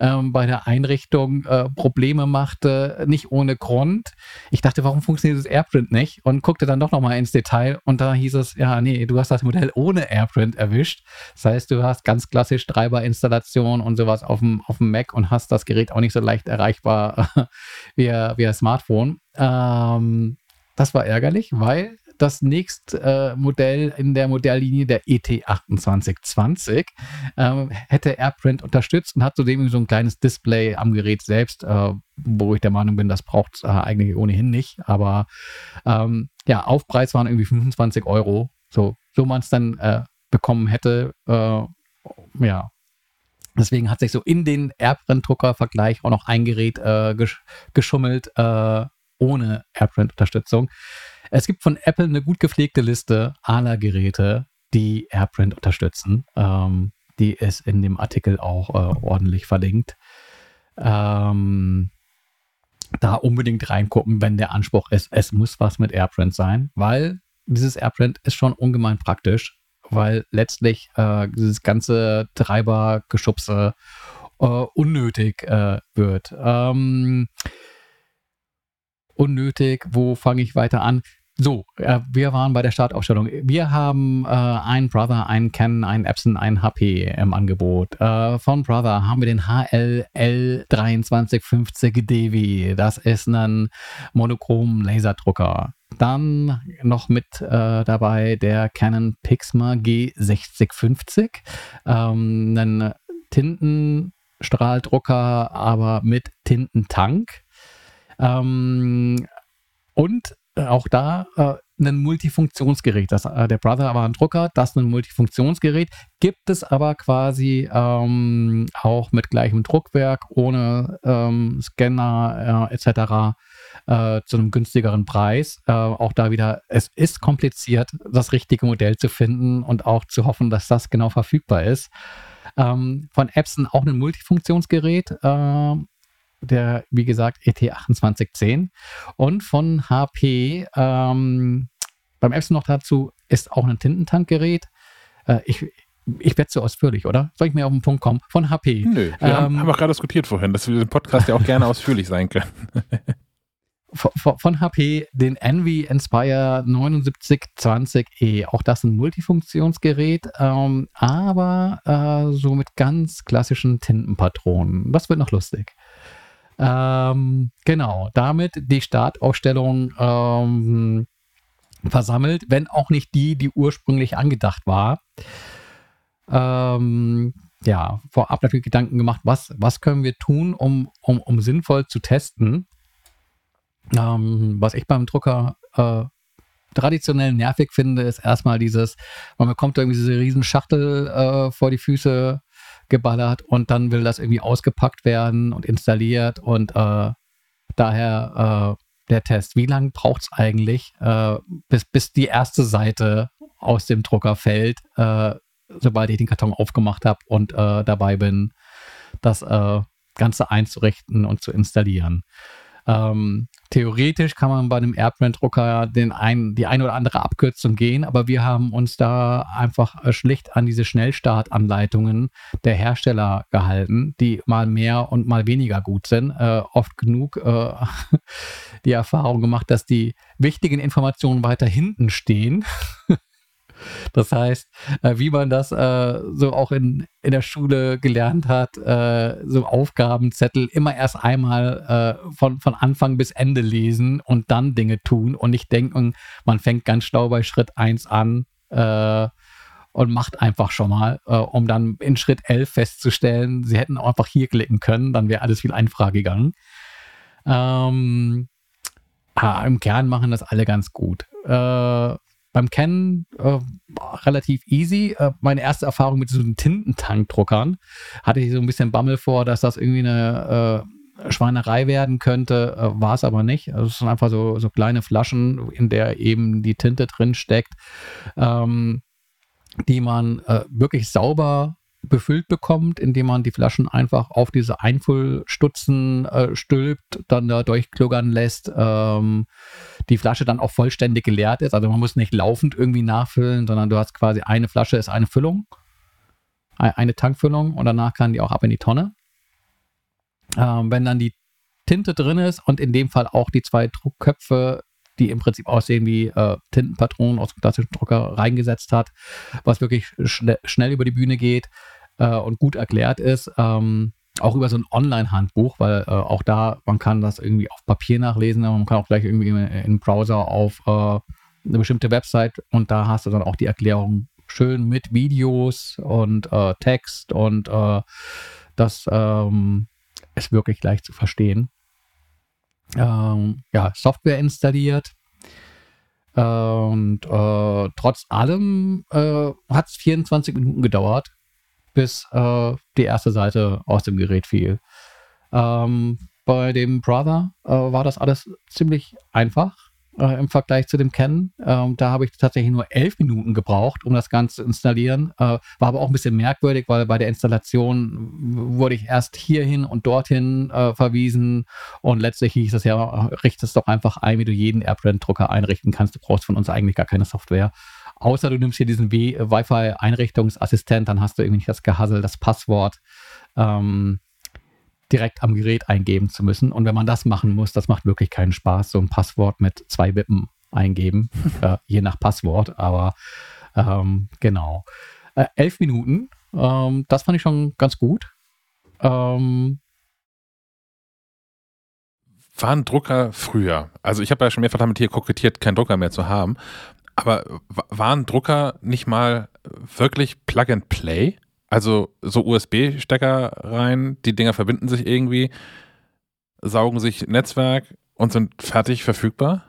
ähm, bei der Einrichtung äh, Probleme machte, nicht ohne Grund. Ich dachte, warum funktioniert das Airprint nicht? Und guckte dann doch nochmal ins Detail und da hieß es, ja, nee, du hast das Modell ohne Airprint erwischt. Das heißt, du hast ganz klassisch Treiberinstallation und sowas auf dem, auf dem Mac und hast das Gerät auch nicht so leicht erreichbar wie, wie ein Smartphone. Ähm, das war ärgerlich, weil das nächste äh, Modell in der Modelllinie der ET2820 ähm, hätte AirPrint unterstützt und hat zudem so ein kleines Display am Gerät selbst, äh, wo ich der Meinung bin, das braucht es äh, eigentlich ohnehin nicht. Aber ähm, ja, Aufpreis waren irgendwie 25 Euro. So, so man es dann äh, bekommen hätte, äh, ja, Deswegen hat sich so in den AirPrint-Drucker-Vergleich auch noch ein Gerät äh, gesch geschummelt äh, ohne AirPrint-Unterstützung. Es gibt von Apple eine gut gepflegte Liste aller Geräte, die AirPrint unterstützen. Ähm, die ist in dem Artikel auch äh, ordentlich verlinkt. Ähm, da unbedingt reingucken, wenn der Anspruch ist, es muss was mit AirPrint sein, weil dieses AirPrint ist schon ungemein praktisch, weil letztlich äh, dieses ganze Treibergeschubse äh, unnötig äh, wird. Ähm, unnötig, wo fange ich weiter an? So, äh, wir waren bei der Startaufstellung. Wir haben äh, einen Brother, einen Canon, einen Epson, einen HP im Angebot. Äh, von Brother haben wir den HLL 2350 DW. Das ist ein monochrom Laserdrucker. Dann noch mit äh, dabei der Canon Pixma G6050. Ähm, ein Tintenstrahldrucker, aber mit Tintentank. Ähm, und auch da äh, ein Multifunktionsgerät. Das, äh, der Brother war ein Drucker, das ein Multifunktionsgerät. Gibt es aber quasi ähm, auch mit gleichem Druckwerk, ohne ähm, Scanner äh, etc. Äh, zu einem günstigeren Preis. Äh, auch da wieder, es ist kompliziert, das richtige Modell zu finden und auch zu hoffen, dass das genau verfügbar ist. Ähm, von Epson auch ein Multifunktionsgerät äh, der, wie gesagt, ET2810. Und von HP, ähm, beim Epson noch dazu, ist auch ein Tintentankgerät. Äh, ich ich werde zu ausführlich, oder? Soll ich mir auf den Punkt kommen? Von HP. Nö, wir ähm, haben, haben auch gerade diskutiert vorhin, dass wir den Podcast ja auch gerne ausführlich sein können. von, von, HP den Envy Inspire 7920E. Auch das ein Multifunktionsgerät, ähm, aber äh, so mit ganz klassischen Tintenpatronen. Das wird noch lustig. Ähm, genau, damit die Startaufstellung ähm, versammelt, wenn auch nicht die, die ursprünglich angedacht war. Ähm, ja, vorab natürlich Gedanken gemacht, was, was können wir tun, um, um, um sinnvoll zu testen. Ähm, was ich beim Drucker äh, traditionell nervig finde, ist erstmal dieses, man bekommt irgendwie diese riesen Schachtel äh, vor die Füße geballert und dann will das irgendwie ausgepackt werden und installiert und äh, daher äh, der Test. Wie lange braucht es eigentlich, äh, bis, bis die erste Seite aus dem Drucker fällt, äh, sobald ich den Karton aufgemacht habe und äh, dabei bin, das äh, Ganze einzurichten und zu installieren? Ähm, theoretisch kann man bei einem Airbrand-Drucker den ein, die eine oder andere Abkürzung gehen, aber wir haben uns da einfach äh, schlicht an diese Schnellstartanleitungen der Hersteller gehalten, die mal mehr und mal weniger gut sind. Äh, oft genug äh, die Erfahrung gemacht, dass die wichtigen Informationen weiter hinten stehen Das heißt, äh, wie man das äh, so auch in, in der Schule gelernt hat, äh, so Aufgabenzettel immer erst einmal äh, von, von Anfang bis Ende lesen und dann Dinge tun und nicht denken, man fängt ganz schlau bei Schritt 1 an äh, und macht einfach schon mal, äh, um dann in Schritt 11 festzustellen, sie hätten einfach hier klicken können, dann wäre alles viel einfacher gegangen. Ähm, ah, Im Kern machen das alle ganz gut. Äh, beim Canon äh, relativ easy. Äh, meine erste Erfahrung mit diesen Tintentankdruckern hatte ich so ein bisschen Bammel vor, dass das irgendwie eine äh, Schweinerei werden könnte. Äh, war es aber nicht. Also es sind einfach so, so kleine Flaschen, in der eben die Tinte drin steckt, ähm, die man äh, wirklich sauber befüllt bekommt, indem man die Flaschen einfach auf diese Einfüllstutzen äh, stülpt, dann da durchkluggern lässt, ähm, die Flasche dann auch vollständig geleert ist. Also man muss nicht laufend irgendwie nachfüllen, sondern du hast quasi eine Flasche ist eine Füllung, eine Tankfüllung und danach kann die auch ab in die Tonne. Ähm, wenn dann die Tinte drin ist und in dem Fall auch die zwei Druckköpfe die im Prinzip aussehen wie äh, Tintenpatronen aus dem klassischen Drucker reingesetzt hat, was wirklich schne schnell über die Bühne geht äh, und gut erklärt ist. Ähm, auch über so ein Online-Handbuch, weil äh, auch da, man kann das irgendwie auf Papier nachlesen, aber man kann auch gleich irgendwie im Browser auf äh, eine bestimmte Website und da hast du dann auch die Erklärung schön mit Videos und äh, Text und äh, das ähm, ist wirklich leicht zu verstehen ähm, ja, Software installiert. Und äh, trotz allem äh, hat es 24 Minuten gedauert, bis äh, die erste Seite aus dem Gerät fiel. Ähm, bei dem Brother äh, war das alles ziemlich einfach äh, im Vergleich zu dem Canon. Ähm, da habe ich tatsächlich nur elf Minuten gebraucht, um das Ganze zu installieren. Äh, war aber auch ein bisschen merkwürdig, weil bei der Installation wurde ich erst hierhin und dorthin äh, verwiesen und letztlich hieß es ja, richte es doch einfach ein, wie du jeden AirPrint-Drucker einrichten kannst. Du brauchst von uns eigentlich gar keine Software. Außer du nimmst hier diesen Wi-Fi-Einrichtungsassistent, dann hast du irgendwie nicht das Gehassel, das Passwort. Ähm, direkt am Gerät eingeben zu müssen. Und wenn man das machen muss, das macht wirklich keinen Spaß, so ein Passwort mit zwei Wippen eingeben, äh, je nach Passwort. Aber ähm, genau. Äh, elf Minuten, ähm, das fand ich schon ganz gut. Ähm, war ein Drucker früher? Also ich habe ja schon mehrfach damit hier kokettiert, keinen Drucker mehr zu haben. Aber war ein Drucker nicht mal wirklich Plug and Play? Also so USB-Stecker rein, die Dinger verbinden sich irgendwie, saugen sich Netzwerk und sind fertig verfügbar?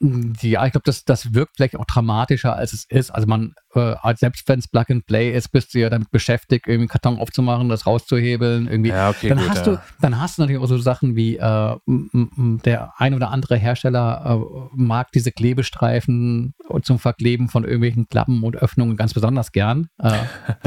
Ja, ich glaube, das, das wirkt vielleicht auch dramatischer, als es ist. Also man, äh, selbst wenn es Plug and Play ist, bist du ja damit beschäftigt, irgendwie einen Karton aufzumachen, das rauszuhebeln, irgendwie. Ja, okay, dann gut, hast ja. du, dann hast du natürlich auch so Sachen wie äh, der ein oder andere Hersteller äh, mag diese Klebestreifen zum Verkleben von irgendwelchen Klappen und Öffnungen ganz besonders gern. Äh,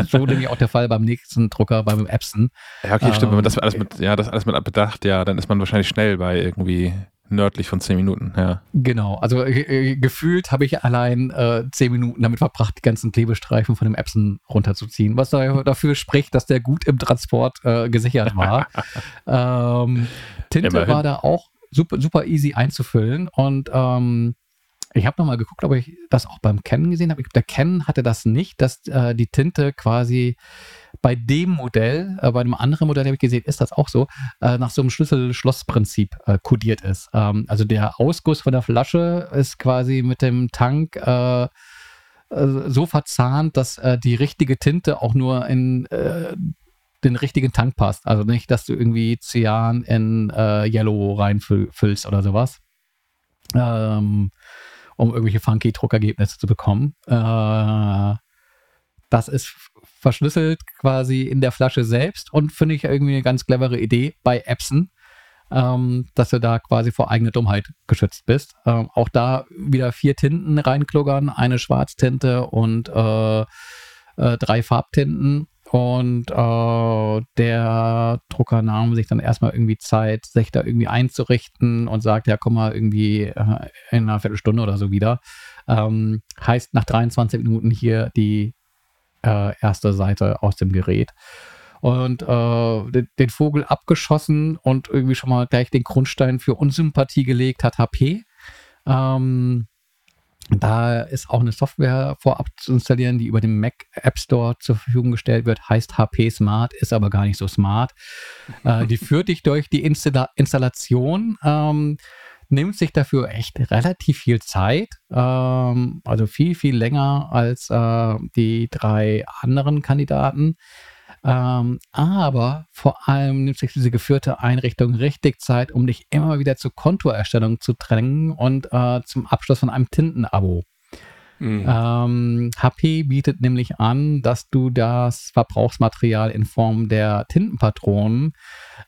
so nämlich auch der Fall beim nächsten Drucker, beim Epson. Ja, okay, stimmt. Wenn man das Ähm, alles mit, ja, das alles mit bedacht, ja, dann ist man wahrscheinlich schnell bei irgendwie nördlich von 10 Minuten, ja. Genau, also äh, äh, gefühlt habe ich allein äh, zehn Minuten damit verbracht, die ganzen Klebestreifen von dem Epson runterzuziehen, was da, dafür spricht, dass der gut im Transport äh, gesichert war. ähm, Tinte Immerhin. war da auch super, super easy einzufüllen und ähm, ich habe nochmal geguckt, ob ich das auch beim Canon gesehen habe. Der Canon hatte das nicht, dass äh, die Tinte quasi bei dem Modell, äh, bei einem anderen Modell habe ich gesehen, ist das auch so, äh, nach so einem Schlüssel-Schloss-Prinzip äh, kodiert ist. Ähm, also der Ausguss von der Flasche ist quasi mit dem Tank äh, äh, so verzahnt, dass äh, die richtige Tinte auch nur in den richtigen Tank passt. Also nicht, dass du irgendwie Cyan in Yellow reinfüllst oder sowas. Ähm, um irgendwelche funky Druckergebnisse zu bekommen. Äh, das ist verschlüsselt quasi in der Flasche selbst und finde ich irgendwie eine ganz clevere Idee bei Epson, ähm, dass du da quasi vor eigener Dummheit geschützt bist. Ähm, auch da wieder vier Tinten reinkluggern, eine Schwarztinte und äh, äh, drei Farbtinten und äh, der Drucker nahm sich dann erstmal irgendwie Zeit, sich da irgendwie einzurichten und sagt, ja, komm mal irgendwie äh, in einer Viertelstunde oder so wieder. Ähm, heißt nach 23 Minuten hier die äh, erste Seite aus dem Gerät. Und äh, den, den, Vogel abgeschossen und irgendwie schon mal gleich den Grundstein für Unsympathie gelegt hat HP. Ähm, da ist auch eine Software vorab zu installieren, die über den Mac App Store zur Verfügung gestellt wird, heißt HP Smart, ist aber gar nicht so smart. Äh, die führt dich durch die Installa Installation, ähm, nimmt sich dafür echt relativ viel Zeit, ähm, also viel, viel länger als äh, die drei anderen Kandidaten. Ähm, aber vor allem nimmt sich diese geführte Einrichtung richtig Zeit, um dich immer wieder zur Kontoerstellung zu drängen und äh, zum Abschluss von einem Tintenabo. Mhm. Ähm, HP bietet nämlich an, dass du das Verbrauchsmaterial in Form der Tintenpatronen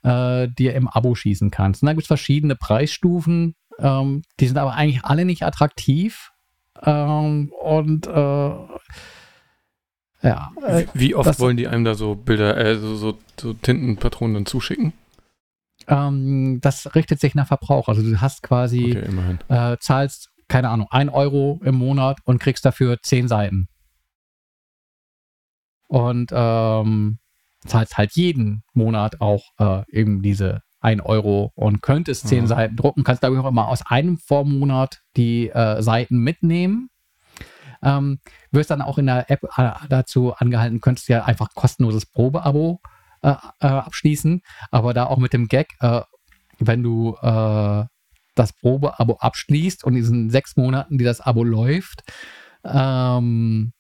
äh, dir im Abo schießen kannst. Und da gibt es verschiedene Preisstufen, ähm, die sind aber eigentlich alle nicht attraktiv. Ähm, und äh, ja. Äh, wie, wie, oft das, wollen die einem da so Bilder, äh, so, so, so Tintenpatronen dann zuschicken? Ähm, das richtet sich nach Verbrauch. Also du hast quasi, okay, äh, zahlst, keine Ahnung, ein Euro im Monat und kriegst dafür zehn Seiten. Und ähm, zahlst halt jeden Monat auch äh, eben diese 1 Euro und könntest zehn mhm. Seiten drucken, kannst da auch immer aus einem Vormonat die äh, Seiten mitnehmen ähm, wirst dann auch in der App äh, dazu angehalten, könntest ja einfach kostenloses Probeabo äh, äh, abschließen, aber da auch mit dem Gag, äh, wenn du das Probeabo abschließt und in diesen sechs Monaten, die das Abo läuft, ähm,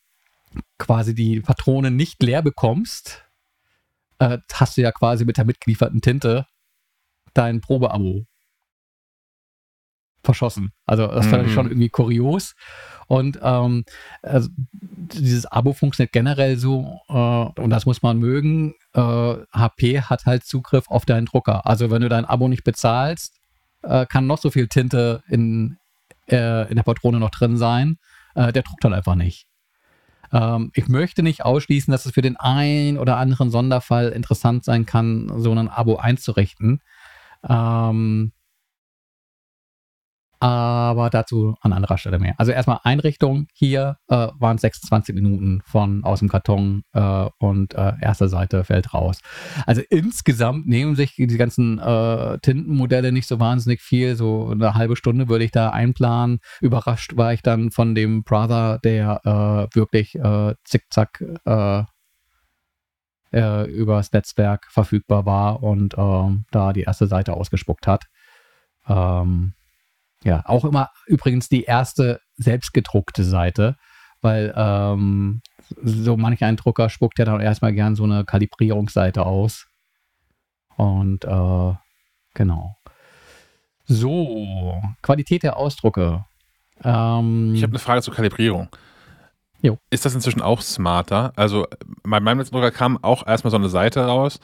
quasi die Patronen nicht leer bekommst, äh, hast du ja quasi mit der mitgelieferten Tinte dein Probeabo verschossen. Also das fand ich mhm. schon irgendwie kurios. Und ähm, also dieses Abo funktioniert generell so, äh, und das muss man mögen. Äh, HP hat halt Zugriff auf deinen Drucker. Also wenn du dein Abo nicht bezahlst, äh, kann noch so viel Tinte in, äh, in der Patrone noch drin sein. Äh, der druckt halt einfach nicht. Ähm, ich möchte nicht ausschließen, dass es für den einen oder anderen Sonderfall interessant sein kann, so ein Abo einzurichten. Ähm, aber dazu an anderer Stelle mehr. Also erstmal Einrichtung. Hier äh, waren 26 Minuten von aus dem Karton äh, und äh, erste Seite fällt raus. Also insgesamt nehmen sich die ganzen äh, Tintenmodelle nicht so wahnsinnig viel. So eine halbe Stunde würde ich da einplanen. Überrascht war ich dann von dem Brother, der äh, wirklich äh, zickzack übers Netzwerk verfügbar war und ähm, da die erste Seite ausgespuckt hat. Ähm, ja, auch immer übrigens die erste selbstgedruckte Seite, weil ähm, so manch ein Drucker spuckt ja dann erstmal gern so eine Kalibrierungsseite aus. Und äh, genau. So, Qualität der Ausdrucke. Ähm, ich habe eine Frage zur Kalibrierung. Jo. Ist das inzwischen auch smarter? Also bei meinem letzten Drucker kam auch erstmal so eine Seite raus,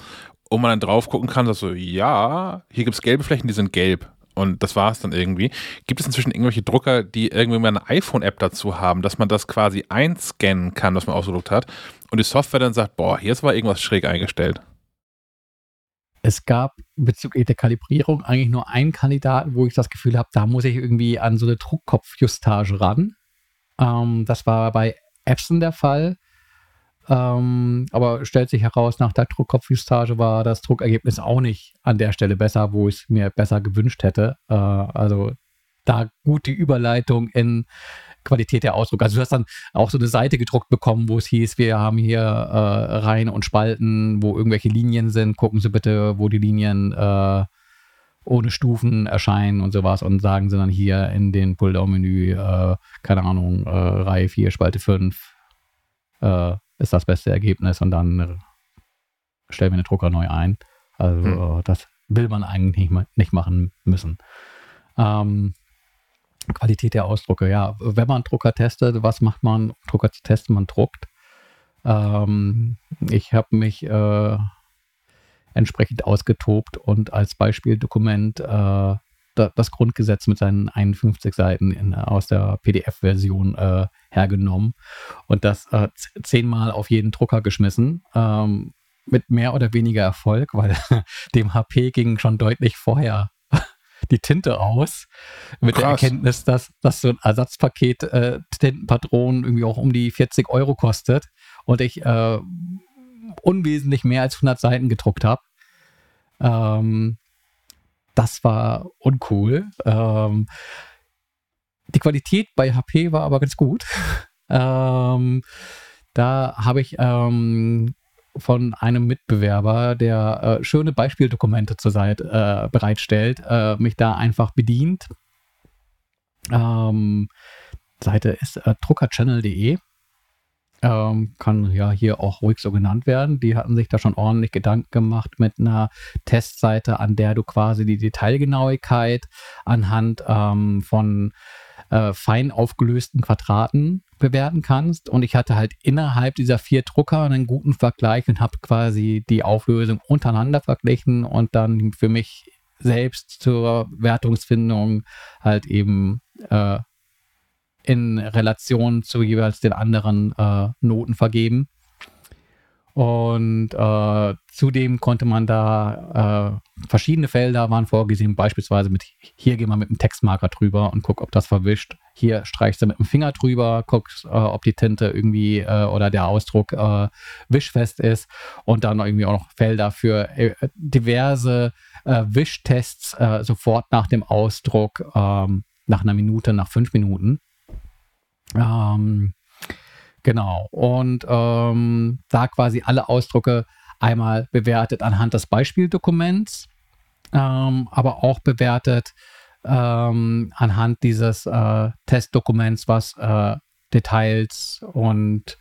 wo man dann drauf gucken kann, dass so, ja, hier gibt es gelbe Flächen, die sind gelb. Und das war es dann irgendwie. Gibt es inzwischen irgendwelche Drucker, die irgendwie mal eine iPhone-App dazu haben, dass man das quasi einscannen kann, was man ausgedruckt hat, und die Software dann sagt, boah, hier ist aber irgendwas schräg eingestellt? Es gab bezüglich der Kalibrierung eigentlich nur einen Kandidaten, wo ich das Gefühl habe, da muss ich irgendwie an so eine Druckkopfjustage ran. Ähm, das war bei Epson der Fall. Ähm, aber stellt sich heraus, nach der Druckkopfjustage war das Druckergebnis auch nicht an der Stelle besser, wo ich es mir besser gewünscht hätte. Äh, also da gut die Überleitung in Qualität der Ausdruck. Also du hast dann auch so eine Seite gedruckt bekommen, wo es hieß, wir haben hier äh, Reihen und Spalten, wo irgendwelche Linien sind. Gucken Sie bitte, wo die Linien äh, ohne Stufen erscheinen und sowas und sagen sie dann hier in den Pulldown-Menü, äh, keine Ahnung, äh, Reihe 4, Spalte 5, äh, ist das beste Ergebnis und dann stelle mir den Drucker neu ein. Also Hm. äh, das will man eigentlich nicht machen müssen. Ähm, Qualität der Ausdrucke, ja. Wenn man Drucker testet, was macht man, um Drucker zu testen? Man druckt. Ähm, ich habe mich äh, entsprechend ausgetobt und als Beispieldokument äh, da, das Grundgesetz mit seinen 51 Seiten in, aus der PDF-Version äh, hergenommen und das äh, zehnmal auf jeden Drucker geschmissen. Ähm, mit mehr oder weniger Erfolg, weil dem HP ging schon deutlich vorher die Tinte aus. Mit der Krass. Erkenntnis, dass, dass so ein Ersatzpaket äh, Tintenpatronen irgendwie auch um die 40 Euro kostet und ich äh, unwesentlich mehr als 100 Seiten gedruckt habe. Ähm, das war uncool. Ähm, die Qualität bei HP war aber ganz gut. ähm, da habe ich ähm, von einem Mitbewerber, der äh, schöne Beispieldokumente zur Seite äh, bereitstellt, äh, mich da einfach bedient. Ähm, Seite ist äh, druckerchannel.de. Ähm, kann ja hier auch ruhig so genannt werden. Die hatten sich da schon ordentlich Gedanken gemacht mit einer Testseite, an der du quasi die Detailgenauigkeit anhand ähm, von äh, fein aufgelösten Quadraten bewerten kannst. Und ich hatte halt innerhalb dieser vier Drucker einen guten Vergleich und habe quasi die Auflösung untereinander verglichen und dann für mich selbst zur Wertungsfindung halt eben äh, in Relation zu jeweils den anderen äh, Noten vergeben. Und äh, zudem konnte man da äh, verschiedene Felder waren vorgesehen, beispielsweise mit hier gehen wir mit dem Textmarker drüber und guck, ob das verwischt. Hier streichst du mit dem Finger drüber, guckst, äh, ob die Tinte irgendwie äh, oder der Ausdruck äh, wischfest ist. Und dann irgendwie auch noch Felder für äh, diverse Wischtests sofort nach dem Ausdruck, ähm, nach einer Minute, nach fünf Minuten. Ähm, genau. Und ähm, da quasi alle Ausdrucke einmal bewertet anhand des Beispieldokuments, ähm, aber auch bewertet ähm, anhand dieses äh, Testdokuments, was äh, Details und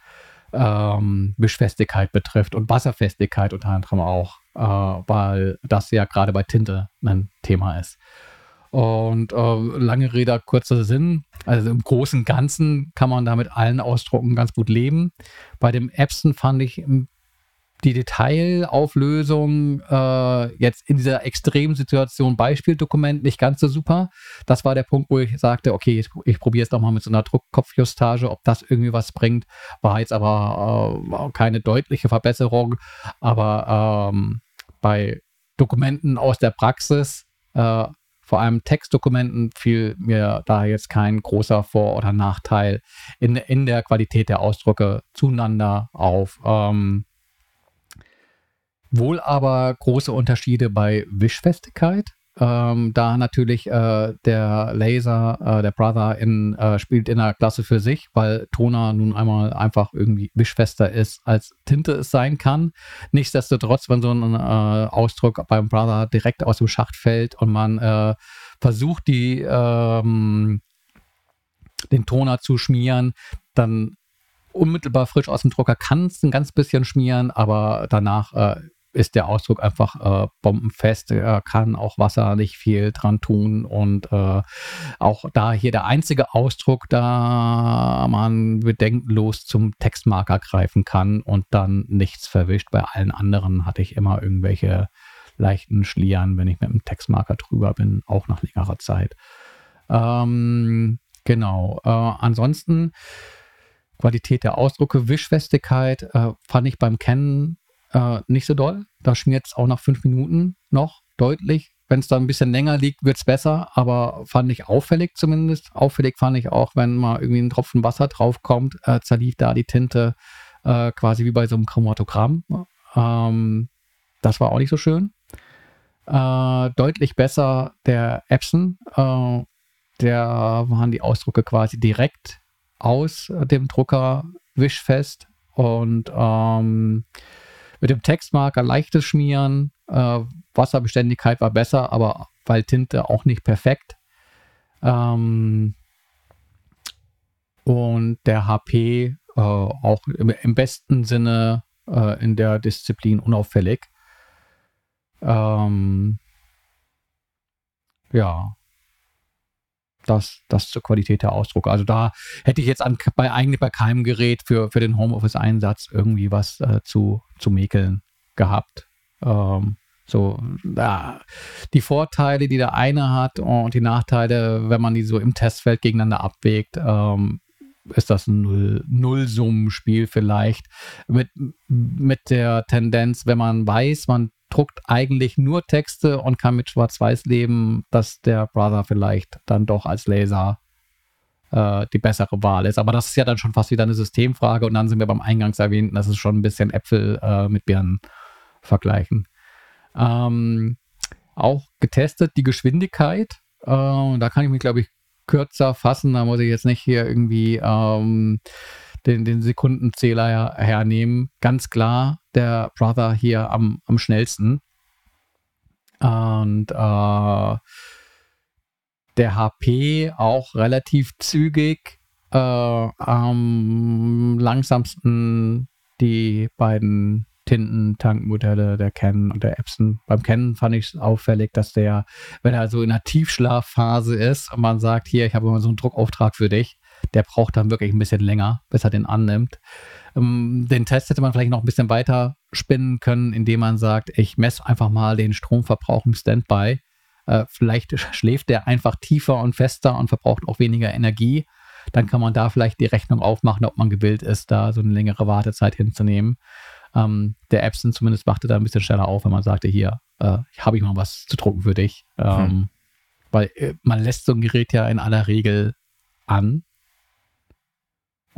ähm, Wischfestigkeit betrifft und Wasserfestigkeit unter anderem auch, äh, weil das ja gerade bei Tinte ein Thema ist. Und äh, lange Rede, kurzer Sinn. Also im Großen Ganzen kann man da mit allen Ausdrucken ganz gut leben. Bei dem Epson fand ich m, die Detailauflösung äh, jetzt in dieser extremen Situation Beispieldokument nicht ganz so super. Das war der Punkt, wo ich sagte, okay, ich, ich probiere es doch mal mit so einer Druckkopfjustage, ob das irgendwie was bringt. War jetzt aber äh, keine deutliche Verbesserung. Aber ähm, bei Dokumenten aus der Praxis äh, vor allem Textdokumenten fiel mir da jetzt kein großer Vor- oder Nachteil in, in der Qualität der Ausdrucke zueinander auf. Ähm, wohl aber große Unterschiede bei Wischfestigkeit. Ähm, da natürlich äh, der Laser, äh, der Brother in, äh, spielt in der Klasse für sich, weil Toner nun einmal einfach irgendwie wischfester ist, als Tinte es sein kann. Nichtsdestotrotz, wenn so ein äh, Ausdruck beim Brother direkt aus dem Schacht fällt und man äh, versucht, die, ähm, den Toner zu schmieren, dann unmittelbar frisch aus dem Drucker kann es ein ganz bisschen schmieren, aber danach äh, ist der Ausdruck einfach äh, bombenfest, er kann auch Wasser nicht viel dran tun und äh, auch da hier der einzige Ausdruck, da man bedenkenlos zum Textmarker greifen kann und dann nichts verwischt. Bei allen anderen hatte ich immer irgendwelche leichten Schlieren, wenn ich mit dem Textmarker drüber bin, auch nach längerer Zeit. Ähm, genau. Äh, ansonsten Qualität der Ausdrucke, Wischfestigkeit äh, fand ich beim Canon äh, nicht so doll. Da schmiert es auch nach fünf Minuten noch deutlich. Wenn es da ein bisschen länger liegt, wird es besser, aber fand ich auffällig zumindest. Auffällig fand ich auch, wenn mal irgendwie ein Tropfen Wasser draufkommt, äh, zerlief da die Tinte äh, quasi wie bei so einem Chromatogramm. Ähm, das war auch nicht so schön. Äh, deutlich besser der Epson. Äh, der waren die Ausdrucke quasi direkt aus dem Drucker wischfest und ähm, mit dem Textmarker leichtes Schmieren. Äh, Wasserbeständigkeit war besser, aber weil Tinte auch nicht perfekt. Ähm, und der HP äh, auch im, im besten Sinne äh, in der Disziplin unauffällig. Ähm, ja, das, das zur Qualität der Ausdrucke. Also da hätte ich jetzt an, bei, eigentlich bei keinem Gerät für, für den Homeoffice-Einsatz irgendwie was äh, zu, zu mäkeln gehabt. Ähm, so, ja, die Vorteile, die der eine hat und die Nachteile, wenn man die so im Testfeld gegeneinander abwägt, ähm, ist das ein Null Nullsummenspiel vielleicht. Mit, mit der Tendenz, wenn man weiß, man druckt eigentlich nur Texte und kann mit Schwarz-Weiß leben, dass der Brother vielleicht dann doch als Laser äh, die bessere Wahl ist. Aber das ist ja dann schon fast wieder eine Systemfrage und dann sind wir beim eingangs erwähnten, das ist schon ein bisschen Äpfel äh, mit Birnen vergleichen. Ähm, auch getestet die Geschwindigkeit. Äh, da kann ich mich, glaube ich, kürzer fassen. Da muss ich jetzt nicht hier irgendwie ähm, den, den Sekundenzähler hernehmen. Ganz klar, der Brother hier am, am schnellsten. Und äh, der HP auch relativ zügig. Äh, am langsamsten die beiden Tintentankmodelle der Canon und der Epson. Beim Canon fand ich es auffällig, dass der, wenn er so in einer Tiefschlafphase ist und man sagt, hier, ich habe immer so einen Druckauftrag für dich, der braucht dann wirklich ein bisschen länger, bis er den annimmt. Ähm, den Test hätte man vielleicht noch ein bisschen weiter spinnen können, indem man sagt, ich messe einfach mal den Stromverbrauch im Standby. Äh, vielleicht schläft der einfach tiefer und fester und verbraucht auch weniger Energie. Dann kann man da vielleicht die Rechnung aufmachen, ob man gewillt ist, da so eine längere Wartezeit hinzunehmen. Ähm, der Epson zumindest wachte da ein bisschen schneller auf, wenn man sagte, hier, äh, habe ich mal was zu drucken für dich. Ähm, hm. Weil äh, man lässt so ein Gerät ja in aller Regel an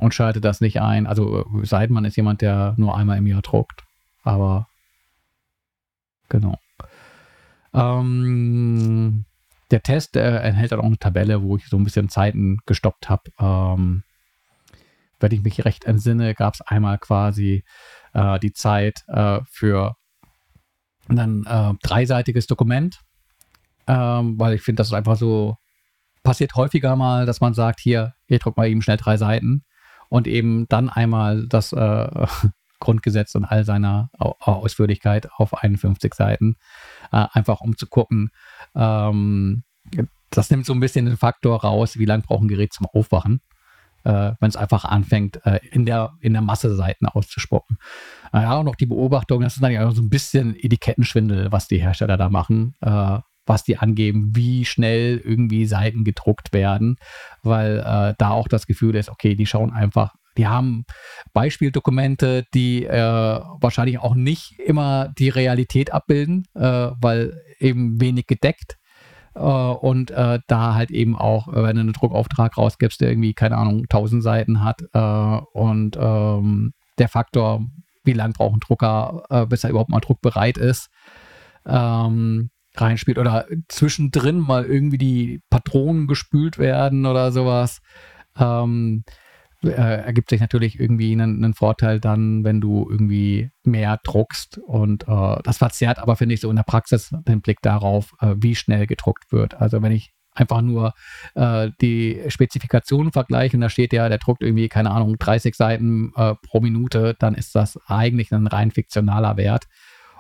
und schaltet das nicht ein. Also äh, Seidmann ist jemand, der nur einmal im Jahr druckt. Aber genau. Ähm, der Test äh, enthält dann auch eine Tabelle, wo ich so ein bisschen Zeiten gestoppt habe. Ähm, wenn ich mich recht entsinne, gab es einmal quasi äh, die Zeit äh, für ein äh, dreiseitiges Dokument, ähm, weil ich finde, das ist einfach so, passiert häufiger mal, dass man sagt, hier, ich druck mal eben schnell drei Seiten und eben dann einmal das äh, Grundgesetz und all seiner Ausführlichkeit auf 51 Seiten, äh, einfach um zu gucken, ähm, das nimmt so ein bisschen den Faktor raus, wie lange braucht ein Gerät zum Aufwachen äh, wenn es einfach anfängt, äh, in, der, in der Masse Seiten auszuspucken. Äh, ja, und noch die Beobachtung, das ist dann ja so ein bisschen Etikettenschwindel, was die Hersteller da machen, äh, was die angeben, wie schnell irgendwie Seiten gedruckt werden, weil äh, da auch das Gefühl ist, okay, die schauen einfach die haben Beispieldokumente, die äh, wahrscheinlich auch nicht immer die Realität abbilden, äh, weil eben wenig gedeckt äh, und äh, da halt eben auch, äh, wenn du einen Druckauftrag rausgibst, der irgendwie, keine Ahnung, 1000 Seiten hat äh, und ähm, der Faktor, wie lange braucht ein Drucker, äh, bis er überhaupt mal druckbereit ist, ähm, reinspielt oder zwischendrin mal irgendwie die Patronen gespült werden oder sowas. Ähm, äh, ergibt sich natürlich irgendwie einen, einen, Vorteil dann, wenn du irgendwie mehr druckst. Und äh, das verzerrt aber, finde ich, so in der Praxis den Blick darauf, äh, wie schnell gedruckt wird. Also wenn ich einfach nur äh, die Spezifikationen vergleiche und da steht ja, der druckt irgendwie, keine Ahnung, 30 Seiten äh, pro Minute, dann ist das eigentlich ein rein fiktionaler Wert.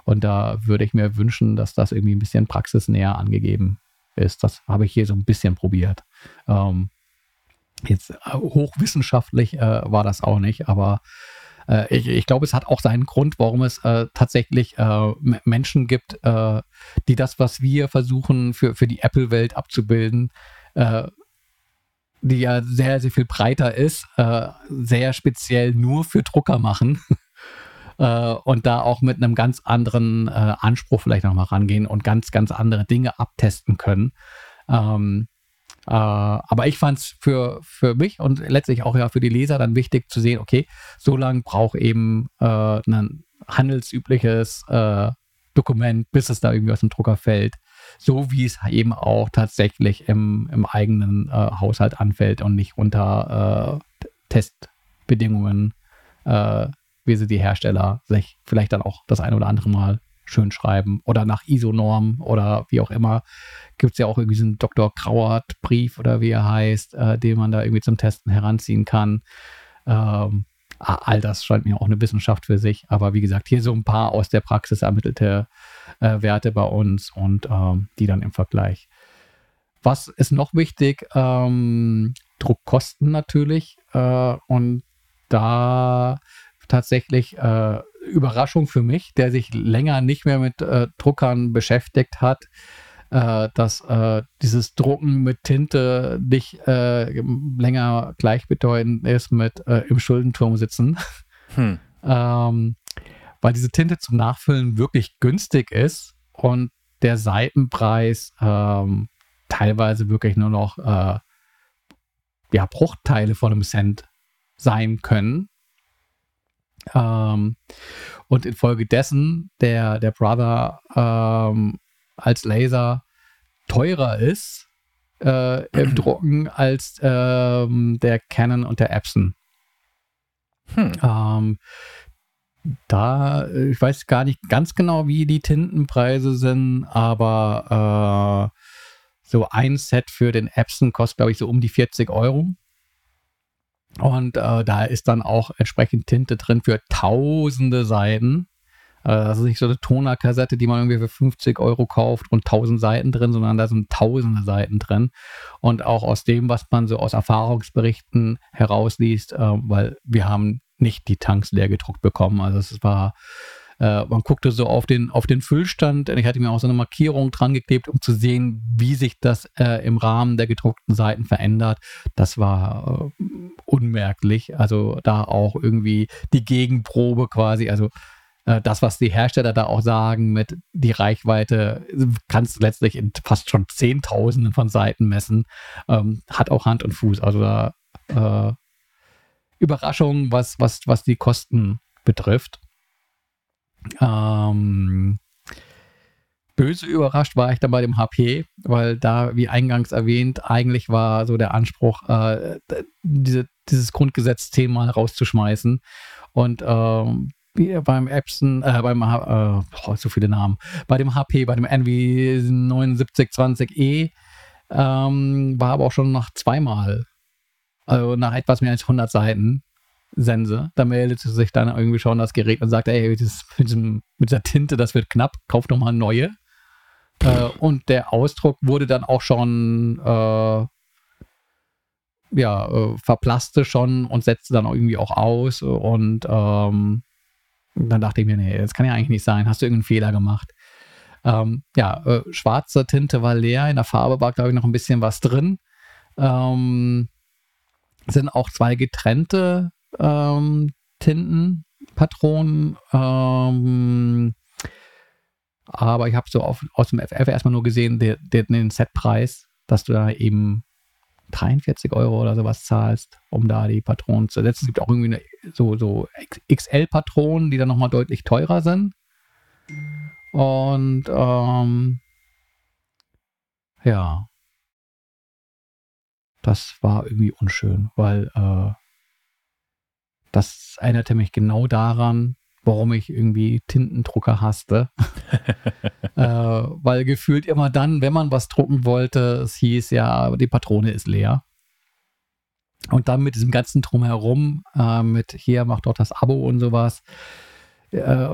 Und da würde ich mir wünschen, dass das irgendwie ein bisschen praxisnäher angegeben ist. Das habe ich hier so ein bisschen probiert. Ähm, Jetzt äh, hochwissenschaftlich äh, war das auch nicht, aber äh, ich, ich glaube, es hat auch seinen Grund, warum es äh, tatsächlich äh, Menschen gibt, äh, die das, was wir versuchen für, für die Apple-Welt abzubilden, die ja sehr, sehr viel breiter ist, sehr speziell nur für Drucker machen. und da auch mit einem ganz anderen Anspruch vielleicht nochmal rangehen und ganz, ganz andere Dinge abtesten können. Ähm, äh, aber ich fand es für, für mich und letztlich auch ja für die Leser dann wichtig zu sehen, okay, so lange braucht eben äh, ein handelsübliches äh, Dokument, bis es da irgendwie aus dem Drucker fällt. So wie es eben auch tatsächlich im, im eigenen äh, Haushalt anfällt und nicht unter äh, Testbedingungen, äh, wie sie die Hersteller sich vielleicht dann auch das ein oder andere Mal schön schreiben oder nach ISO-Norm oder wie auch immer. Gibt es ja auch irgendwie einen Dr. Grauert-Brief oder wie er heißt, äh, den man da irgendwie zum Testen heranziehen kann. Ähm, all das scheint mir auch eine Wissenschaft für sich. Aber wie gesagt, hier so ein paar aus der Praxis ermittelte äh, Werte bei uns und ähm, die dann im Vergleich. Was ist noch wichtig? Ähm, Druckkosten natürlich. Äh, und da tatsächlich äh, Überraschung für mich, der sich länger nicht mehr mit äh, Druckern beschäftigt hat, äh, dass äh, dieses Drucken mit Tinte nicht äh, länger gleichbedeutend ist mit äh, im Schuldenturm sitzen. Hm. ähm, weil diese Tinte zum Nachfüllen wirklich günstig ist und der Seitenpreis ähm, teilweise wirklich nur noch ja, Bruchteile von einem Cent sein können. Ähm, und infolgedessen der, der Brother ähm, als Laser teurer ist äh, im Drucken als ähm, der Canon und der Epson. Hm. Ähm, da, ich weiß gar nicht ganz genau, wie die Tintenpreise sind, aber äh, so ein Set für den Epson kostet, glaube ich, so um die 40 Euro. Und äh, da ist dann auch entsprechend Tinte drin für tausende Seiten. Äh, das ist nicht so eine Tonerkassette, die man irgendwie für 50 Euro kauft und 1000 Seiten drin, sondern da sind tausende Seiten drin. Und auch aus dem, was man so aus Erfahrungsberichten herausliest, äh, weil wir haben nicht die Tanks leer gedruckt bekommen. Also es war äh, man guckte so auf den, auf den Füllstand. Ich hatte mir auch so eine Markierung dran geklebt, um zu sehen, wie sich das äh, im Rahmen der gedruckten Seiten verändert. Das war äh, unmerklich. Also da auch irgendwie die Gegenprobe quasi, also äh, das, was die Hersteller da auch sagen, mit die Reichweite kannst du letztlich in fast schon Zehntausenden von Seiten messen, ähm, hat auch Hand und Fuß. Also da äh, Überraschung, was, was, was die Kosten betrifft. Ähm, böse überrascht war ich dann bei dem HP, weil da, wie eingangs erwähnt, eigentlich war so der Anspruch, äh, diese, dieses Grundgesetz zehnmal rauszuschmeißen. Und ähm, beim Epson, äh, beim, äh, oh, so viele Namen, bei dem HP, bei dem NV 7920E, ähm, war aber auch schon nach zweimal, also nach etwas mehr als 100 Seiten, Sense. Da meldete sich dann irgendwie schon das Gerät und sagte, ey, mit, diesem, mit dieser Tinte, das wird knapp, kauf doch mal neue. Äh, und der Ausdruck wurde dann auch schon äh, ja, äh, verplasste schon und setzte dann irgendwie auch aus. Und ähm, dann dachte ich mir, nee, das kann ja eigentlich nicht sein. Hast du irgendeinen Fehler gemacht? Ähm, ja, äh, schwarze Tinte war leer, in der Farbe war, glaube ich, noch ein bisschen was drin. Ähm, sind auch zwei getrennte ähm, Tintenpatronen. Ähm, aber ich habe so auf, aus dem FF erstmal nur gesehen, den, den Setpreis, dass du da eben 43 Euro oder sowas zahlst, um da die Patronen zu setzen. Es gibt auch irgendwie eine, so, so XL-Patronen, die dann nochmal deutlich teurer sind. Und ähm, ja, das war irgendwie unschön, weil äh, das erinnerte mich genau daran, warum ich irgendwie Tintendrucker hasste. äh, weil gefühlt immer dann, wenn man was drucken wollte, es hieß ja, die Patrone ist leer. Und dann mit diesem ganzen Drumherum, äh, mit hier macht doch das Abo und sowas, äh,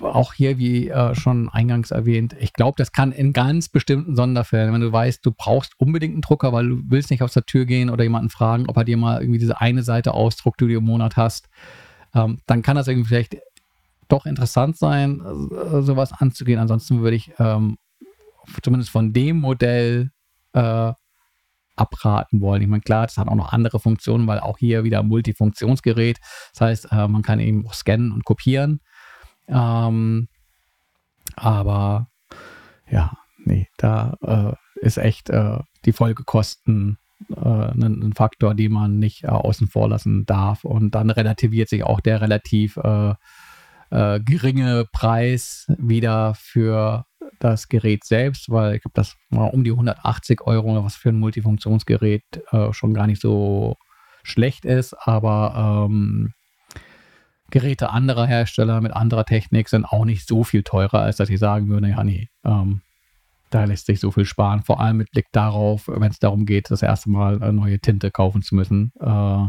auch hier, wie äh, schon eingangs erwähnt, ich glaube, das kann in ganz bestimmten Sonderfällen, wenn du weißt, du brauchst unbedingt einen Drucker, weil du willst nicht aus der Tür gehen oder jemanden fragen, ob er dir mal irgendwie diese eine Seite ausdruckt, die du im Monat hast, ähm, dann kann das irgendwie vielleicht doch interessant sein, äh, sowas anzugehen. Ansonsten würde ich ähm, zumindest von dem Modell äh, abraten wollen. Ich meine, klar, das hat auch noch andere Funktionen, weil auch hier wieder Multifunktionsgerät. Das heißt, äh, man kann eben auch scannen und kopieren. Ähm, aber ja, nee, da äh, ist echt äh, die Folgekosten äh, ein, ein, Faktor, den man nicht äh, außen vor lassen darf. Und dann relativiert sich auch der relativ äh, äh, geringe Preis wieder für das Gerät selbst, weil ich glaube, das war um die 180 Euro, was für ein Multifunktionsgerät schon gar nicht so schlecht ist, aber ähm, Geräte anderer Hersteller mit anderer Technik sind auch nicht so viel teurer, als dass ich sagen würde, ja, nee, ähm, da lässt sich so viel sparen. Vor allem mit Blick darauf, wenn es darum geht, das erste Mal eine neue Tinte kaufen zu müssen. Äh,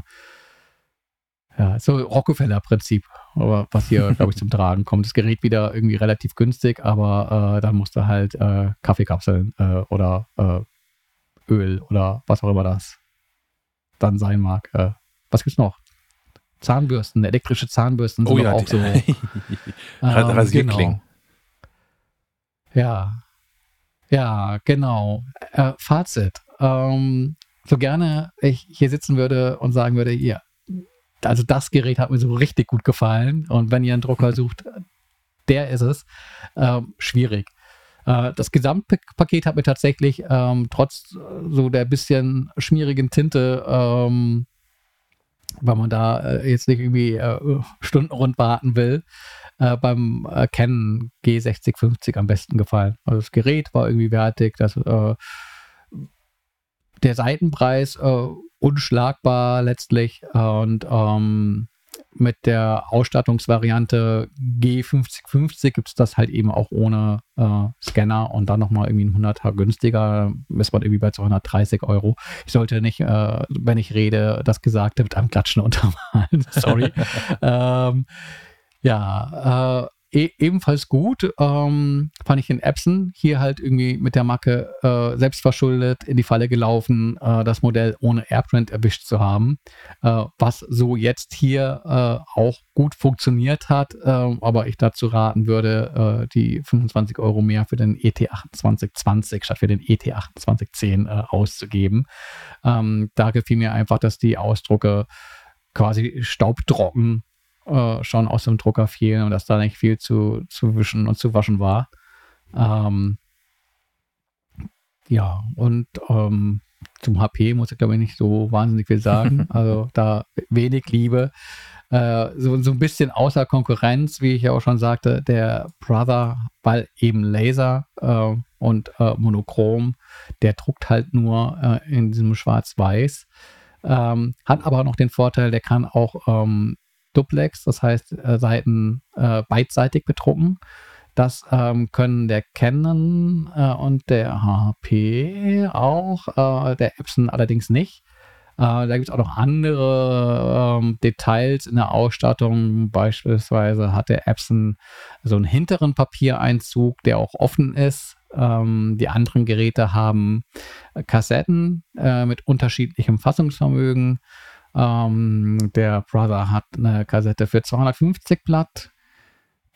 Ja, so Rockefeller-Prinzip, aber was hier, glaube ich, zum Tragen kommt. Das Gerät wieder irgendwie relativ günstig, aber äh, dann musst du halt äh, Kaffeekapseln äh, oder äh, Öl oder was auch immer das dann sein mag. Äh, was gibt's noch? Zahnbürsten, elektrische Zahnbürsten sind Oh ja, auch so. ähm, Rasierklingen. Genau. Ja. Ja, genau. Äh, Fazit. Ähm, so gerne ich hier sitzen würde und sagen würde, hier, also das Gerät hat mir so richtig gut gefallen und wenn ihr einen Drucker sucht, der ist es. Ähm, schwierig. Äh, das Gesamtpaket hat mir tatsächlich ähm, trotz so der bisschen schmierigen Tinte, ähm, weil man da äh, jetzt nicht irgendwie äh, stundenrund warten will, äh, beim äh, Canon G6050 am besten gefallen. Also das Gerät war irgendwie wertig, das, äh, der Seitenpreis äh, unschlagbar letztlich und ähm, mit der Ausstattungsvariante G5050 gibt es das halt eben auch ohne äh, Scanner und dann nochmal irgendwie ein 100er günstiger, ist man irgendwie bei 230 Euro. Ich sollte nicht, äh, wenn ich rede, das Gesagte mit einem Klatschen untermalen. Sorry. ähm, ja, äh, e ebenfalls gut ähm, fand ich in Epson hier halt irgendwie mit der Macke äh, selbstverschuldet in die Falle gelaufen, äh, das Modell ohne Airprint erwischt zu haben, äh, was so jetzt hier äh, auch gut funktioniert hat, äh, aber ich dazu raten würde, äh, die 25 Euro mehr für den E ET2820 statt für den E ET2810 äh, auszugeben. Ähm, da gefiel mir einfach, dass die Ausdrucke quasi staubtrocken äh, schon aus dem Drucker fielen und dass da nicht viel zu, zu wischen und zu waschen war. Ähm, ja, und ähm, zum HP muss ich glaube ich nicht so wahnsinnig viel sagen. also da wenig Liebe. Äh, so, so ein bisschen außer Konkurrenz, wie ich ja auch schon sagte, der Brother, weil eben Laser äh, und äh, Monochrom, der druckt halt nur äh, in diesem Schwarz-Weiß. Ähm, hat aber noch den Vorteil, der kann auch ähm, Duplex, das heißt äh, Seiten äh, beidseitig bedrucken. Das ähm, können der Canon äh, und der HP auch, äh, der Epson allerdings nicht. Äh, da gibt es auch noch andere ähm, Details in der Ausstattung. Beispielsweise hat der Epson so einen hinteren Papiereinzug, der auch offen ist. Ähm, die anderen Geräte haben äh, Kassetten mit unterschiedlichem Fassungsvermögen. Ähm, der Brother hat eine Kassette für 250 Blatt,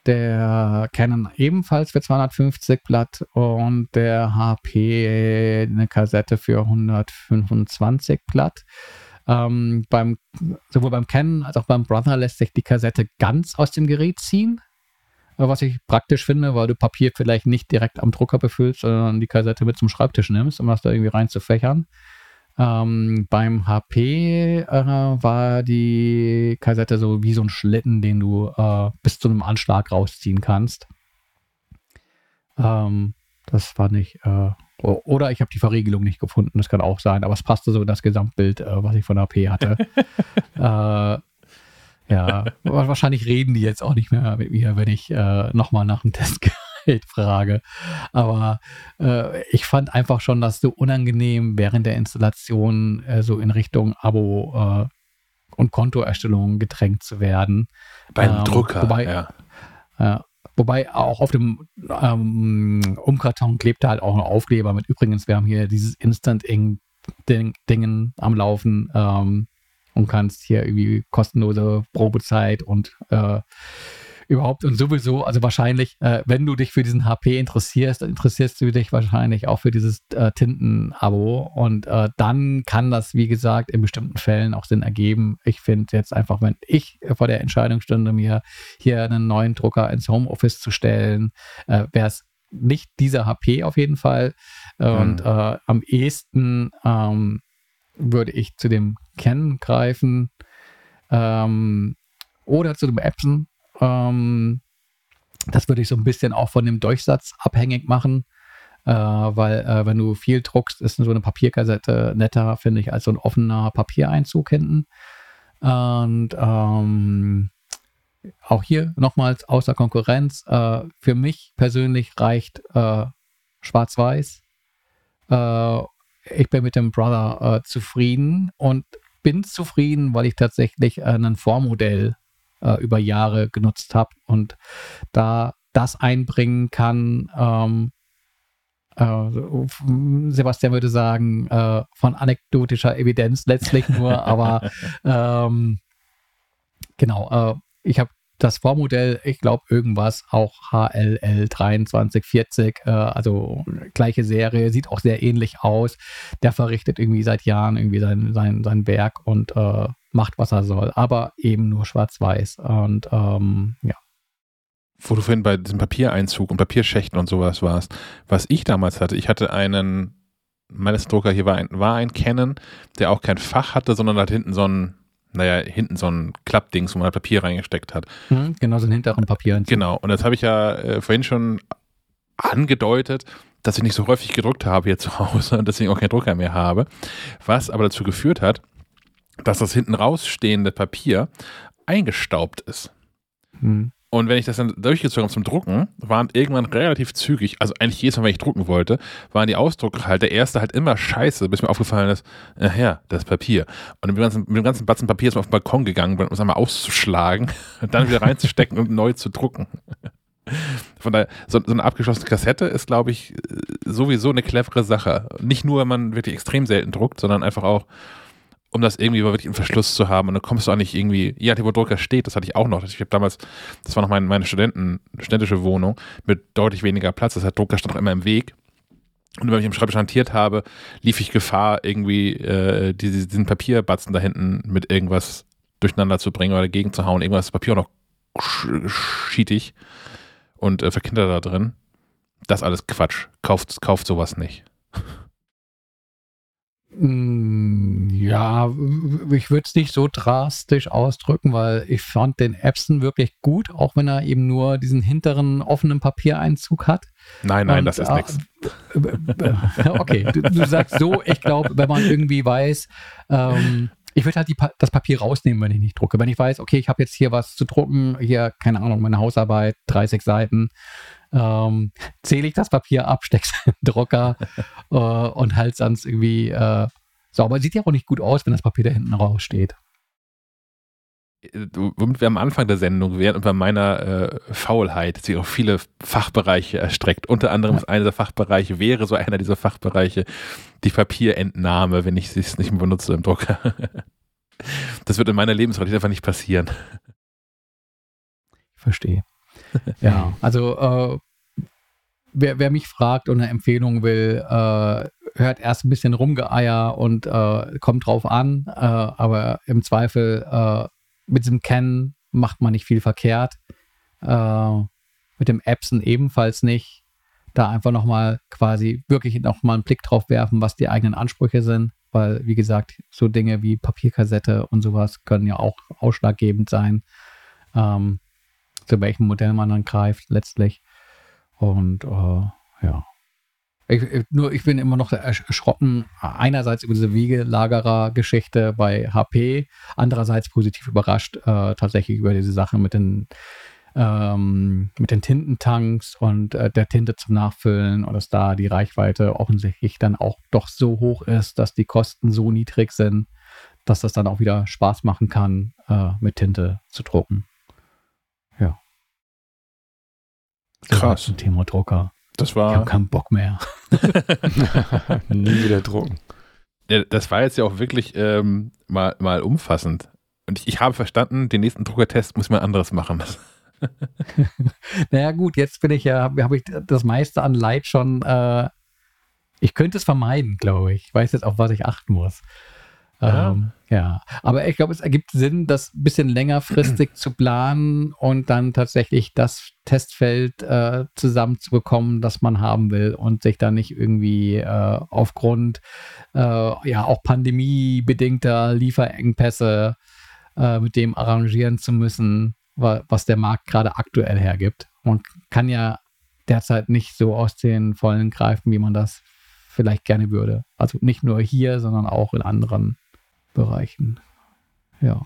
der Canon ebenfalls für 250 Blatt und der HP eine Kassette für 125 Blatt. Ähm, beim, sowohl beim Canon als auch beim Brother lässt sich die Kassette ganz aus dem Gerät ziehen. Was ich praktisch finde, weil du Papier vielleicht nicht direkt am Drucker befüllst, sondern die Kassette mit zum Schreibtisch nimmst, um das da irgendwie reinzufächern. Ähm, beim HP äh, war die Kassette so wie so ein Schlitten, den du äh, bis zu einem Anschlag rausziehen kannst. Ähm, das fand ich. Äh, oder ich habe die Verriegelung nicht gefunden, das kann auch sein, aber es passte so in das Gesamtbild, äh, was ich von HP hatte. äh, ja, wa- wahrscheinlich reden die jetzt auch nicht mehr mit mir, wenn ich äh, nochmal nach dem Testgerät frage. Aber äh, ich fand einfach schon, dass so unangenehm während der Installation äh, so in Richtung Abo äh, und Kontoerstellung gedrängt zu werden. Beim Ähm, Drucker. wobei-. Ja. Wobei auch auf dem ähm, Umkarton klebte halt auch ein Aufkleber mit übrigens, wir haben hier dieses Instant-Dingen am Laufen ähm, und kannst hier irgendwie kostenlose Probezeit und äh, überhaupt und sowieso, also wahrscheinlich, äh, wenn du dich für diesen HP interessierst, dann interessierst du dich wahrscheinlich auch für dieses äh, Tinten-Abo und äh, dann kann das, wie gesagt, in bestimmten Fällen auch Sinn ergeben. Ich finde jetzt einfach, wenn ich vor der Entscheidung stünde, mir hier einen neuen Drucker ins Homeoffice zu stellen, äh, wäre es nicht dieser HP auf jeden Fall. Und äh, am ehesten ähm, würde ich zu dem Canon greifen ähm, oder zu dem Epson. Ähm, das würde ich so ein bisschen auch von dem Durchsatz abhängig machen, äh, weil äh, wenn du viel druckst, ist so eine Papierkassette netter, finde ich, als so ein offener Papiereinzug hinten. Und ähm, auch hier nochmals außer Konkurrenz. Äh, für mich persönlich reicht äh, Schwarz-Weiß. Äh, ich bin mit dem Brother äh, zufrieden und bin zufrieden, weil ich tatsächlich ein Vormodell äh, über Jahre genutzt habe und da das einbringen kann. Ähm, äh, Sebastian würde sagen, äh, von anekdotischer Evidenz letztlich nur, aber ähm, genau, äh, ich habe das Vormodell, ich glaube, irgendwas auch HLL 2340, äh, also gleiche Serie, sieht auch sehr ähnlich aus. Der verrichtet irgendwie seit Jahren irgendwie sein, sein, sein Werk und äh, macht, was er soll, aber eben nur schwarz-weiß. Und ähm, ja. Wo du vorhin bei diesem Papiereinzug und Papierschächten und sowas warst, was ich damals hatte, ich hatte einen, meines Drucker hier war ein, war ein Canon, der auch kein Fach hatte, sondern hat hinten so ein naja, hinten so ein Klappdings, wo man Papier reingesteckt hat. Mhm, genau, so ein hinteren Papier. Genau, und das habe ich ja äh, vorhin schon angedeutet, dass ich nicht so häufig gedruckt habe hier zu Hause und deswegen auch keinen Drucker mehr habe. Was aber dazu geführt hat, dass das hinten rausstehende Papier eingestaubt ist. Mhm. Und wenn ich das dann durchgezogen habe zum Drucken, waren irgendwann relativ zügig, also eigentlich jedes Mal, wenn ich drucken wollte, waren die Ausdrucke halt, der erste halt immer scheiße, bis mir aufgefallen ist, ja, das Papier. Und mit dem ganzen, mit dem ganzen Batzen Papier ist man auf den Balkon gegangen, um es einmal auszuschlagen und dann wieder reinzustecken und neu zu drucken. Von daher, so, so eine abgeschlossene Kassette ist, glaube ich, sowieso eine clevere Sache. Nicht nur, wenn man wirklich extrem selten druckt, sondern einfach auch, um das irgendwie wirklich im Verschluss zu haben. Und dann kommst du auch nicht irgendwie, ja, wo Drucker steht, das hatte ich auch noch. Ich habe damals, das war noch mein, meine Studenten, studentische Wohnung mit deutlich weniger Platz. Das heißt, Drucker stand auch immer im Weg. Und wenn ich im Schreibtisch hantiert habe, lief ich Gefahr, irgendwie äh, diesen, diesen Papierbatzen da hinten mit irgendwas durcheinander zu bringen oder dagegen zu hauen. Irgendwas das Papier auch noch schietig und äh, verkindert da drin. Das alles Quatsch. Kauft, kauft sowas nicht. Mm, ja, ich würde es nicht so drastisch ausdrücken, weil ich fand den Epson wirklich gut, auch wenn er eben nur diesen hinteren offenen Papiereinzug hat. Nein, nein, Und, das ist äh, nichts. Okay, du, du, sagst so, ich glaube, wenn man irgendwie weiß, ähm, ich würde halt die, das Papier rausnehmen, wenn ich nicht drucke. Wenn ich weiß, okay, ich habe jetzt hier was zu drucken, hier, keine Ahnung, meine Hausarbeit, 30 Seiten, ähm, zähle ich das Papier ab, steck's in den Drucker äh, und halt sonst irgendwie äh, sauber. Sieht ja auch nicht gut aus, wenn das Papier da hinten raussteht. Womit wir am Anfang der Sendung wären und bei meiner äh, Faulheit sich auf viele Fachbereiche erstreckt. Unter anderem ja. ist einer der Fachbereiche, wäre so einer dieser Fachbereiche, die Papierentnahme, wenn ich es nicht mehr benutze im Drucker. das wird in meiner Lebensrealität einfach nicht passieren. Ich verstehe. ja, also äh, wer, wer, mich fragt und eine Empfehlung will, äh, hört erst ein bisschen Rumgeeier und äh, kommt drauf an, äh, aber im Zweifel äh, mit diesem Kennen macht man nicht viel verkehrt. Äh, mit dem Epson ebenfalls nicht. Da einfach nochmal quasi wirklich nochmal einen Blick drauf werfen, was die eigenen Ansprüche sind, weil, wie gesagt, so Dinge wie Papierkassette und sowas können ja auch ausschlaggebend sein. Ähm, zu welchem Modell man dann greift letztlich. Und äh, ja. Ich, nur ich bin immer noch erschrocken, einerseits über diese Wegelagerer-Geschichte bei HP, andererseits positiv überrascht äh, tatsächlich über diese Sache mit den, ähm, mit den Tintentanks und äh, der Tinte zum Nachfüllen und dass da die Reichweite offensichtlich dann auch doch so hoch ist, dass die Kosten so niedrig sind, dass das dann auch wieder Spaß machen kann, äh, mit Tinte zu drucken. Ja. Krass. Zum Thema Drucker. Das war. Ich habe keinen Bock mehr. Nie wieder drucken. Ja, das war jetzt ja auch wirklich ähm, mal, mal umfassend. Und ich, ich habe verstanden, den nächsten Druckertest muss man anderes machen. naja, gut, jetzt bin ich ja, habe ich das meiste an Leid schon. Äh, ich könnte es vermeiden, glaube ich. Ich weiß jetzt, auf was ich achten muss. Ja. Ähm, ja, aber ich glaube, es ergibt Sinn, das ein bisschen längerfristig zu planen und dann tatsächlich das Testfeld äh, zusammenzubekommen, das man haben will und sich dann nicht irgendwie äh, aufgrund äh, ja auch pandemiebedingter Lieferengpässe äh, mit dem arrangieren zu müssen, was der Markt gerade aktuell hergibt. Man kann ja derzeit nicht so aus den Vollen greifen, wie man das vielleicht gerne würde. Also nicht nur hier, sondern auch in anderen Bereichen. Ja.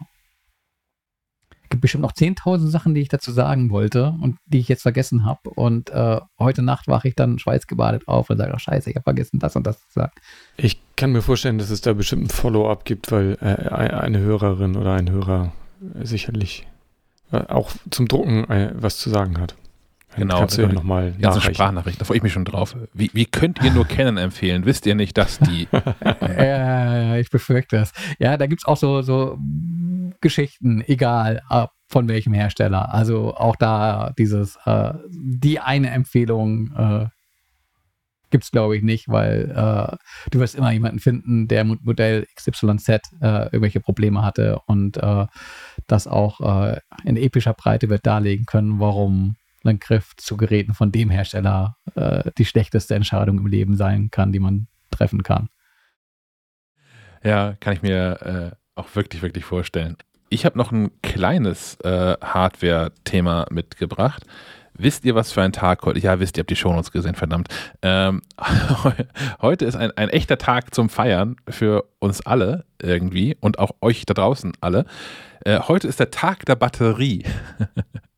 gibt bestimmt noch 10.000 Sachen, die ich dazu sagen wollte und die ich jetzt vergessen habe. Und äh, heute Nacht wache ich dann schweißgebadet auf und sage, oh, scheiße, ich habe vergessen, das und das zu sagen. Ich kann mir vorstellen, dass es da bestimmt ein Follow-up gibt, weil äh, eine Hörerin oder ein Hörer sicherlich äh, auch zum Drucken äh, was zu sagen hat. Genau, Kannst du ja nochmal Ja, so. Sprachnachricht, da freue ich mich schon drauf. Wie, wie könnt ihr nur Canon empfehlen? Wisst ihr nicht, dass die. Ja, ich befürchte das. Ja, da gibt es auch so, so Geschichten, egal von welchem Hersteller. Also auch da dieses, äh, die eine Empfehlung äh, gibt es, glaube ich, nicht, weil äh, du wirst immer jemanden finden, der mit Modell XYZ äh, irgendwelche Probleme hatte und äh, das auch äh, in epischer Breite wird darlegen können, warum ein Griff zu Geräten von dem Hersteller äh, die schlechteste Entscheidung im Leben sein kann, die man treffen kann. Ja, kann ich mir äh, auch wirklich, wirklich vorstellen. Ich habe noch ein kleines äh, Hardware-Thema mitgebracht. Wisst ihr, was für ein Tag heute? Ja, wisst ihr, habt die Shownotes gesehen, verdammt. Ähm, heute ist ein, ein echter Tag zum Feiern für uns alle irgendwie und auch euch da draußen alle. Äh, heute ist der Tag der Batterie.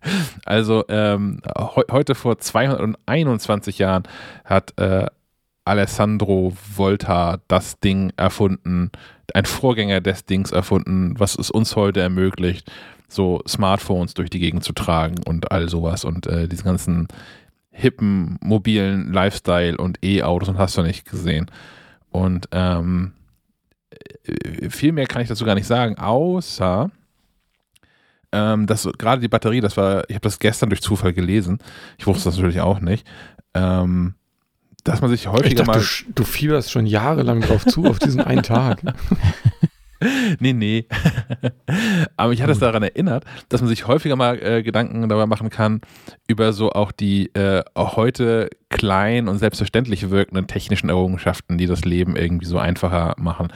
also ähm, heu- heute vor 221 Jahren hat äh, Alessandro Volta das Ding erfunden, ein Vorgänger des Dings erfunden, was es uns heute ermöglicht, so Smartphones durch die Gegend zu tragen und all sowas und äh, diesen ganzen hippen, mobilen Lifestyle und E-Autos und hast du nicht gesehen. Und ähm, äh, viel mehr kann ich dazu gar nicht sagen, außer ähm, dass so- gerade die Batterie, das war, ich habe das gestern durch Zufall gelesen, ich wusste das natürlich auch nicht, ähm, dass man sich Ich häufiger dachte, mal du, du fieberst schon jahrelang drauf zu, auf diesen einen Tag. Nee, nee. Aber ich hatte es daran erinnert, dass man sich häufiger mal äh, Gedanken darüber machen kann, über so auch die äh, auch heute klein und selbstverständlich wirkenden technischen Errungenschaften, die das Leben irgendwie so einfacher machen.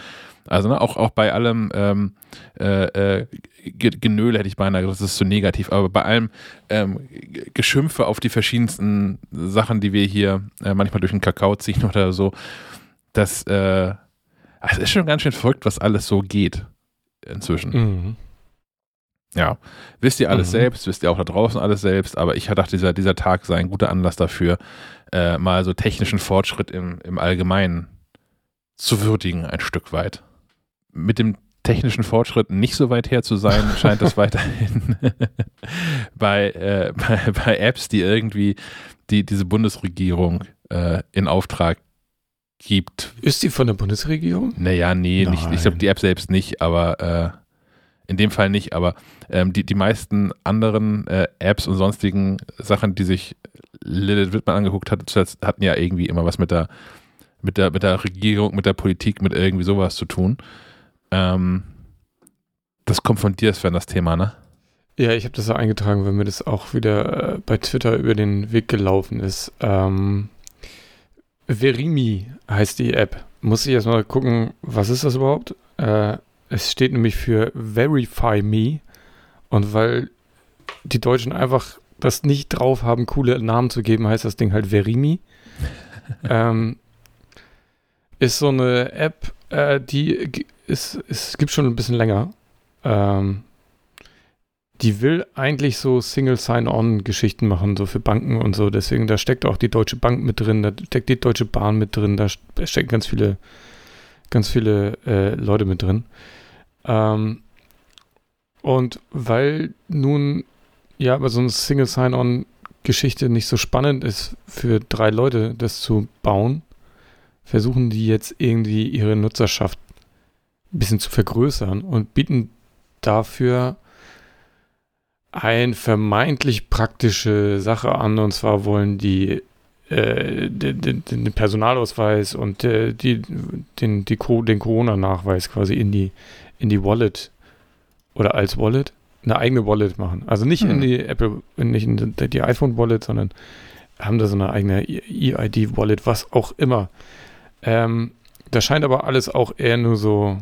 Also ne, auch, auch bei allem ähm, äh, äh, Genöle hätte ich beinahe gesagt, das ist zu negativ, aber bei allem ähm, Geschimpfe auf die verschiedensten Sachen, die wir hier äh, manchmal durch den Kakao ziehen oder so, das äh, es ist schon ganz schön verrückt, was alles so geht inzwischen. Mhm. Ja. Wisst ihr alles Mhm. selbst, wisst ihr auch da draußen alles selbst, aber ich dachte, dieser, dieser Tag sei ein guter Anlass dafür, äh, mal so technischen Fortschritt im, im Allgemeinen zu würdigen, ein Stück weit. Mit dem technischen Fortschritt nicht so weit her zu sein, scheint es weiterhin bei, äh, bei, bei Apps, die irgendwie die, diese Bundesregierung äh, in Auftrag gibt, Ist die von der Bundesregierung? naja, nee, nicht, ich glaube, die App selbst nicht, aber äh, in dem Fall nicht, aber ähm, die, die meisten anderen äh, Apps und sonstigen Sachen, die sich Lilith Wittmann angeguckt hat, hatten ja irgendwie immer was mit der, mit der, mit der Regierung, mit der Politik, mit irgendwie sowas zu tun. Ähm, das kommt von dir, Sven, das Thema, ne? Ja, ich habe das ja eingetragen, weil mir das auch wieder äh, bei Twitter über den Weg gelaufen ist. Ähm, Verimi heißt die App. Muss ich erstmal gucken, was ist das überhaupt? Äh, es steht nämlich für Verify Me. Und weil die Deutschen einfach das nicht drauf haben, coole Namen zu geben, heißt das Ding halt Verimi. ähm, ist so eine App, äh, die ist, ist, gibt schon ein bisschen länger. Ähm, die will eigentlich so Single Sign-On-Geschichten machen, so für Banken und so. Deswegen, da steckt auch die Deutsche Bank mit drin, da steckt die Deutsche Bahn mit drin, da ste- stecken ganz viele, ganz viele äh, Leute mit drin. Ähm, und weil nun ja aber so eine Single Sign-On-Geschichte nicht so spannend ist für drei Leute, das zu bauen, versuchen die jetzt irgendwie ihre Nutzerschaft ein bisschen zu vergrößern und bieten dafür eine vermeintlich praktische Sache an. Und zwar wollen die äh, den, den, Personalausweis und äh, die, den, die Co den Corona-Nachweis quasi in die, in die Wallet oder als Wallet eine eigene Wallet machen. Also nicht in Hm. die Apple, nicht in die, die iPhone-Wallet, sondern haben da so eine eigene EID-Wallet, was auch immer. Ähm, das scheint aber alles auch eher nur so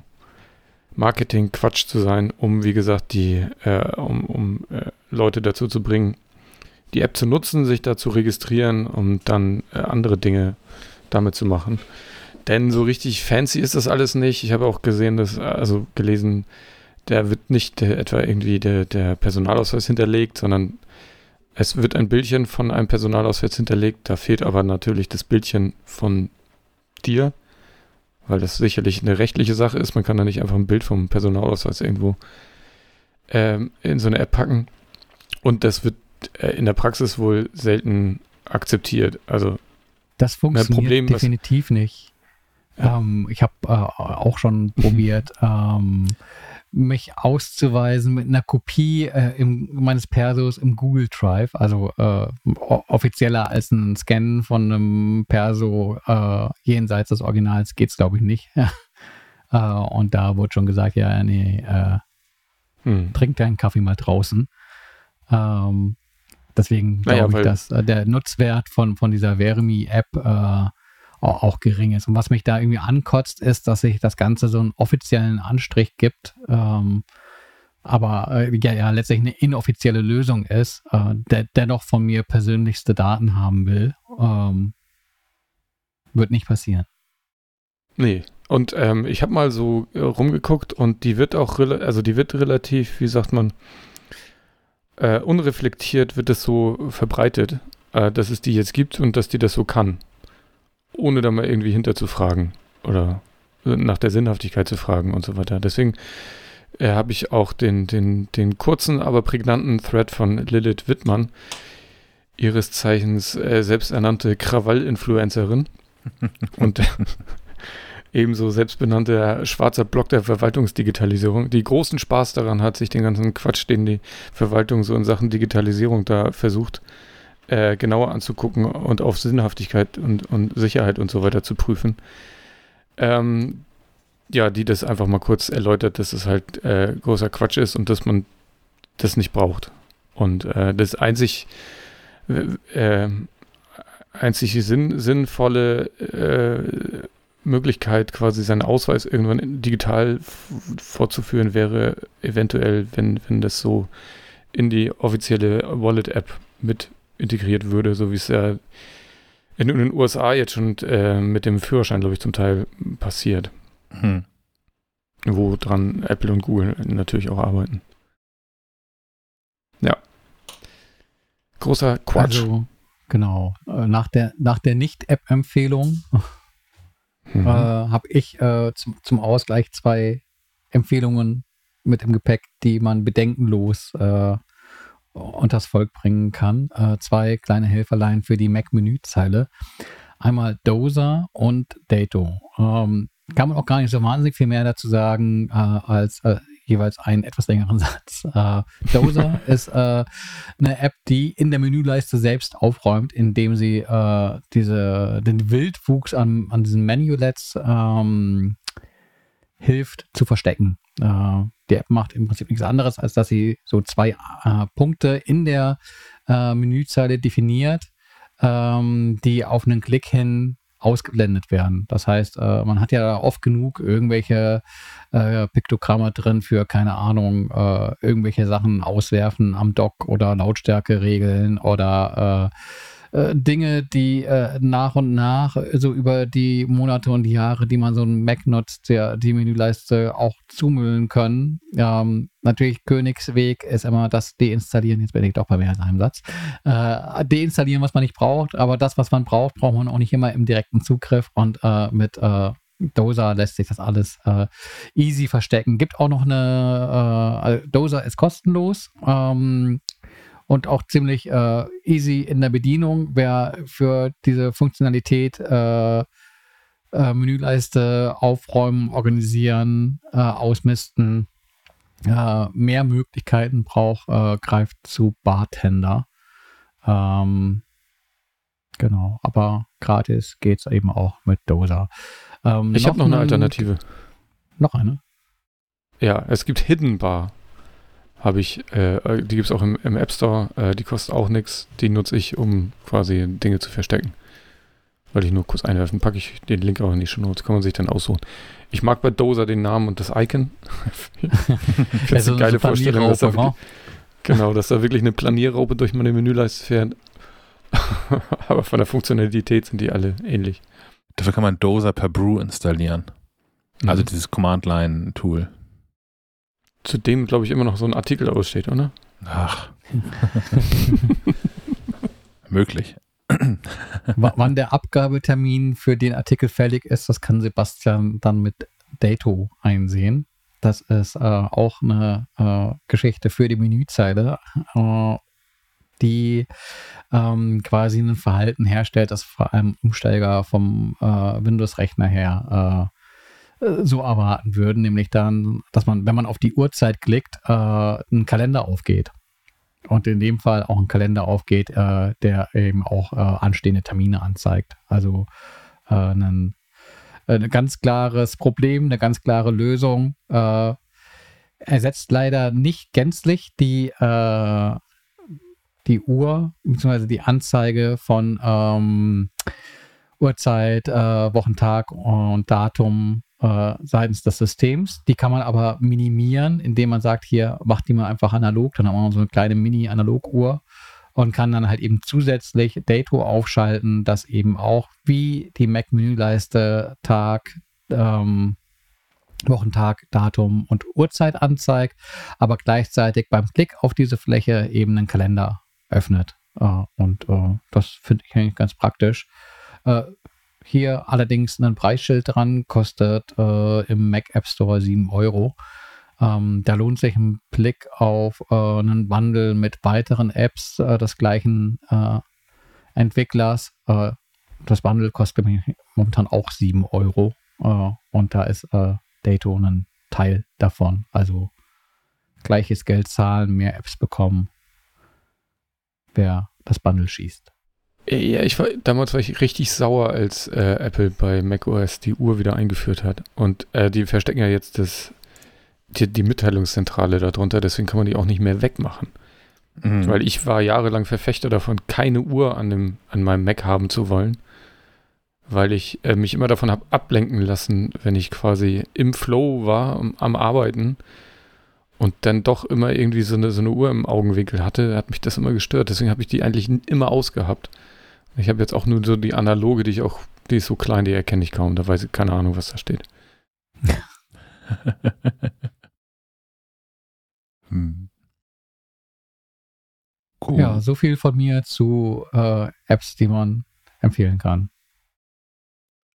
Marketing-Quatsch zu sein, um, wie gesagt, die, äh, um, um äh, Leute dazu zu bringen, die App zu nutzen, sich da zu registrieren, um dann äh, andere Dinge damit zu machen. Denn so richtig fancy ist das alles nicht. Ich habe auch gesehen, dass, also gelesen, da wird nicht äh, etwa irgendwie der, der Personalausweis hinterlegt, sondern es wird ein Bildchen von einem Personalausweis hinterlegt. Da fehlt aber natürlich das Bildchen von dir, weil das sicherlich eine rechtliche Sache ist. Man kann da nicht einfach ein Bild vom Personalausweis irgendwo ähm, in so eine App packen. Und das wird äh, in der Praxis wohl selten akzeptiert. Also Das funktioniert Problem, was- definitiv nicht. Ähm, ich habe äh, auch schon probiert, ähm, mich auszuweisen mit einer Kopie äh, im, meines Persos im Google Drive, also äh, offizieller als ein Scan von einem Perso äh, jenseits des Originals geht's glaube ich nicht. äh, und da wurde schon gesagt, ja, nee, äh, hm. trink deinen Kaffee mal draußen. Ähm, deswegen Naja, glaube ich, weil- dass äh, der Nutzwert von, von dieser Vermi-App äh, auch, gering ist. Und was mich da irgendwie ankotzt, ist, dass sich das Ganze so einen offiziellen Anstrich gibt, ähm, aber äh, ja, ja letztlich eine inoffizielle Lösung ist, äh, der dennoch von mir persönlichste Daten haben will. Ähm, wird nicht passieren. Nee. Und ähm, ich habe mal so äh, rumgeguckt und die wird auch, also die wird relativ, wie sagt man, äh, unreflektiert wird es so verbreitet, äh, dass es die jetzt gibt und dass die das so kann. Ohne da mal irgendwie hinterzufragen oder äh, nach der Sinnhaftigkeit zu fragen und so weiter. Deswegen äh, habe ich auch den, den, den kurzen, aber prägnanten Thread von Lilith Wittmann, ihres Zeichens äh, selbsternannte Krawall-Influencerin und ebenso selbstbenannter schwarzer Block der Verwaltungsdigitalisierung, die großen Spaß daran hat, sich den ganzen Quatsch, den die Verwaltung so in Sachen Digitalisierung da versucht, äh, genauer anzugucken und auf Sinnhaftigkeit und, und Sicherheit und so weiter zu prüfen. Ähm, ja, die das einfach mal kurz erläutert, dass es halt äh, großer Quatsch ist und dass man das nicht braucht. Und äh, das einzig, äh, einzig sinn, sinnvolle äh, Möglichkeit, quasi seinen Ausweis irgendwann digital vorzuführen, wäre eventuell, wenn, wenn das so in die offizielle Wallet-App mit integriert würde, so wie es ja in den USA jetzt schon äh, mit dem Führerschein, glaube ich, zum Teil passiert, Hm. wo dran Apple und Google natürlich auch arbeiten. Ja. Großer Quatsch. Also, genau. Äh, nach der, nach der Nicht-App-Empfehlung Mhm. äh, habe ich äh, zum, zum Ausgleich zwei Empfehlungen mit im Gepäck, die man bedenkenlos äh, unters Volk bringen kann. Äh, zwei kleine Helferlein für die Mac-Menüzeile. Einmal Dozer und Dato. Ähm, kann man auch gar nicht so wahnsinnig viel mehr dazu sagen, äh, als äh, jeweils einen etwas längeren Satz. Äh, Dozer ist äh, eine App, die in der Menüleiste selbst aufräumt, indem sie äh, diese, den Wildwuchs an, an diesen Menulets ähm, hilft zu verstecken. Äh, die App macht im Prinzip nichts anderes, als dass sie so zwei äh, Punkte in der äh, Menüzeile definiert, ähm, die auf einen Klick hin ausgeblendet werden. Das heißt, äh, man hat ja oft genug irgendwelche äh, Piktogramme drin für, keine Ahnung, äh, irgendwelche Sachen auswerfen am Dock oder Lautstärke regeln oder Dinge, die äh, nach und nach äh, so über die Monate und die Jahre, die man so einen Mac nutzt, der, die Menüleiste auch zumüllen können. Ähm, natürlich Königsweg ist immer das Deinstallieren, jetzt bin ich doch bei mehr als einem Satz, äh, deinstallieren, was man nicht braucht, aber das, was man braucht, braucht man auch nicht immer im direkten Zugriff und äh, mit äh, Dozer lässt sich das alles äh, easy verstecken. Gibt auch noch eine, äh, Dozer ist kostenlos ähm, und auch ziemlich äh, easy in der Bedienung. Wer für diese Funktionalität äh, äh, Menüleiste aufräumen, organisieren, äh, ausmisten, äh, mehr Möglichkeiten braucht, äh, greift zu Bartender. Ähm, genau, aber gratis geht es eben auch mit Dozer. Ähm, ich habe noch eine ein- Alternative. Noch eine? Ja, es gibt Hidden Bar. Habe ich, äh, die gibt es auch im, im App Store. Äh, die kostet auch nichts. Die nutze ich, um quasi Dinge zu verstecken. Wollte ich nur kurz einwerfen. Packe ich den Link auch in die Show Notes. Kann man sich dann aussuchen. Ich mag bei Dozer den Namen und das Icon. ich finde es eine geile Vorstellung, dass da, wirklich, genau, dass da wirklich eine Planierraupe durch meine Menüleiste fährt. Aber von der Funktionalität sind die alle ähnlich. Dafür kann man Dozer per Brew installieren. Also Mhm. dieses Command-Line-Tool. Zudem, glaube ich, immer noch so ein Artikel aussteht, oder? Ach. Möglich. W wann der Abgabetermin für den Artikel fällig ist, das kann Sebastian dann mit Dato einsehen. Das ist äh, auch eine äh, Geschichte für die Menüzeile, äh, die ähm, quasi ein Verhalten herstellt, das vor allem Umsteiger vom äh, Windows-Rechner her äh, so erwarten würden, nämlich dann, dass man, wenn man auf die Uhrzeit klickt, ein Kalender aufgeht und in dem Fall auch ein Kalender aufgeht, äh, der eben auch äh, anstehende Termine anzeigt. Also äh, ein, ein ganz klares Problem, eine ganz klare Lösung. Äh, ersetzt leider nicht gänzlich die, äh, die Uhr bzw. die Anzeige von ähm, Uhrzeit, äh, Wochentag und Datum äh, seitens des Systems. Die kann man aber minimieren, indem man sagt, hier macht die mal einfach analog, dann haben wir so eine kleine Mini-Analog-Uhr und kann dann halt eben zusätzlich Dato aufschalten, das eben auch wie die Mac-Menüleiste Tag, ähm, Wochentag, Datum und Uhrzeit anzeigt, aber gleichzeitig beim Klick auf diese Fläche eben einen Kalender öffnet. Äh, und äh, das finde ich eigentlich ganz praktisch. Äh, hier allerdings ein Preisschild dran, kostet äh, im Mac App Store 7 Euro. Ähm, da lohnt sich ein Blick auf äh, einen Bundle mit weiteren Apps äh, des gleichen äh, Entwicklers. Äh, das Bundle kostet momentan auch 7 Euro äh, und da ist Dato ein Teil davon. Also gleiches Geld zahlen, mehr Apps bekommen, wer das Bundle schießt. Ja, ich war, damals war ich richtig sauer, als äh, Apple bei macOS die Uhr wieder eingeführt hat. Und äh, die verstecken ja jetzt das, die, die, Mitteilungszentrale darunter, deswegen kann man die auch nicht mehr wegmachen. Mhm. Weil ich war jahrelang Verfechter davon, keine Uhr an, dem, an meinem Mac haben zu wollen. Weil ich äh, mich immer davon habe ablenken lassen, wenn ich quasi im Flow war, um, am Arbeiten und dann doch immer irgendwie so eine, so eine Uhr im Augenwinkel hatte, hat mich das immer gestört. Deswegen habe ich die eigentlich immer ausgehabt. Ich habe jetzt auch nur so die analoge, die ich auch, die ist so klein, die erkenne ich kaum. Da weiß ich keine Ahnung, was da steht. hm. cool. Ja, so viel von mir zu äh, Apps, die man empfehlen kann.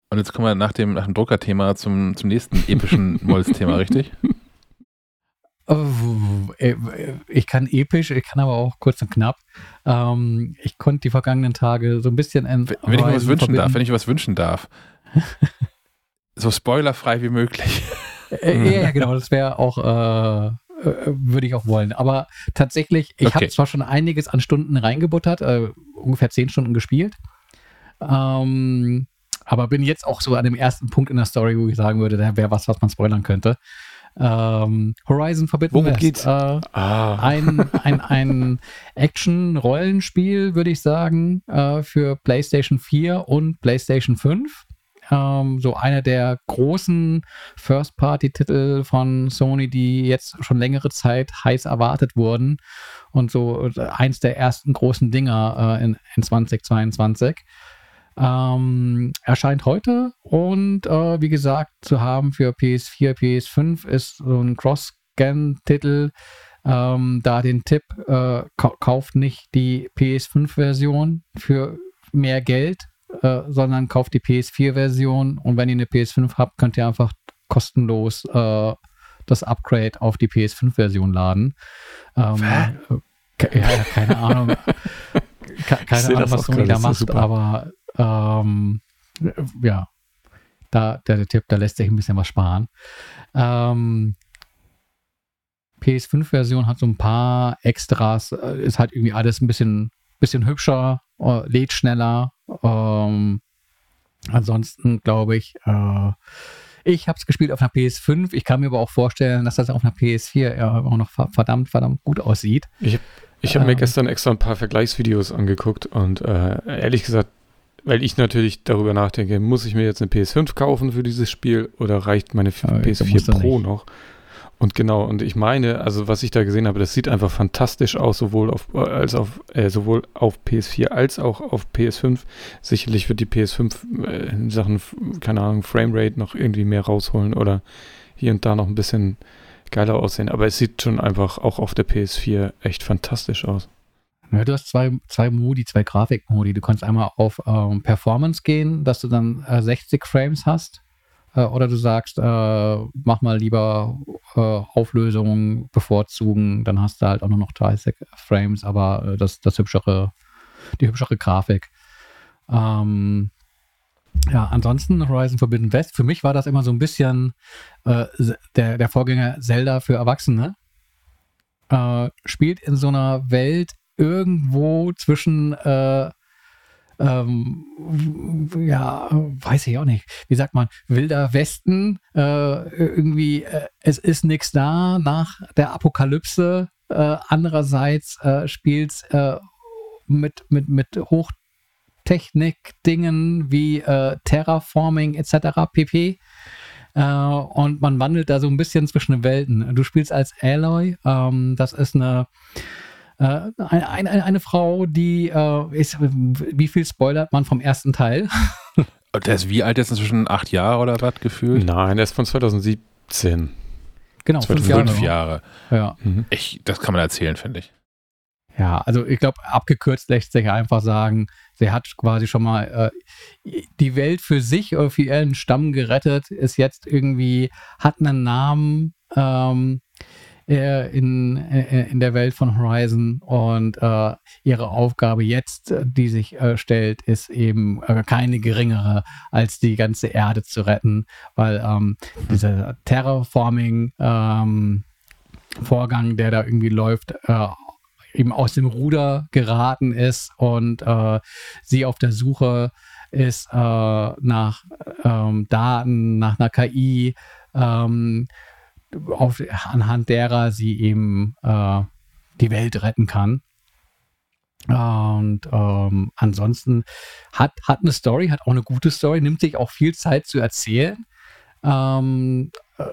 Und jetzt kommen wir nach dem, nach dem Druckerthema zum, zum nächsten epischen Molz-Thema, richtig? Äh, ich kann episch, ich kann aber auch kurz und knapp. Ähm, ich konnte die vergangenen Tage so ein bisschen. Wenn ich mir was wünschen darf, wenn ich was wünschen darf. so spoilerfrei wie möglich. Äh, ja, genau, das wäre auch, äh, äh, würde ich auch wollen. Aber tatsächlich, ich okay. habe zwar schon einiges an Stunden reingebuttert, äh, ungefähr zehn Stunden gespielt. Ähm, aber bin jetzt auch so an dem ersten Punkt in der Story, wo ich sagen würde, da wäre was, was man spoilern könnte. Ähm, Horizon Forbidden Worum West. geht's? Äh, ah. Ein, ein, ein Action-Rollenspiel, würde ich sagen, äh, für PlayStation 4 und PlayStation 5. Ähm, so einer der großen First-Party-Titel von Sony, die jetzt schon längere Zeit heiß erwartet wurden. Und so eins der ersten großen Dinger äh, in, in 2022. Ähm, erscheint heute und äh, wie gesagt zu haben für PS4, PS5 ist so ein Cross-Scan-Titel. Ähm, da den Tipp, äh, kauft nicht die PS5-Version für mehr Geld, äh, sondern kauft die PS4-Version und wenn ihr eine PS5 habt, könnt ihr einfach kostenlos äh, das Upgrade auf die PS5-Version laden. Ähm, äh, ja, keine Ahnung. keine Ahnung, was Sony da macht, aber ähm, ja, da der, der, Tipp, da lässt sich ein bisschen was sparen. Ähm, PS5-Version hat so ein paar Extras, äh, ist halt irgendwie alles ein bisschen, bisschen hübscher, äh, lädt schneller. Ähm, ansonsten glaube ich, äh, ich habe es gespielt auf einer PS5. Ich kann mir aber auch vorstellen, dass das auf einer PS4 ja auch noch verdammt, verdammt gut aussieht. Ich habe ich hab ähm, mir gestern extra ein paar Vergleichsvideos angeguckt und äh, ehrlich gesagt, weil ich natürlich darüber nachdenke, muss ich mir jetzt eine PS5 kaufen für dieses Spiel oder reicht meine Aber PS4 Pro noch? Und genau, und ich meine, also was ich da gesehen habe, das sieht einfach fantastisch aus, sowohl auf, als auf, äh, sowohl auf PS4 als auch auf PS5. Sicherlich wird die PS5 äh, in Sachen, keine Ahnung, Framerate noch irgendwie mehr rausholen oder hier und da noch ein bisschen geiler aussehen. Aber es sieht schon einfach auch auf der PS4 echt fantastisch aus. Ja, du hast zwei, zwei Modi, zwei Grafikmodi. Du kannst einmal auf ähm, Performance gehen, dass du dann äh, 60 Frames hast. Äh, oder du sagst, äh, mach mal lieber äh, Auflösung bevorzugen, dann hast du halt auch nur noch 30 Frames, aber äh, das, das hübschere, die hübschere Grafik. Ähm, ja, ansonsten Horizon Forbidden West, für mich war das immer so ein bisschen äh, der, der Vorgänger Zelda für Erwachsene. Äh, spielt in so einer Welt irgendwo zwischen, äh, ähm, ja, weiß ich auch nicht, wie sagt man, wilder Westen, äh, irgendwie, äh, es ist nichts da nach der Apokalypse. Äh, andererseits äh, spielt es äh, mit, mit, mit Hochtechnik-Dingen wie Terraforming etc. pp. und man wandelt da so ein bisschen zwischen den Welten. Du spielst als Aloy, ähm, das ist eine äh, eine, eine, eine, Frau, die äh, ist, wie viel spoilert man vom ersten Teil? Der ist wie alt jetzt inzwischen? Acht Jahre oder was gefühlt? Nein, der ist von 2017. Genau, fünf Jahre. Fünf Jahre. Ja. Mhm. Ich, das kann man erzählen, finde ich. Ja, also ich glaube, abgekürzt lässt sich einfach sagen, sie hat quasi schon mal äh, die Welt für sich oder für ihren Stamm gerettet, ist jetzt irgendwie, hat einen Namen, ähm, äh, in, äh, in der Welt von Horizon. Und äh, ihre Aufgabe jetzt, äh, die sich äh, stellt, ist eben äh, keine geringere, als die ganze Erde zu retten, weil ähm, dieser Terraforming ähm, Vorgang, der da irgendwie läuft, eben aus dem Ruder geraten ist und sie auf der Suche ist nach ähm, Daten, nach einer KI, ähm, auf, anhand derer sie eben äh, die Welt retten kann. Und ähm, ansonsten hat, hat eine Story, hat auch eine gute Story, nimmt sich auch viel Zeit zu erzählen. Ähm, äh,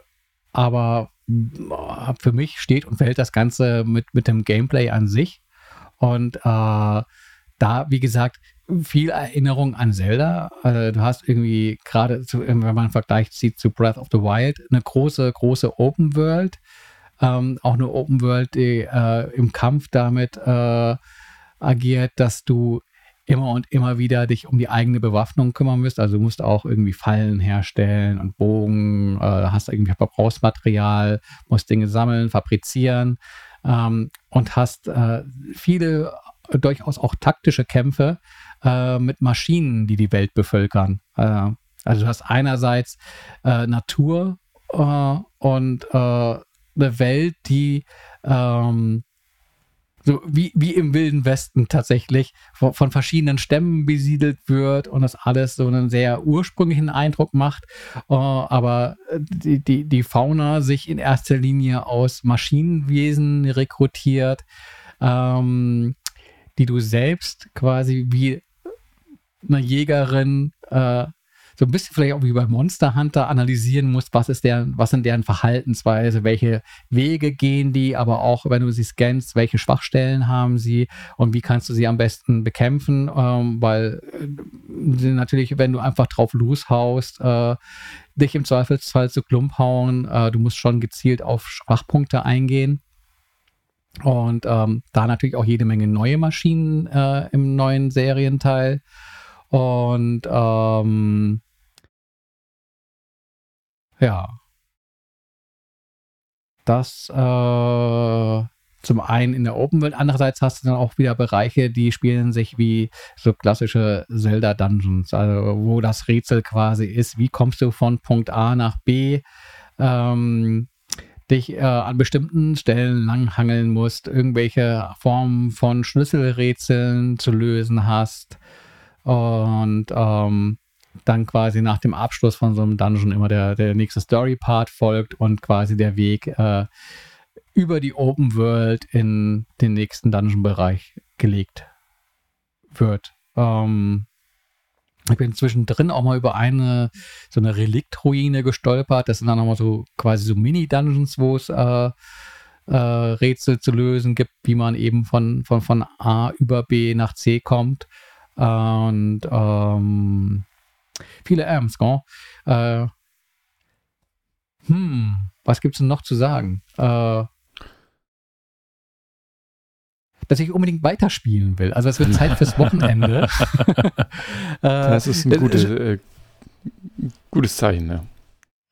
aber äh, für mich steht und fällt das Ganze mit, mit dem Gameplay an sich. Und äh, da, wie gesagt, viel Erinnerung an Zelda. Also du hast irgendwie gerade, wenn man einen Vergleich zieht zu Breath of the Wild, eine große, große Open World. Ähm, auch eine Open World, die äh, im Kampf damit äh, agiert, dass du immer und immer wieder dich um die eigene Bewaffnung kümmern musst. Also du musst auch irgendwie Fallen herstellen und Bogen, äh, hast irgendwie Verbrauchsmaterial, musst Dinge sammeln, fabrizieren ähm, und hast äh, viele durchaus auch taktische Kämpfe, äh, mit Maschinen, die die Welt bevölkern. Äh, also du hast einerseits äh, Natur äh, und äh, eine Welt, die ähm, so wie, wie im Wilden Westen tatsächlich von, von, verschiedenen Stämmen besiedelt wird und das alles so einen sehr ursprünglichen Eindruck macht, uh, aber die, die, die Fauna sich in erster Linie aus Maschinenwesen rekrutiert, ähm, die du selbst quasi wie eine Jägerin äh, so ein bisschen vielleicht auch wie bei Monster Hunter analysieren musst, was ist deren, was sind deren Verhaltensweise, welche Wege gehen die, aber auch wenn du sie scannst, welche Schwachstellen haben sie und wie kannst du sie am besten bekämpfen, ähm, weil äh, natürlich, wenn du einfach drauf loshaust, äh, dich im Zweifelsfall zu Klump hauen, äh, du musst schon gezielt auf Schwachpunkte eingehen. Und ähm, da natürlich auch jede Menge neue Maschinen äh, im neuen Serienteil. Und ähm, ja. Das äh, zum einen in der Open World, andererseits hast du dann auch wieder Bereiche, die spielen sich wie so klassische Zelda Dungeons, also wo das Rätsel quasi ist, wie kommst du von Punkt A nach B, ähm, dich äh, an bestimmten Stellen langhangeln musst, irgendwelche Formen von Schlüsselrätseln zu lösen hast und ähm, dann quasi nach dem Abschluss von so einem Dungeon immer der, der nächste Story-Part folgt und quasi der Weg äh, über die Open World in den nächsten Dungeon-Bereich gelegt wird. Ähm, ich bin zwischendrin auch mal über eine so eine Reliktruine gestolpert. Das sind dann nochmal so quasi so Mini-Dungeons, wo es äh, äh, Rätsel zu lösen gibt, wie man eben von, von, von A über B nach C kommt. Und ähm, viele Amps, gell? Äh, hm, was gibt es denn noch zu sagen? Äh, dass ich unbedingt weiterspielen will. Also es wird Zeit fürs Wochenende. das ist ein äh, gutes, äh, gutes Zeichen, ja.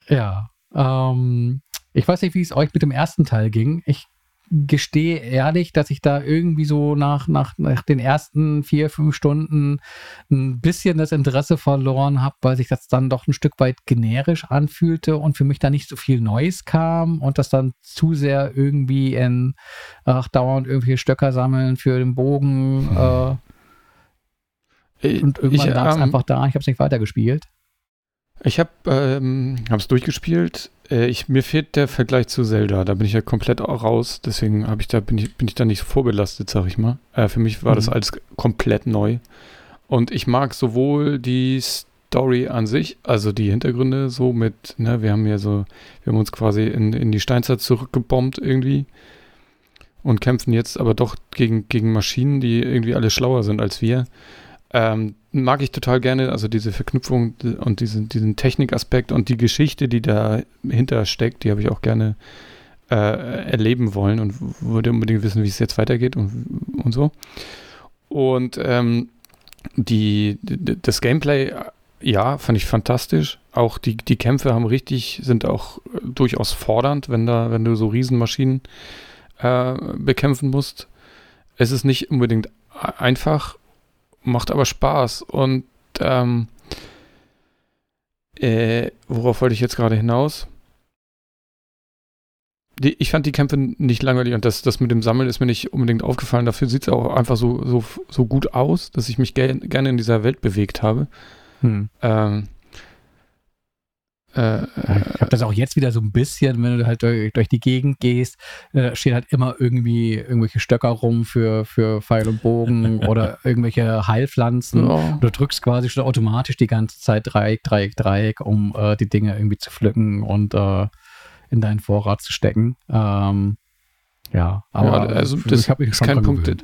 Ja. Ähm, ich weiß nicht, wie es euch mit dem ersten Teil ging. Ich gestehe ehrlich, dass ich da irgendwie so nach, nach, nach den ersten vier, fünf Stunden ein bisschen das Interesse verloren habe, weil sich das dann doch ein Stück weit generisch anfühlte und für mich da nicht so viel Neues kam und das dann zu sehr irgendwie in ach, dauernd irgendwelche Stöcker sammeln für den Bogen. Äh, und irgendwann lag es ähm, einfach da, ich habe es nicht weitergespielt. Ich habe ähm, es durchgespielt. Äh, ich, mir fehlt der Vergleich zu Zelda. Da bin ich ja komplett raus. Deswegen ich da, bin, ich, bin ich da nicht so vorbelastet, sag ich mal. Äh, für mich war mhm. das alles komplett neu. Und ich mag sowohl die Story an sich, also die Hintergründe so mit, ne, wir haben ja so, wir haben uns quasi in, in die Steinzeit zurückgebombt irgendwie und kämpfen jetzt aber doch gegen, gegen Maschinen, die irgendwie alle schlauer sind als wir. Ähm, mag ich total gerne, also diese Verknüpfung und diesen, diesen Technikaspekt und die Geschichte, die dahinter steckt, die habe ich auch gerne äh, erleben wollen und würde unbedingt wissen, wie es jetzt weitergeht und, und so. Und ähm, die, das Gameplay, ja, fand ich fantastisch. Auch die, die Kämpfe haben richtig, sind auch durchaus fordernd, wenn da, wenn du so Riesenmaschinen äh, bekämpfen musst. Es ist nicht unbedingt einfach macht aber Spaß. Und ähm, äh, worauf wollte ich jetzt gerade hinaus? Die, ich fand die Kämpfe nicht langweilig und das, das mit dem Sammeln ist mir nicht unbedingt aufgefallen. Dafür sieht es auch einfach so, so, so gut aus, dass ich mich ge gerne in dieser Welt bewegt habe. Hm. Ähm, äh, ich habe das auch jetzt wieder so ein bisschen, wenn du halt durch, durch die Gegend gehst, äh, steht halt immer irgendwie irgendwelche Stöcker rum für, für Pfeil und Bogen oder irgendwelche Heilpflanzen. Ja. Du drückst quasi schon automatisch die ganze Zeit Dreieck, Dreieck, Dreieck, um äh, die Dinge irgendwie zu pflücken und äh, in deinen Vorrat zu stecken. Ähm, ja, aber ja, also das habe ich schon kein Punkt. Der,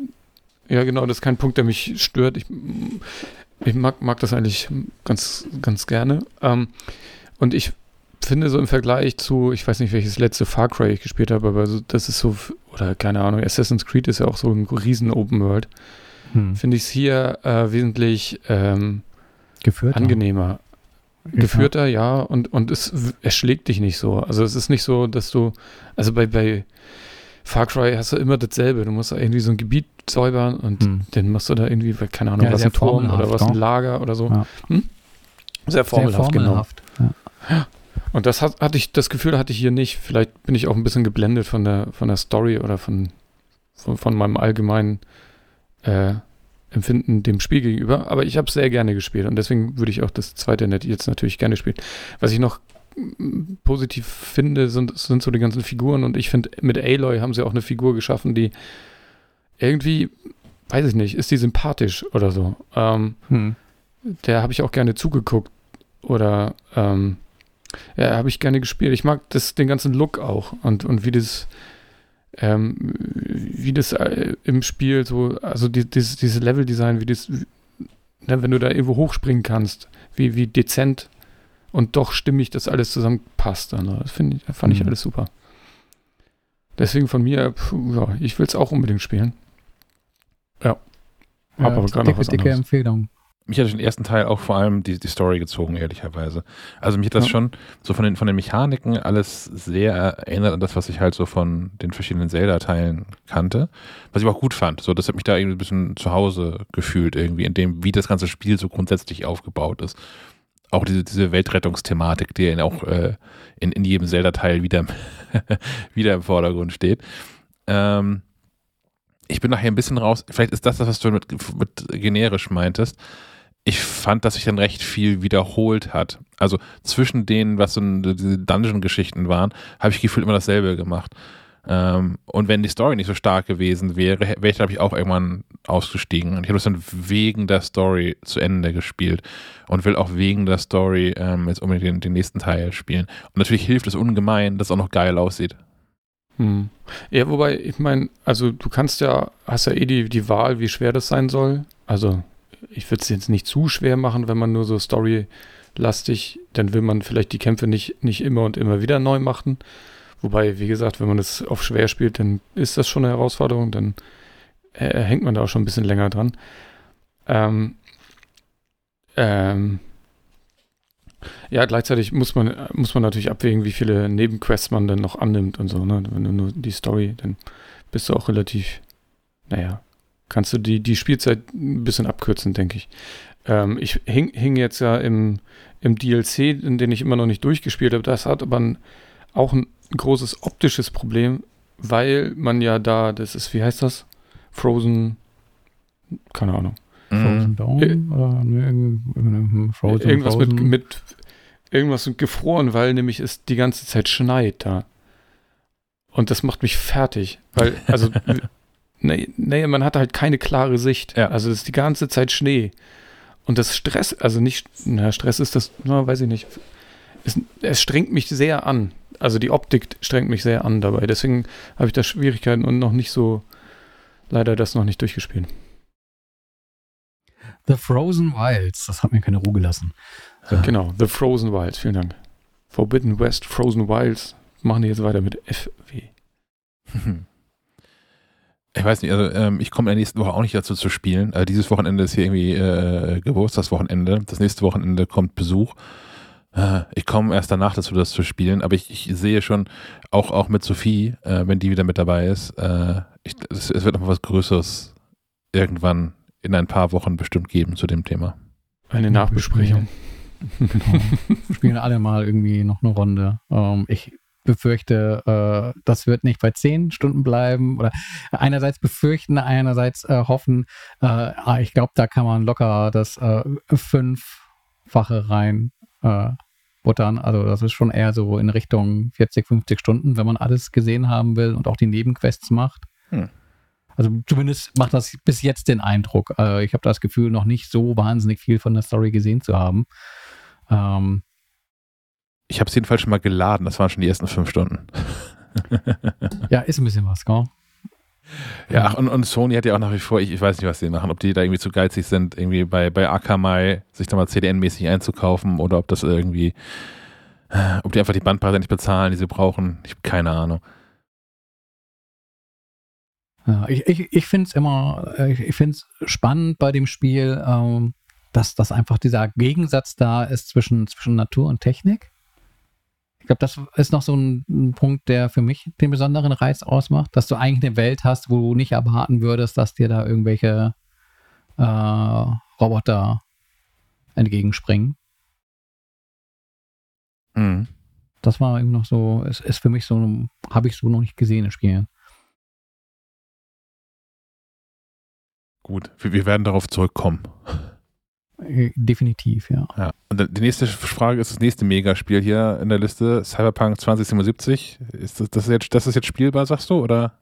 ja, genau, das ist kein Punkt, der mich stört. Ich, ich mag, mag das eigentlich ganz, ganz gerne. Ähm, und ich finde so im Vergleich zu, ich weiß nicht, welches letzte Far Cry ich gespielt habe, aber so, das ist so, oder keine Ahnung, Assassin's Creed ist ja auch so ein riesen Open World. Hm. Finde ich es hier äh, wesentlich ähm, Geführter. angenehmer. Geführter, ja, und, und es erschlägt dich nicht so. Also es ist nicht so, dass du, also bei, bei Far Cry hast du immer dasselbe. Du musst irgendwie so ein Gebiet säubern und hm. dann machst du da irgendwie, keine Ahnung, ja, was ein Turm oder was ein Lager oder so. Ja. Hm? Sehr formelhaft, sehr formelhaft genau. Und das hat, hatte ich, das Gefühl hatte ich hier nicht. Vielleicht bin ich auch ein bisschen geblendet von der, von der Story oder von, von, von meinem allgemeinen äh, Empfinden dem Spiel gegenüber. Aber ich habe es sehr gerne gespielt und deswegen würde ich auch das zweite Net jetzt natürlich gerne spielen. Was ich noch mm, positiv finde, sind, sind so die ganzen Figuren und ich finde, mit Aloy haben sie auch eine Figur geschaffen, die irgendwie, weiß ich nicht, ist die sympathisch oder so. Ähm, hm. Der habe ich auch gerne zugeguckt oder ähm, ja, habe ich gerne gespielt. Ich mag das, den ganzen Look auch und, und wie das, ähm, wie das äh, im Spiel so, also die, dieses, dieses Level-Design, wie das, wie, ne, wenn du da irgendwo hochspringen kannst, wie, wie dezent und doch stimmig das alles zusammenpasst. Dann, das ich, fand ich mhm. alles super. Deswegen von mir, pf, ja, ich will es auch unbedingt spielen. Ja. Hab ja, aber gerade noch was dicke anderes. Empfehlung mich hat den ersten Teil auch vor allem die, die Story gezogen, ehrlicherweise. Also mich hat das ja. schon so von den, von den Mechaniken alles sehr erinnert an das, was ich halt so von den verschiedenen Zelda-Teilen kannte. Was ich auch gut fand. So, das hat mich da irgendwie ein bisschen zu Hause gefühlt, irgendwie, in dem, wie das ganze Spiel so grundsätzlich aufgebaut ist. Auch diese, diese Weltrettungsthematik, die ja auch äh, in, in jedem Zelda-Teil wieder, wieder im Vordergrund steht. Ähm, ich bin nachher ein bisschen raus. Vielleicht ist das das, was du mit, mit generisch meintest ich fand, dass sich dann recht viel wiederholt hat. Also zwischen denen, was so diese Dungeon-Geschichten waren, habe ich gefühlt immer dasselbe gemacht. Ähm, und wenn die Story nicht so stark gewesen wäre, wäre ich, glaube ich, auch irgendwann ausgestiegen. Und ich habe das dann wegen der Story zu Ende gespielt und will auch wegen der Story ähm, jetzt unbedingt den, den, nächsten Teil spielen. Und natürlich hilft es ungemein, dass es auch noch geil aussieht. Hm. Ja, wobei, ich meine, also du kannst ja, hast ja eh die, die Wahl, wie schwer das sein soll. Also ich würde es jetzt nicht zu schwer machen, wenn man nur so storylastig, dann will man vielleicht die Kämpfe nicht, nicht immer und immer wieder neu machen. Wobei, wie gesagt, wenn man das auf schwer spielt, dann ist das schon eine Herausforderung, dann äh, hängt man da auch schon ein bisschen länger dran. Ähm, ähm, ja, gleichzeitig muss man, muss man natürlich abwägen, wie viele Nebenquests man dann noch annimmt und so. Ne? Wenn du nur die Story, dann bist du auch relativ, naja, kannst du die, die Spielzeit ein bisschen abkürzen, denke ich. Ähm, ich hing, hing, jetzt ja im, im DLC, in den ich immer noch nicht durchgespielt habe. Das hat aber ein, auch ein großes optisches Problem, weil man ja da, das ist, wie heißt das? Frozen, keine Ahnung. Frozen Dawn? Äh, oder ne, Frozen, irgendwas Frozen. Mit, mit irgendwas mit gefroren, weil nämlich es die ganze Zeit schneit da. Und das macht mich fertig, weil, also, nee, nee, man hat halt keine klare Sicht. Ja. Also, es ist die ganze Zeit Schnee. Und das Stress, also nicht, na, Stress ist das, na, weiß ich nicht. Es, es strengt mich sehr an. Also, die Optik strengt mich sehr an dabei. Deswegen habe ich da Schwierigkeiten und noch nicht so, leider das noch nicht durchgespielt. The Frozen Wilds, das hat mir keine Ruhe gelassen. Ja, genau, The Frozen Wilds, vielen Dank. Forbidden West, Frozen Wilds, machen die jetzt weiter mit FW. Ich weiß nicht, also ähm, ich komme in der nächsten Woche auch nicht dazu zu spielen. Äh, dieses Wochenende ist hier irgendwie äh, Geburtstagswochenende. Das nächste Wochenende kommt Besuch. Äh, ich komme erst danach dazu, das zu spielen, aber ich, ich sehe schon, auch, auch mit Sophie, äh, wenn die wieder mit dabei ist, äh, ich, es, es, wird noch was Größeres irgendwann in ein paar Wochen bestimmt geben zu dem Thema. Eine Nachbesprechung. genau. Spielen alle mal irgendwie noch eine Runde. Ähm, ich befürchte, äh, das wird nicht bei zehn Stunden bleiben. Oder einerseits befürchten, einerseits äh, hoffen. Äh, ah, ich glaube, da kann man locker das äh, fünffache rein äh, buttern. Also das ist schon eher so in Richtung 40, 50 Stunden, wenn man alles gesehen haben will und auch die Nebenquests macht. Hm. Also zumindest macht das bis jetzt den Eindruck. Äh, ich habe das Gefühl, noch nicht so wahnsinnig viel von der Story gesehen zu haben. Ähm, ich habe es jedenfalls schon mal geladen. Das waren schon die ersten fünf Stunden. ja, ist ein bisschen was, gell? Ja, ach, und, und, Sony hat ja auch nach wie vor, ich, ich, weiß nicht, was die machen, ob die da irgendwie zu geizig sind, irgendwie bei, bei Akamai sich da mal CDN-mäßig einzukaufen oder ob das irgendwie, ob die einfach die Bandbreite nicht bezahlen, die sie brauchen. Ich habe keine Ahnung. Ja, ich ich, ich finde es immer, ich, ich finde es spannend bei dem Spiel, ähm, dass, dass einfach dieser Gegensatz da ist zwischen, zwischen Natur und Technik. Ich glaube, das ist noch so ein, ein, Punkt, der für mich den besonderen Reiz ausmacht, dass du eigentlich eine Welt hast, wo du nicht erwarten würdest, dass dir da irgendwelche äh, Roboter entgegenspringen. Mhm. Das war eben noch so, ist, ist für mich so, habe ich so noch nicht gesehen in Spielen. Gut, wir werden darauf zurückkommen. Äh, definitiv, ja. ja. Und die nächste Frage ist das nächste Megaspiel hier in der Liste, Cyberpunk 2077. Ist das, das, jetzt, das ist jetzt spielbar, sagst du, oder?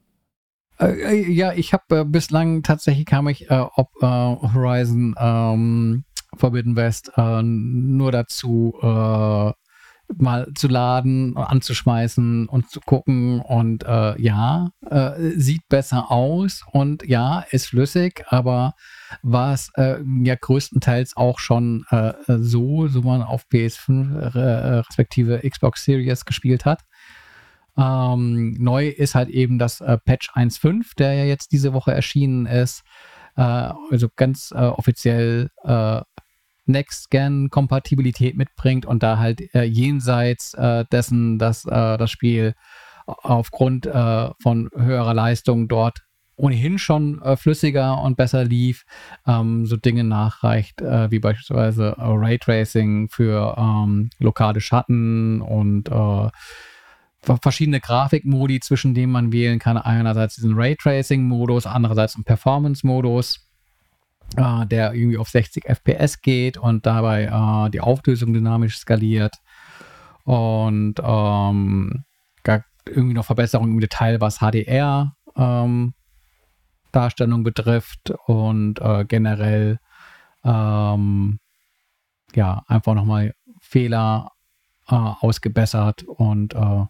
Äh, äh ja, ich habe äh, bislang tatsächlich kam ich, äh, ob äh, Horizon ähm, Forbidden West nur dazu mal zu laden, anzuschmeißen und zu gucken. Und äh, ja, äh, sieht besser aus und ja, ist flüssig, aber war es äh, ja größtenteils auch schon äh, so, so man auf PS5 äh, respektive Xbox Series gespielt hat. Ähm, neu ist halt eben das äh, Patch 1.5, der ja jetzt diese Woche erschienen ist. also ganz offiziell Next-Gen-Kompatibilität mitbringt und da halt äh, jenseits äh, dessen, dass äh, das Spiel aufgrund äh, von höherer Leistung dort ohnehin schon äh, flüssiger und besser lief, ähm, so Dinge nachreicht, äh, wie beispielsweise Raytracing für ähm, lokale Schatten und verschiedene Grafikmodi, zwischen denen man wählen kann. Einerseits diesen Raytracing-Modus, andererseits einen Performance-Modus äh, der irgendwie auf 60 FPS geht und dabei äh, die Auflösung dynamisch skaliert und ähm, irgendwie noch Verbesserungen im Detail, was HDR ähm, Darstellung betrifft und äh, generell ähm, ja einfach nochmal Fehler äh, ausgebessert und äh,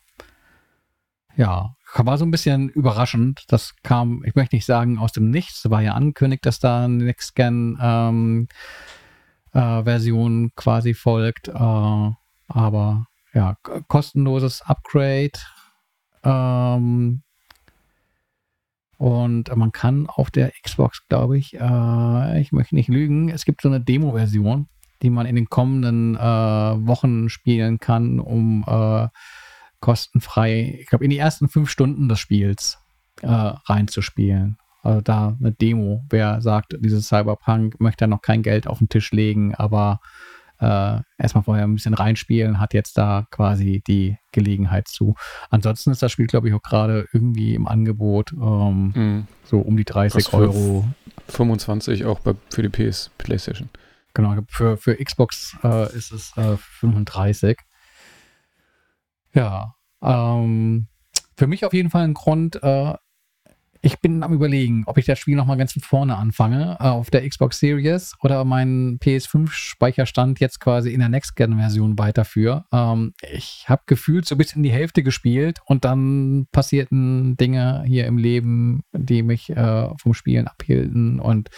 ja, war so ein bisschen überraschend. Das kam, ich möchte nicht sagen aus dem Nichts, war ja angekündigt, dass da eine Next-Gen-Version ähm, äh, quasi folgt. Äh, aber ja, kostenloses Upgrade Ähm, und man kann auf der Xbox, glaube ich, äh, ich möchte nicht lügen, es gibt so eine Demo-Version, die man in den kommenden äh, Wochen spielen kann, um äh, kostenfrei, ich glaube, in die ersten fünf Stunden des Spiels äh, reinzuspielen. Also da eine Demo. Wer sagt, dieses Cyberpunk möchte ja noch kein Geld auf den Tisch legen, aber äh, erstmal vorher ein bisschen reinspielen, hat jetzt da quasi die Gelegenheit zu. Ansonsten ist das Spiel, glaube ich, auch gerade irgendwie im Angebot ähm, Mhm. so um die 30 Was für- Euro. 25 auch bei, für die PS PlayStation. Genau, für, für Xbox äh, ist es äh, 35. Ja, ähm, für mich auf jeden Fall ein Grund. Äh, ich bin am überlegen, ob ich das Spiel nochmal ganz von vorne anfange, äh, auf der Xbox Series oder meinen PS5-Speicherstand jetzt quasi in der Next-Gen-Version weiterführe. Ähm, ich habe gefühlt so ein bisschen die Hälfte gespielt und dann passierten Dinge hier im Leben, die mich äh, vom Spielen abhielten und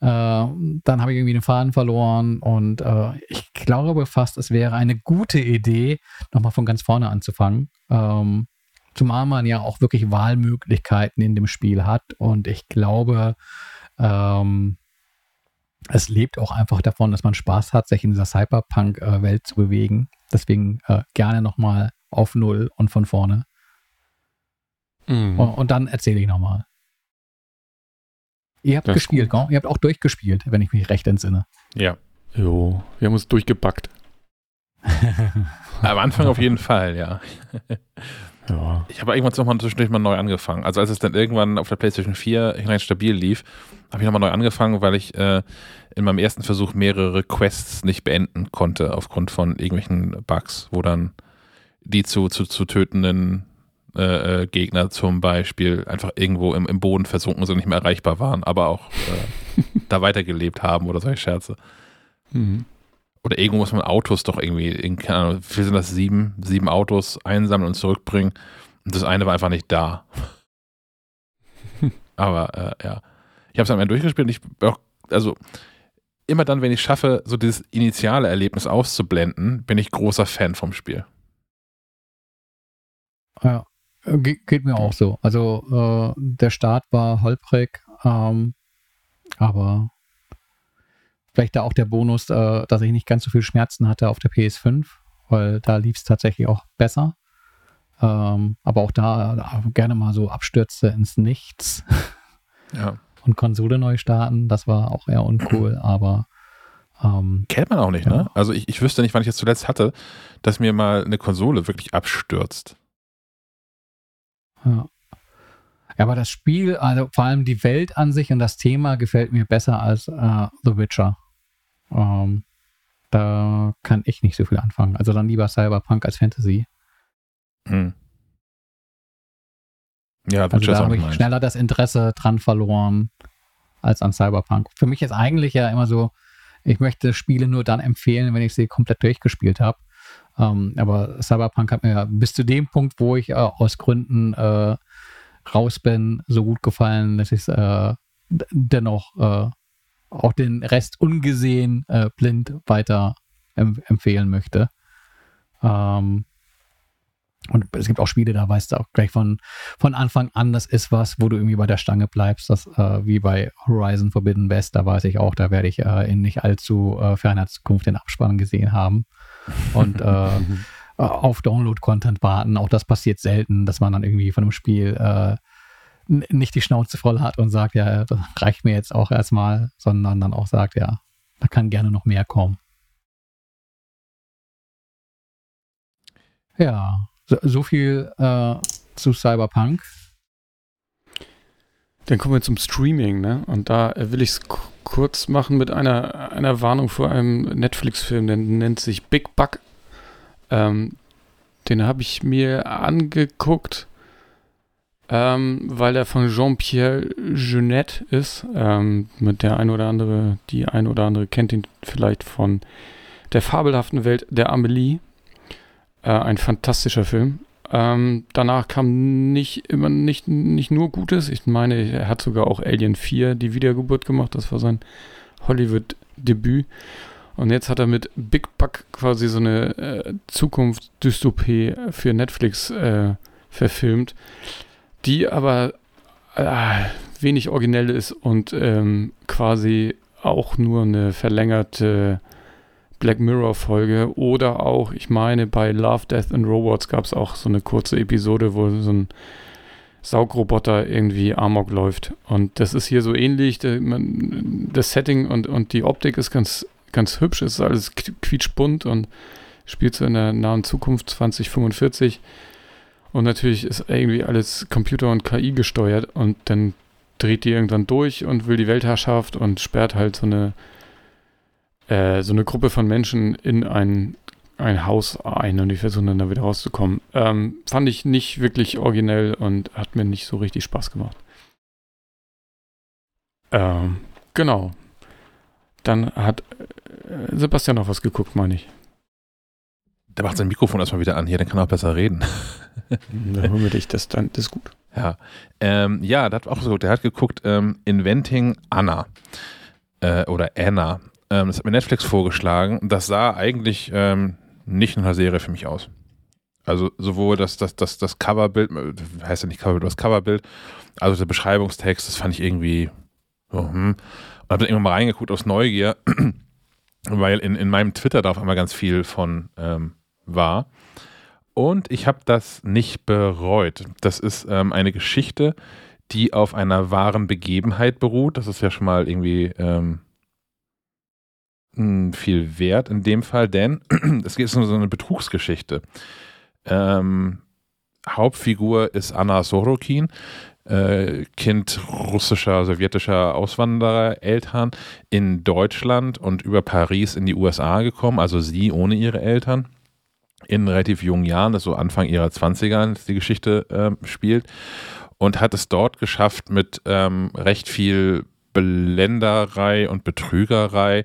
dann habe ich irgendwie den Faden verloren und äh, ich glaube fast, es wäre eine gute Idee, nochmal von ganz vorne anzufangen. Ähm, zumal man ja auch wirklich Wahlmöglichkeiten in dem Spiel hat und ich glaube, ähm, es lebt auch einfach davon, dass man Spaß hat, sich in dieser Cyberpunk-Welt zu bewegen. Deswegen äh, gerne nochmal auf Null und von vorne. Mhm. Und, und dann erzähle ich nochmal. Ihr habt Das gespielt, gell? Ihr habt auch durchgespielt, wenn ich mich recht entsinne. Ja. Jo, wir haben uns durchgebackt. Am Anfang auf jeden Fall, ja. Ja. Ich habe irgendwann nochmal zwischendurch mal neu angefangen. Also als es dann irgendwann auf der PlayStation 4 hinein stabil lief, habe ich nochmal neu angefangen, weil ich äh, in meinem ersten Versuch mehrere Quests nicht beenden konnte aufgrund von irgendwelchen Bugs, wo dann die zu, zu, zu tötenden äh, äh, Gegner zum Beispiel einfach irgendwo im, im Boden versunken sind, nicht mehr erreichbar waren, aber auch äh, da weitergelebt haben oder solche Scherze. Mhm. Oder irgendwo muss man Autos doch irgendwie, in, keine Ahnung, wie viel sind das? Sieben, sieben Autos einsammeln und zurückbringen. Und das eine war einfach nicht da. Aber äh, ja. Ich habe es am Ende durchgespielt und ich auch, also immer dann, wenn ich schaffe, so dieses initiale Erlebnis auszublenden, bin ich großer Fan vom Spiel. Ja, ge geht mir auch so. Also äh, der Start war holprig, ähm, aber vielleicht da auch der Bonus, äh, dass ich nicht ganz so viel Schmerzen hatte auf der PS5, weil da lief es tatsächlich auch besser. Ähm, aber auch da, da gerne mal so Abstürze ins Nichts Ja. und Konsole neu starten, das war auch eher uncool, aber ähm, Kennt man auch nicht, Ja. ne? Also ich, ich wüsste nicht, wann ich das zuletzt hatte, dass mir mal eine Konsole wirklich abstürzt. Ja. ja, aber das Spiel, also vor allem die Welt an sich und das Thema gefällt mir besser als äh, The Witcher. Ähm, da kann ich nicht so viel anfangen. Also dann lieber Cyberpunk als Fantasy. Hm. Ja, Also Witcher da habe ich meins. schneller das Interesse dran verloren als an Cyberpunk. Für mich ist eigentlich ja immer so, ich möchte Spiele nur dann empfehlen, wenn ich sie komplett durchgespielt habe. Ähm, aber Cyberpunk hat mir bis zu dem Punkt, wo ich äh, aus Gründen äh, raus bin, so gut gefallen, dass ich es äh, dennoch äh, auch den Rest ungesehen äh, blind weiter em empfehlen möchte. Ähm, und es gibt auch Spiele, da weißt du auch gleich von, von Anfang an, das ist was, wo du irgendwie bei der Stange bleibst. Das äh, wie bei Horizon Forbidden West, da weiß ich auch, da werde ich äh, in nicht allzu äh, ferner Zukunft den Abspann gesehen haben. Und äh, auf Download-Content warten. Auch das passiert selten, dass man dann irgendwie von einem Spiel äh, nicht die Schnauze voll hat und sagt, ja, das reicht mir jetzt auch erstmal, sondern dann auch sagt, ja, da kann gerne noch mehr kommen. Ja, so, so viel äh, zu Cyberpunk. Dann kommen wir zum Streaming, ne? Und da will ich es kurz machen mit einer, einer Warnung vor einem Netflix-Film, der nennt sich Big Buck. Ähm, den habe ich mir angeguckt, ähm, weil er von Jean-Pierre Jeunet ist. Ähm, mit der ein oder andere, die ein oder andere kennt ihn vielleicht von der fabelhaften Welt der Amelie. Äh, ein fantastischer Film. Ähm, danach kam nicht immer nicht, nicht nur Gutes. Ich meine, er hat sogar auch Alien 4 die Wiedergeburt gemacht. Das war sein Hollywood-Debüt. Und jetzt hat er mit Big Buck quasi so eine äh, Zukunft-Dystopie für Netflix äh, verfilmt, die aber äh, wenig originell ist und ähm, quasi auch nur eine verlängerte Black Mirror Folge oder auch, ich meine, bei Love, Death and Robots gab es auch so eine kurze Episode, wo so ein Saugroboter irgendwie Amok läuft. Und das ist hier so ähnlich. Das Setting und, und die Optik ist ganz, ganz hübsch. Es ist alles quietschbunt und spielt so in der nahen Zukunft 2045. Und natürlich ist irgendwie alles Computer und KI gesteuert und dann dreht die irgendwann durch und will die Weltherrschaft und sperrt halt so eine äh, so eine Gruppe von Menschen in ein, ein Haus ein und die versuchen dann da wieder rauszukommen. Ähm, fand ich nicht wirklich originell und hat mir nicht so richtig Spaß gemacht. Ähm, genau. Dann hat äh, Sebastian noch was geguckt, meine ich. Der macht sein Mikrofon erstmal wieder an hier, dann kann er auch besser reden. dann holen wir dich, das, dann, das ist gut. Ja, ähm, ja, das hat auch so, der hat geguckt, ähm, Inventing Anna äh, oder Anna. Ähm, das hat mir Netflix vorgeschlagen. Das sah eigentlich ähm, nicht nach einer Serie für mich aus. Also sowohl das, das, das, das Coverbild, äh, heißt ja nicht Coverbild, das Coverbild, also der Beschreibungstext, das fand ich irgendwie so, hm. Und hab dann irgendwann mal reingeguckt aus Neugier, weil in, in meinem Twitter da auf einmal ganz viel von ähm, war. Und ich habe das nicht bereut. Das ist ähm, eine Geschichte, die auf einer wahren Begebenheit beruht. Das ist ja schon mal irgendwie ähm, viel wert in dem Fall, denn es geht um so eine Betrugsgeschichte. Ähm, Hauptfigur ist Anna Sorokin, äh, Kind russischer, sowjetischer Auswanderereltern in Deutschland und über Paris in die USA gekommen, also sie ohne ihre Eltern in relativ jungen Jahren, das so Anfang ihrer 20er die Geschichte äh, spielt und hat es dort geschafft mit ähm, recht viel Blenderei und Betrügerei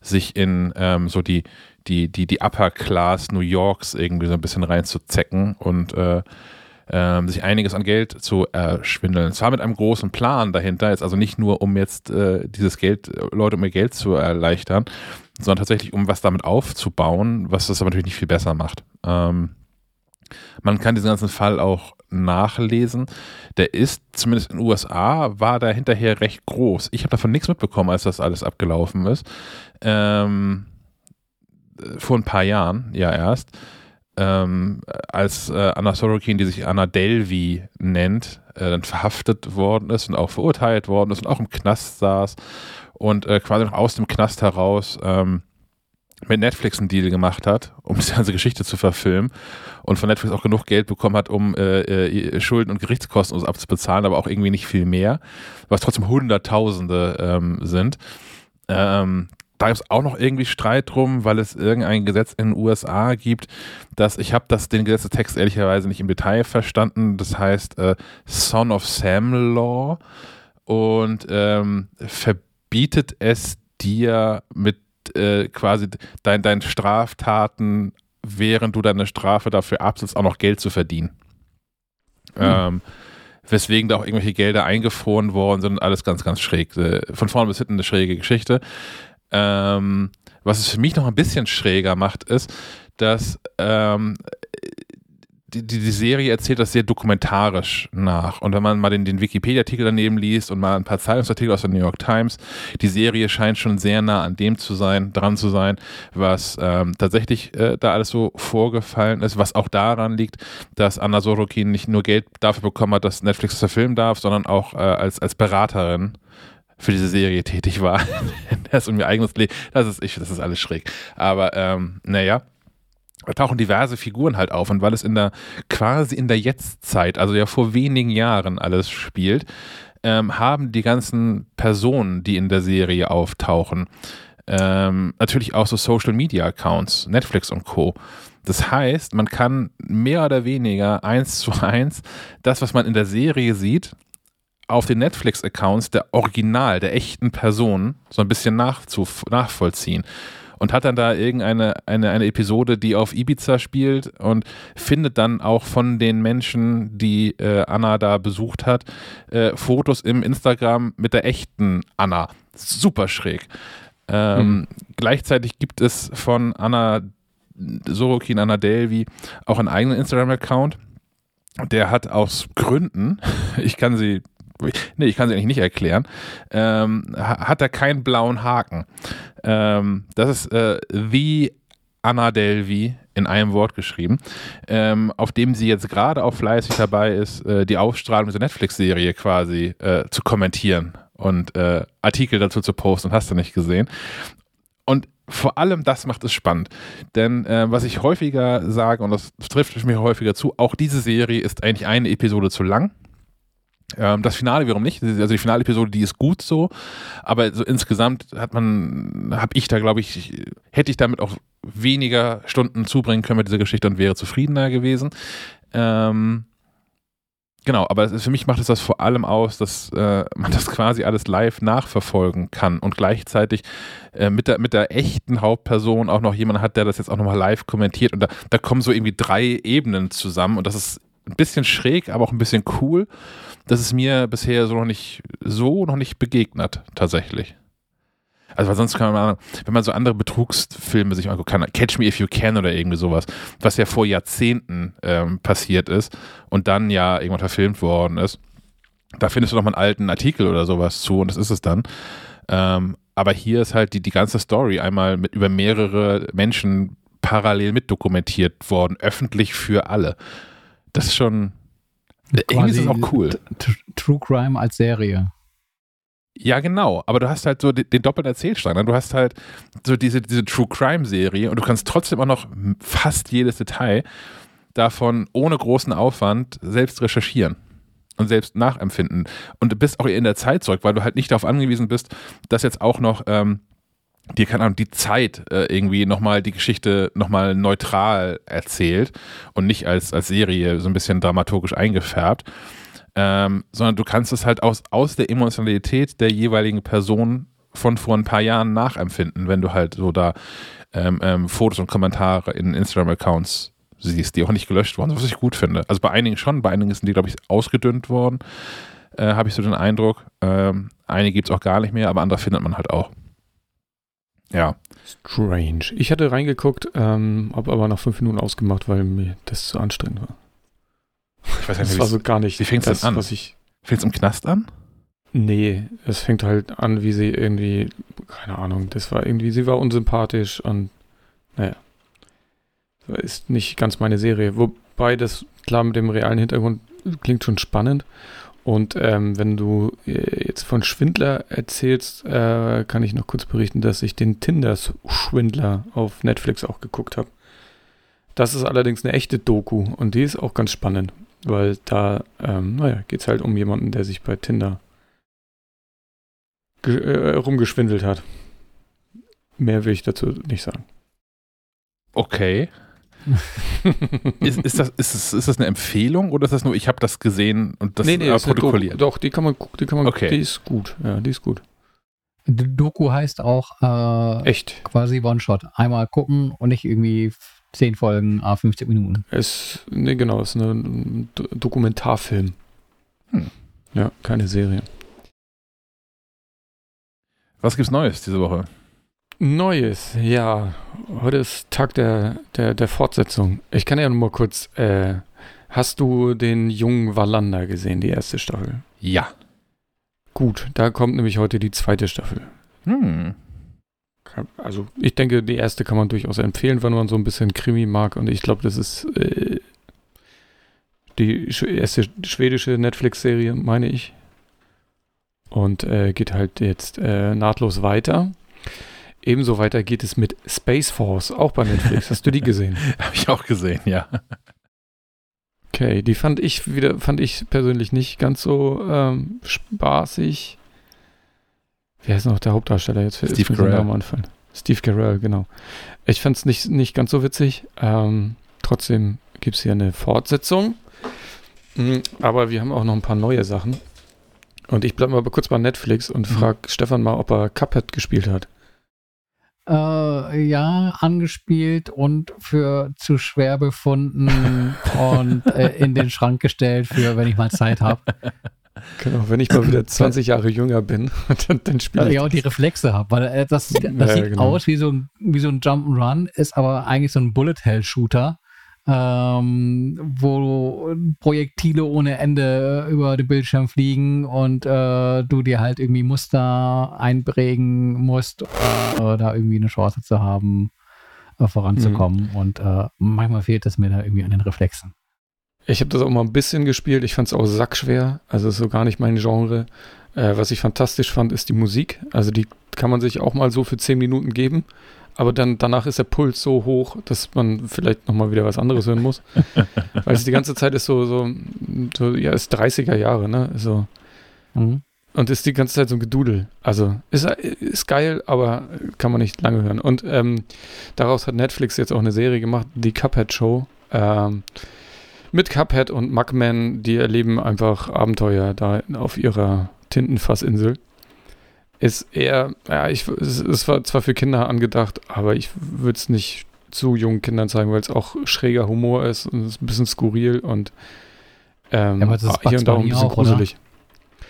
sich in ähm, so die, die, die, die Upper Class New Yorks irgendwie so ein bisschen reinzuzecken und äh, äh, sich einiges an Geld zu erschwindeln. Zwar mit einem großen Plan dahinter, jetzt also nicht nur um jetzt äh, dieses Geld, Leute um ihr Geld zu erleichtern, sondern tatsächlich um was damit aufzubauen, was das aber natürlich nicht viel besser macht. Ähm, man kann diesen ganzen Fall auch nachlesen. Der ist, zumindest in den USA, war da hinterher recht groß. Ich habe davon nichts mitbekommen, als das alles abgelaufen ist. Ähm, vor ein paar Jahren, ja erst. Ähm, als äh, Anna Sorokin, die sich Anna Delvi nennt, äh, dann verhaftet worden ist und auch verurteilt worden ist und auch im Knast saß und äh, quasi noch aus dem Knast heraus ähm, mit Netflix einen Deal gemacht hat, um die ganze Geschichte zu verfilmen und von Netflix auch genug Geld bekommen hat, um äh, äh, Schulden und Gerichtskosten so abzubezahlen, aber auch irgendwie nicht viel mehr, was trotzdem Hunderttausende ähm, sind. Ähm, da gibt es auch noch irgendwie Streit drum, weil es irgendein Gesetz in den USA gibt, dass ich habe das den Gesetzestext ehrlicherweise nicht im Detail verstanden. Das heißt äh, Son of Sam Law und ähm, verbietet es dir mit äh, quasi dein, deinen Straftaten, während du deine Strafe dafür absitzt, auch noch Geld zu verdienen. Mhm. Ähm, weswegen da auch irgendwelche Gelder eingefroren worden sind und alles ganz, ganz schräg. Äh, von vorne bis hinten eine schräge Geschichte. Ähm, was es für mich noch ein bisschen schräger macht, ist, dass ähm, die, die, Serie erzählt das sehr dokumentarisch nach. Und wenn man mal den, den Wikipedia-Artikel daneben liest und mal ein paar Zeitungsartikel aus der New York Times, die Serie scheint schon sehr nah an dem zu sein, dran zu sein, was ähm, tatsächlich äh, da alles so vorgefallen ist, was auch daran liegt, dass Anna Sorokin nicht nur Geld dafür bekommen hat, dass Netflix das verfilmen darf, sondern auch äh, als, als Beraterin für diese Serie tätig war. das ist um ihr eigenes Leben. Das ist ich, das ist alles schräg. Aber ähm, naja da tauchen diverse Figuren halt auf und weil es in der quasi in der Jetztzeit, also ja vor wenigen Jahren alles spielt, ähm, haben die ganzen Personen, die in der Serie auftauchen, ähm, natürlich auch so Social Media Accounts, Netflix und Co. Das heißt, man kann mehr oder weniger eins zu eins das, was man in der Serie sieht, auf den Netflix-Accounts der Original, der echten Personen so ein bisschen nachvollziehen und hat dann da irgendeine eine, eine Episode, die auf Ibiza spielt und findet dann auch von den Menschen, die äh, Anna da besucht hat, äh, Fotos im Instagram mit der echten Anna. Super schräg. Ähm, hm. Gleichzeitig gibt es von Anna Sorokin, Anna Delvi auch einen eigenen Instagram-Account der hat aus Gründen, ich kann sie, nee, ich kann sie eigentlich nicht erklären, ähm, hat er keinen blauen Haken. Ähm, das ist äh, The Anna Delvi in einem Wort geschrieben, ähm, auf dem sie jetzt gerade auch fleißig dabei ist, äh, die Aufstrahlung dieser Netflix-Serie quasi äh, zu kommentieren und äh, Artikel dazu zu posten, hast du nicht gesehen. Und vor allem das macht es spannend. Denn äh, was ich häufiger sage, und das trifft mir häufiger zu, auch diese Serie ist eigentlich eine Episode zu lang. Ähm, das Finale wiederum nicht. Also die Finale-Episode, die ist gut so, aber so insgesamt hat man, habe ich da, glaube ich, hätte ich damit auch weniger Stunden zubringen können mit dieser Geschichte und wäre zufriedener gewesen. Ähm, Genau, aber für mich macht es das vor allem aus, dass äh, man das quasi alles live nachverfolgen kann und gleichzeitig äh, mit, der, mit der echten Hauptperson auch noch jemand hat, der das jetzt auch nochmal live kommentiert und da, da kommen so irgendwie drei Ebenen zusammen und das ist ein bisschen schräg, aber auch ein bisschen cool. Das ist mir bisher so noch nicht so noch nicht begegnet, tatsächlich. Also weil sonst kann man, wenn man so andere Betrugsfilme sich angucken kann, Catch Me If You Can oder irgendwie sowas, was ja vor Jahrzehnten ähm, passiert ist und dann ja irgendwann verfilmt worden ist, da findest du noch mal einen alten Artikel oder sowas zu und das ist es dann. Ähm, aber hier ist halt die, die ganze Story einmal mit über mehrere Menschen parallel mitdokumentiert worden, öffentlich für alle. Das ist schon, irgendwie ist das auch cool. True Crime als Serie. Ja, genau. Aber du hast halt so den, den doppelten Erzählstrang. Ne? Du hast halt so diese, diese True Crime-Serie und du kannst trotzdem auch noch fast jedes Detail davon ohne großen Aufwand selbst recherchieren und selbst nachempfinden. Und du bist auch in der Zeit zurück, weil du halt nicht darauf angewiesen bist, dass jetzt auch noch ähm, dir, keine Ahnung, die Zeit äh, irgendwie nochmal die Geschichte nochmal neutral erzählt und nicht als, als Serie so ein bisschen dramaturgisch eingefärbt ähm, sondern du kannst es halt aus, aus der Emotionalität der jeweiligen Person von vor ein paar Jahren nachempfinden, wenn du halt so da ähm, ähm, Fotos und Kommentare in Instagram-Accounts siehst, die auch nicht gelöscht wurden, was ich gut finde. Also bei einigen schon, bei einigen sind die, glaube ich, ausgedünnt worden, äh, habe ich so den Eindruck. Ähm, einige gibt es auch gar nicht mehr, aber andere findet man halt auch. Ja. Strange. Ich hatte reingeguckt, ähm, habe aber nach fünf Minuten ausgemacht, weil mir das zu anstrengend war. Ich weiß nicht, das war so gar nicht. Wie fängt es an? Fängt es im Knast an? Nee, es fängt halt an, wie sie irgendwie, keine Ahnung, das war irgendwie, sie war unsympathisch und naja. Ist nicht ganz meine Serie. Wobei das klar mit dem realen Hintergrund klingt schon spannend. Und ähm, wenn du äh, jetzt von Schwindler erzählst, äh, kann ich noch kurz berichten, dass ich den Tinder-Schwindler auf Netflix auch geguckt habe. Das ist allerdings eine echte Doku und die ist auch ganz spannend. Weil da, ähm, naja, geht es halt um jemanden, der sich bei Tinder äh, rumgeschwindelt hat. Mehr will ich dazu nicht sagen. Okay. ist, ist, das, ist, das, ist das eine Empfehlung oder ist das nur, ich habe das gesehen und das nee, nee, äh, protokolliert? Doch, die kann man, die kann man, okay. die ist gut. Ja, die ist gut. Die Doku heißt auch äh, echt quasi One-Shot. Einmal gucken und nicht irgendwie 10 Folgen, a 50 Minuten. Es, nee, genau, es ist ein Dokumentarfilm. Hm. Ja, keine Serie. Was gibt's Neues diese Woche? Neues, ja. Heute ist Tag der, der, der Fortsetzung. Ich kann ja nur mal kurz. Äh, hast du den jungen Wallander gesehen, die erste Staffel? Ja. Gut, da kommt nämlich heute die zweite Staffel. Hm also ich denke, die erste kann man durchaus empfehlen, wenn man so ein bisschen Krimi mag. Und ich glaube, das ist äh, die erste schwedische Netflix-Serie, meine ich. Und äh, geht halt jetzt äh, nahtlos weiter. Ebenso weiter geht es mit Space Force, auch bei Netflix. Hast du die gesehen? Habe ich auch gesehen, ja. Okay, die fand ich wieder, fand ich persönlich nicht ganz so ähm, spaßig. Wie heißt noch der Hauptdarsteller jetzt? Steve Carell. Steve Carell, genau. Ich fand es nicht, nicht ganz so witzig. Ähm, trotzdem gibt es hier eine Fortsetzung. Mhm, aber wir haben auch noch ein paar neue Sachen. Und ich bleibe mal kurz bei Netflix und mhm. frage Stefan mal, ob er Cuphead gespielt hat. Äh, ja, angespielt und für zu schwer befunden und äh, in den Schrank gestellt für, wenn ich mal Zeit habe. Genau, wenn ich mal wieder 20 Jahre jünger bin, dann, dann spiele ich. Ja, und die Reflexe habe, weil äh, das, das ja, sieht genau. aus wie so, ein, wie so ein Jump'n'Run, ist aber eigentlich so ein Bullet-Hell-Shooter. Ähm, wo Projektile ohne Ende über den Bildschirm fliegen und äh, du dir halt irgendwie Muster einprägen musst, äh, da irgendwie eine Chance zu haben, äh, voranzukommen. Mhm. Und äh, manchmal fehlt es mir da irgendwie an den Reflexen. Ich habe das auch mal ein bisschen gespielt. Ich fand es auch sackschwer. Also ist so gar nicht mein Genre. Äh, was ich fantastisch fand, ist die Musik. Also die kann man sich auch mal so für 10 Minuten geben aber dann danach ist der Puls so hoch, dass man vielleicht nochmal wieder was anderes hören muss. Weil es die ganze Zeit ist so, so, so ja, ist 30er Jahre, ne? So. Mhm. Und ist die ganze Zeit so ein Gedudel. Also ist, ist geil, aber kann man nicht lange hören. Und ähm, daraus hat Netflix jetzt auch eine Serie gemacht, die Cuphead Show. Ähm, mit Cuphead und Mugman, die erleben einfach Abenteuer da auf ihrer Tintenfassinsel ist eher, ja, ich, es, es war zwar für Kinder angedacht, aber ich würde es nicht zu jungen Kindern zeigen, weil es auch schräger Humor ist und es ist ein bisschen skurril und ähm, ja, aber hier und da ein bisschen auch, gruselig. Oder?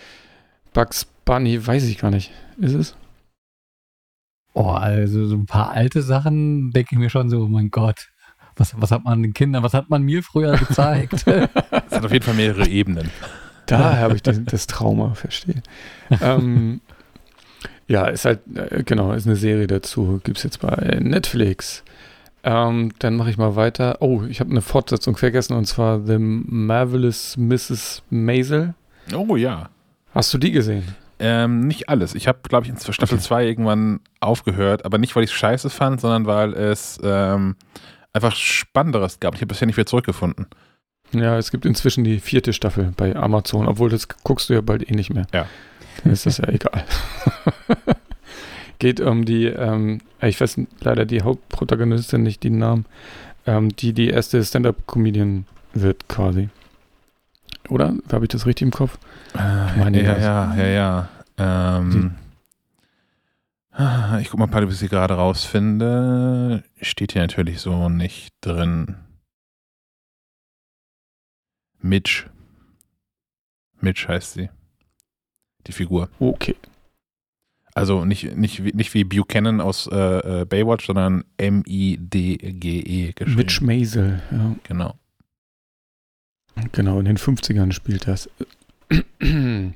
Bugs Bunny weiß ich gar nicht. Ist es? Oh, also so ein paar alte Sachen denke ich mir schon so, oh mein Gott, was, was hat man den Kindern, was hat man mir früher gezeigt? Es hat auf jeden Fall mehrere Ebenen. Da habe ich das, das Trauma, verstehe. ähm, ja, ist halt, äh, genau, ist eine Serie dazu. Gibt es jetzt bei Netflix. Ähm, dann mache ich mal weiter. Oh, ich habe eine Fortsetzung vergessen und zwar The Marvelous Mrs. Maisel. Oh ja. Hast du die gesehen? Ähm, nicht alles. Ich habe, glaube ich, in Staffel 2 okay. irgendwann aufgehört, aber nicht, weil ich es scheiße fand, sondern weil es ähm, einfach Spannenderes gab. Ich habe bisher nicht wieder zurückgefunden. Ja, es gibt inzwischen die vierte Staffel bei Amazon, obwohl das guckst du ja bald eh nicht mehr. Ja. Ist das ja egal. Geht um die, ähm, ich weiß leider die Hauptprotagonistin nicht den Namen, ähm, die die erste Stand-Up-Comedian wird quasi. Oder? Habe ich das richtig im Kopf? Äh, meine, ja, ja, ja, ja, ähm, ich guck mal, ob ich sie gerade rausfinde. Steht hier natürlich so nicht drin. Mitch. Mitch heißt sie die Figur. Okay. Also nicht, nicht, nicht wie Buchanan aus äh, äh Baywatch, sondern M-I-D-G-E geschrieben. Mitch Maisel, ja. Genau. Genau, in den 50ern spielt das. ähm,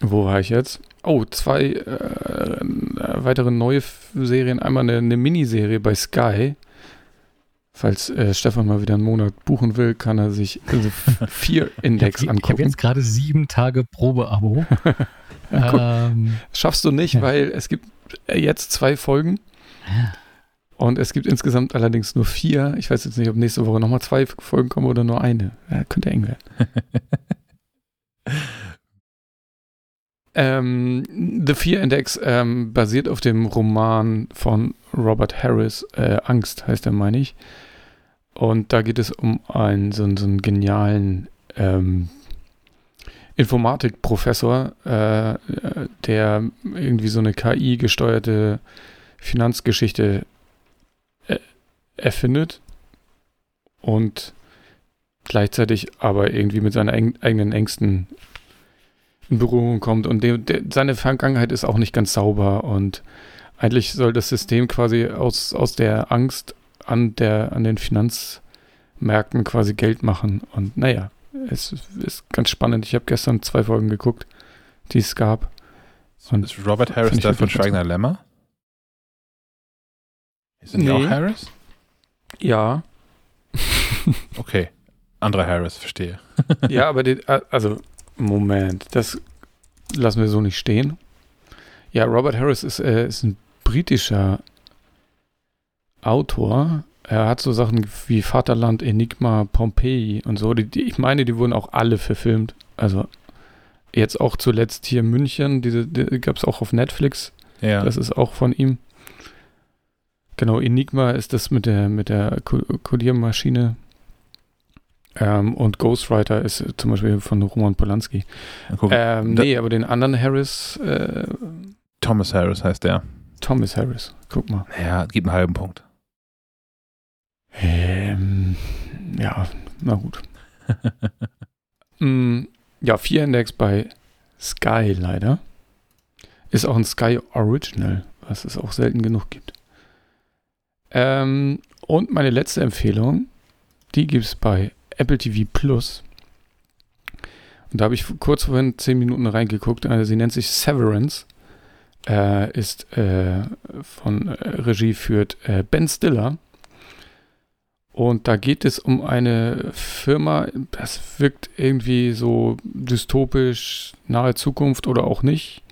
wo war ich jetzt? Oh, zwei äh, weitere neue Serien. Einmal eine, eine Miniserie bei Sky. Falls äh, Stefan mal wieder einen Monat buchen will, kann er sich also vier Index ich hab, angucken. Ich habe jetzt gerade sieben Tage Probeabo. ja, ähm, Schaffst du nicht, ja. weil es gibt äh, jetzt zwei Folgen. Und es gibt insgesamt allerdings nur vier. Ich weiß jetzt nicht, ob nächste Woche nochmal zwei Folgen kommen oder nur eine. Ja, könnte eng werden. ähm, The Fear Index ähm, basiert auf dem Roman von Robert Harris. Äh, Angst heißt er, meine ich. Und da geht es um einen so, so einen genialen ähm, Informatikprofessor, äh, der irgendwie so eine KI-gesteuerte Finanzgeschichte äh, erfindet und gleichzeitig aber irgendwie mit seinen eigenen Ängsten in Berührung kommt. Und de, de, seine Vergangenheit ist auch nicht ganz sauber und eigentlich soll das System quasi aus, aus der Angst an, der, an den Finanzmärkten quasi Geld machen. Und naja, es ist ganz spannend. Ich habe gestern zwei Folgen geguckt, die es gab. Und ist Robert Harris da von Schweigner Lämmer? Sind nee. die auch Harris? Ja. okay. Anderer Harris, verstehe. ja, aber die, also, Moment, das lassen wir so nicht stehen. Ja, Robert Harris ist, äh, ist ein britischer Autor. Er hat so Sachen wie Vaterland, Enigma, Pompeii und so. Die, die, ich meine, die wurden auch alle verfilmt. Also jetzt auch zuletzt hier in München, diese die gab es auch auf Netflix. Ja. Das ist auch von ihm. Genau, Enigma ist das mit der mit der Codiermaschine. Ähm, und Ghostwriter ist zum Beispiel von Roman Polanski. Ähm, nee, aber den anderen Harris. Äh, Thomas Harris heißt der. Thomas Harris, guck mal. Ja, gibt einen halben Punkt. Ähm, ja, na gut. mm, ja, 4 Index bei Sky leider. Ist auch ein Sky Original, was es auch selten genug gibt. Ähm, und meine letzte Empfehlung, die gibt es bei Apple TV Plus. Und da habe ich kurz vorhin zehn Minuten reingeguckt. Äh, sie nennt sich Severance. Äh, ist äh, von äh, Regie führt äh, Ben Stiller. Und da geht es um eine Firma, das wirkt irgendwie so dystopisch, nahe Zukunft oder auch nicht,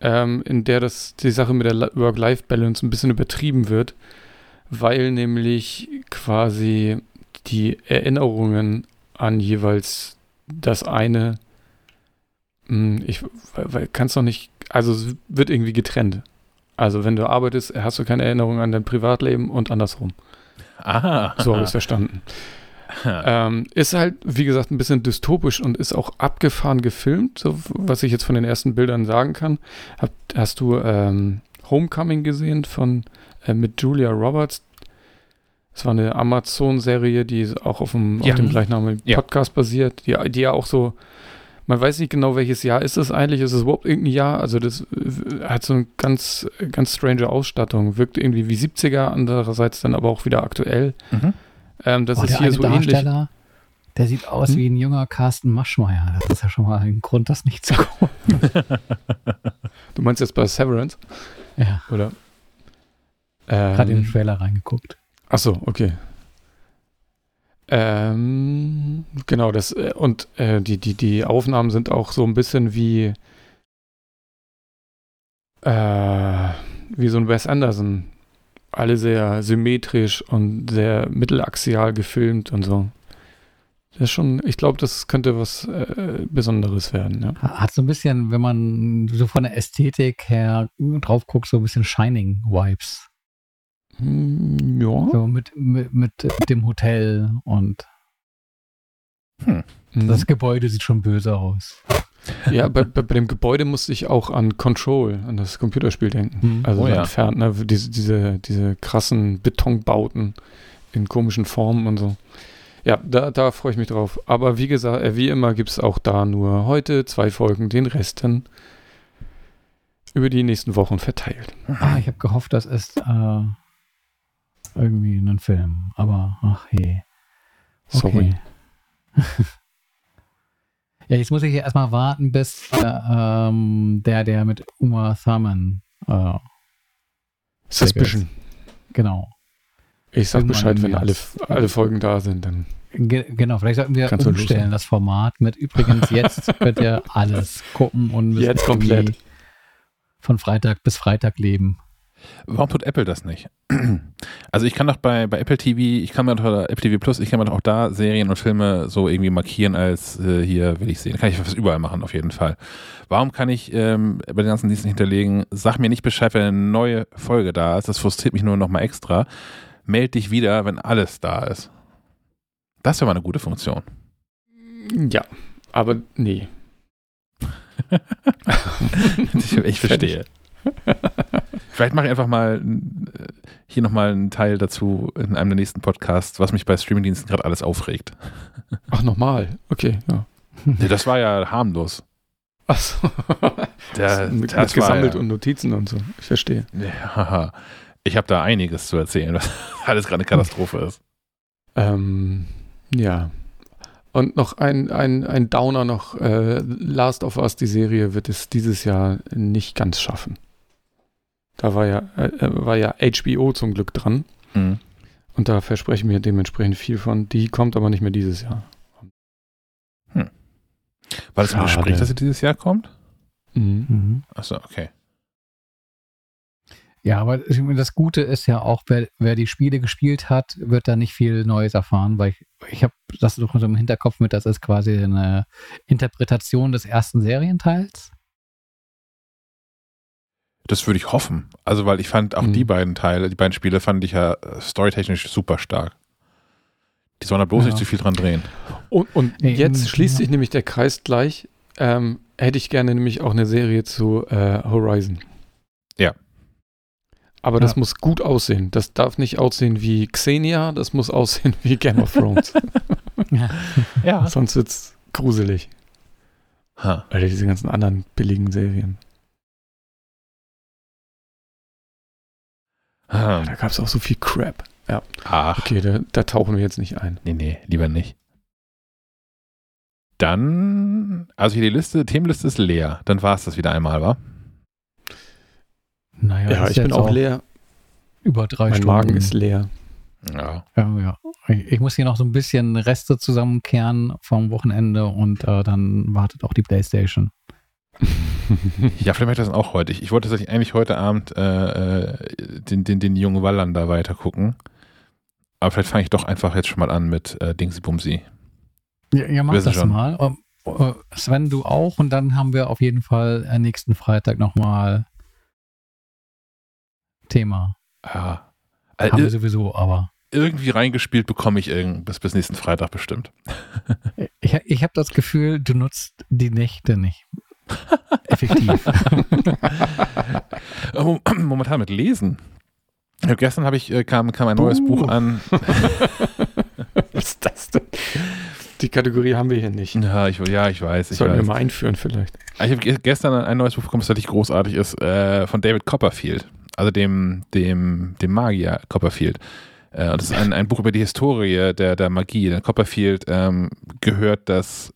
ähm, in der das, die Sache mit der Work-Life-Balance ein bisschen übertrieben wird, weil nämlich quasi die Erinnerungen an jeweils das eine, mh, ich kann es noch nicht, also es wird irgendwie getrennt. Also wenn du arbeitest, hast du keine Erinnerung an dein Privatleben und andersrum. Aha. So habe ich es verstanden. Ähm, ist halt, wie gesagt, ein bisschen dystopisch und ist auch abgefahren gefilmt, so was ich jetzt von den ersten Bildern sagen kann. Hab, hast du ähm, Homecoming gesehen von äh, mit Julia Roberts? Das war eine Amazon-Serie, die auch auf dem, Ja. auf dem gleichnamigen Ja. Podcast basiert, die, die ja auch so, man weiß nicht genau, welches Jahr ist es eigentlich, ist es überhaupt irgendein Jahr? Also das äh, hat so eine ganz, ganz strange Ausstattung, wirkt irgendwie wie 70er, andererseits dann aber auch wieder aktuell. Mhm. Ähm, das Boah, ist der hier so ähnlich. Der sieht aus Hm? wie ein junger Carsten Maschmeyer. Das ist ja schon mal ein Grund, das nicht zu gucken. Du meinst jetzt bei Severance? Ja, Oder? gerade in den Ähm, Trailer reingeguckt. Achso, okay. Ähm, genau, das äh, und äh, die, die, die Aufnahmen sind auch so ein bisschen wie äh, wie so ein Wes Anderson. Alle sehr symmetrisch und sehr mittelaxial gefilmt und so. Das ist schon, ich glaube, das könnte was äh, Besonderes werden, ja. Hat so ein bisschen, wenn man so von der Ästhetik her drauf guckt, so ein bisschen Shining-Vibes. Hm, ja. So mit, mit, mit dem Hotel und Mhm. das Gebäude sieht schon böse aus. Ja, bei, bei, bei dem Gebäude musste ich auch an Control, an das Computerspiel denken. Hm. Also Oh ja. entfernt, ne? diese, diese, diese krassen Betonbauten in komischen Formen und so. Ja, da, da freue ich mich drauf. Aber wie gesagt, äh, wie immer gibt es auch da nur heute zwei Folgen, den Rest dann über die nächsten Wochen verteilt. Ah, ich habe gehofft, das ist äh, irgendwie ein Film. Aber ach je. Sorry. ja, jetzt muss ich ja erstmal warten, bis äh, ähm, der, der mit Uma Thurman, äh, Suspicion. genau. Ich sag Irgendwann Bescheid, wenn alle, alle Folgen da sind, dann. Ge genau, vielleicht sollten wir umstellen, das Format mit übrigens jetzt könnt ihr alles gucken und müsst Jetzt komplett. von Freitag bis Freitag leben. Warum tut Apple das nicht? Also ich kann doch bei, bei Apple TV, ich kann mir doch Apple TV Plus, ich kann mir doch auch da Serien und Filme so irgendwie markieren als äh, hier will ich sehen. Kann ich fast überall machen, auf jeden Fall. Warum kann ich ähm, bei den ganzen Diensten hinterlegen, sag mir nicht Bescheid, wenn eine neue Folge da ist, das frustriert mich nur noch mal extra. Meld dich wieder, wenn alles da ist. Das wäre mal eine gute Funktion. Ja, aber nee. ich verstehe. Vielleicht mache ich einfach mal äh, hier nochmal einen Teil dazu in einem der nächsten Podcasts, was mich bei Streamingdiensten gerade alles aufregt. Ach, nochmal. Okay, ja. Nee, das war ja harmlos. Achso. Der, mit, das mit gesammelt ja, und Notizen und so. Ich verstehe. ja, ich habe da einiges zu erzählen, was alles gerade eine Katastrophe ist. Ähm, ja. Und noch ein, ein, ein Downer noch. Äh, Last of Us, die Serie, wird es dieses Jahr nicht ganz schaffen. Da war ja, äh, war ja HBO zum Glück dran. Mhm. Und da versprechen wir dementsprechend viel von. Die kommt aber nicht mehr dieses Jahr. War das im. Gespräch, dass sie dieses Jahr kommt? Mhm. Mhm. Achso, okay. Ja, aber das Gute ist ja auch, wer, wer die Spiele gespielt hat, wird da nicht viel Neues erfahren, weil ich, ich habe das doch so im Hinterkopf mit, das ist quasi eine Interpretation des ersten Serienteils. Das würde ich hoffen. Also, weil ich fand auch Mhm. die beiden Teile, die beiden Spiele fand ich ja äh, storytechnisch super stark. Die sollen da bloß Ja. nicht zu viel dran drehen. Und, und Nee, jetzt ähm, schließt ja. sich nämlich der Kreis gleich. Ähm, hätte ich gerne nämlich auch eine Serie zu äh, Horizon. Ja. Aber das Ja. muss gut aussehen. Das darf nicht aussehen wie Xenia, das muss aussehen wie Game of Thrones. Ja. Sonst wird's gruselig. Ha. Oder diese ganzen anderen billigen Serien. Ah, Da gab es auch so viel Crap. Ach, Okay, da, da tauchen wir jetzt nicht ein. nee, nee, lieber nicht. Dann, also hier die Liste, Themenliste ist leer. Dann war es das wieder einmal, wa? Naja, Ja, ich bin auch leer. Über drei Mein Stunden. Magen ist leer. Ja. Ja, ja. Ich ich muss hier noch so ein bisschen Reste zusammenkehren vom Wochenende und äh, dann wartet auch die Playstation. Ja, vielleicht mache ich das auch heute. Ich, ich wollte tatsächlich eigentlich heute Abend äh, äh, den, den, den jungen Wallander weiter gucken. Aber vielleicht fange ich doch einfach jetzt schon mal an mit äh, Dingsy Bumsy. Ja, ja mach das schon. mal. Ähm, äh, Sven, du auch und dann haben wir auf jeden Fall äh, nächsten Freitag nochmal Thema. Ja. Haben wir Also, sowieso, aber irgendwie reingespielt bekomme ich irgend bis, bis nächsten Freitag bestimmt. ich, ich habe das Gefühl, du nutzt die Nächte nicht. Effektiv. Mom- Momentan mit Lesen. Gestern habe ich, äh, kam, kam ein neues Buh. Buch an. Was ist das denn? Die Kategorie haben wir hier nicht. Ja, ich, ja, ich weiß. Ich, Sollten wir weiß. mal einführen vielleicht. Ich habe gestern ein neues Buch bekommen, das wirklich großartig ist, äh, von David Copperfield. Also dem, dem, dem Magier Copperfield. Äh, das ist ein, ein Buch über die Historie der, der Magie. Denn Copperfield ähm, gehört das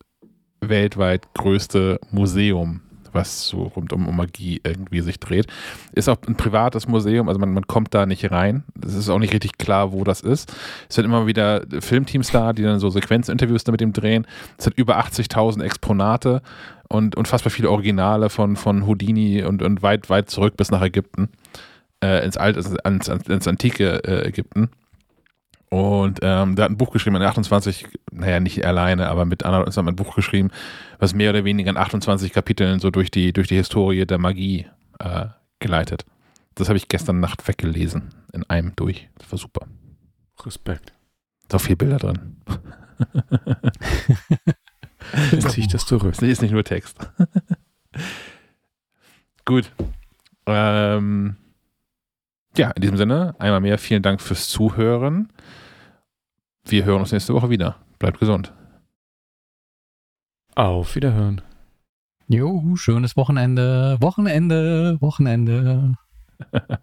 weltweit größte Museum, was so rund um, Magie irgendwie sich dreht. Ist auch ein privates Museum, also man, man kommt da nicht rein. Es ist auch nicht richtig klar, wo das ist. Es sind immer wieder Filmteams da, die dann so Sequenzinterviews mit ihm drehen. Es hat über 80.000 Exponate und unfassbar viele Originale von, von Houdini und, und weit, weit zurück bis nach Ägypten. Äh, ins, Alt, ins, ins, ins antike äh, Ägypten. Und ähm, der hat ein Buch geschrieben in 28, naja, nicht alleine, aber mit anderen ist er ein Buch geschrieben, was mehr oder weniger in 28 Kapiteln so durch die, durch die Historie der Magie äh, geleitet. Das habe ich gestern Nacht weggelesen, in einem durch. Das war super. Respekt. Da sind auch viele Bilder drin. Dann ziehe ich das zurück. Das ist nicht nur Text. Gut. Ähm, ja, in diesem Sinne, einmal mehr vielen Dank fürs Zuhören. Wir hören uns nächste Woche wieder. Bleibt gesund. Auf Wiederhören. jo, schönes Wochenende. Wochenende, Wochenende.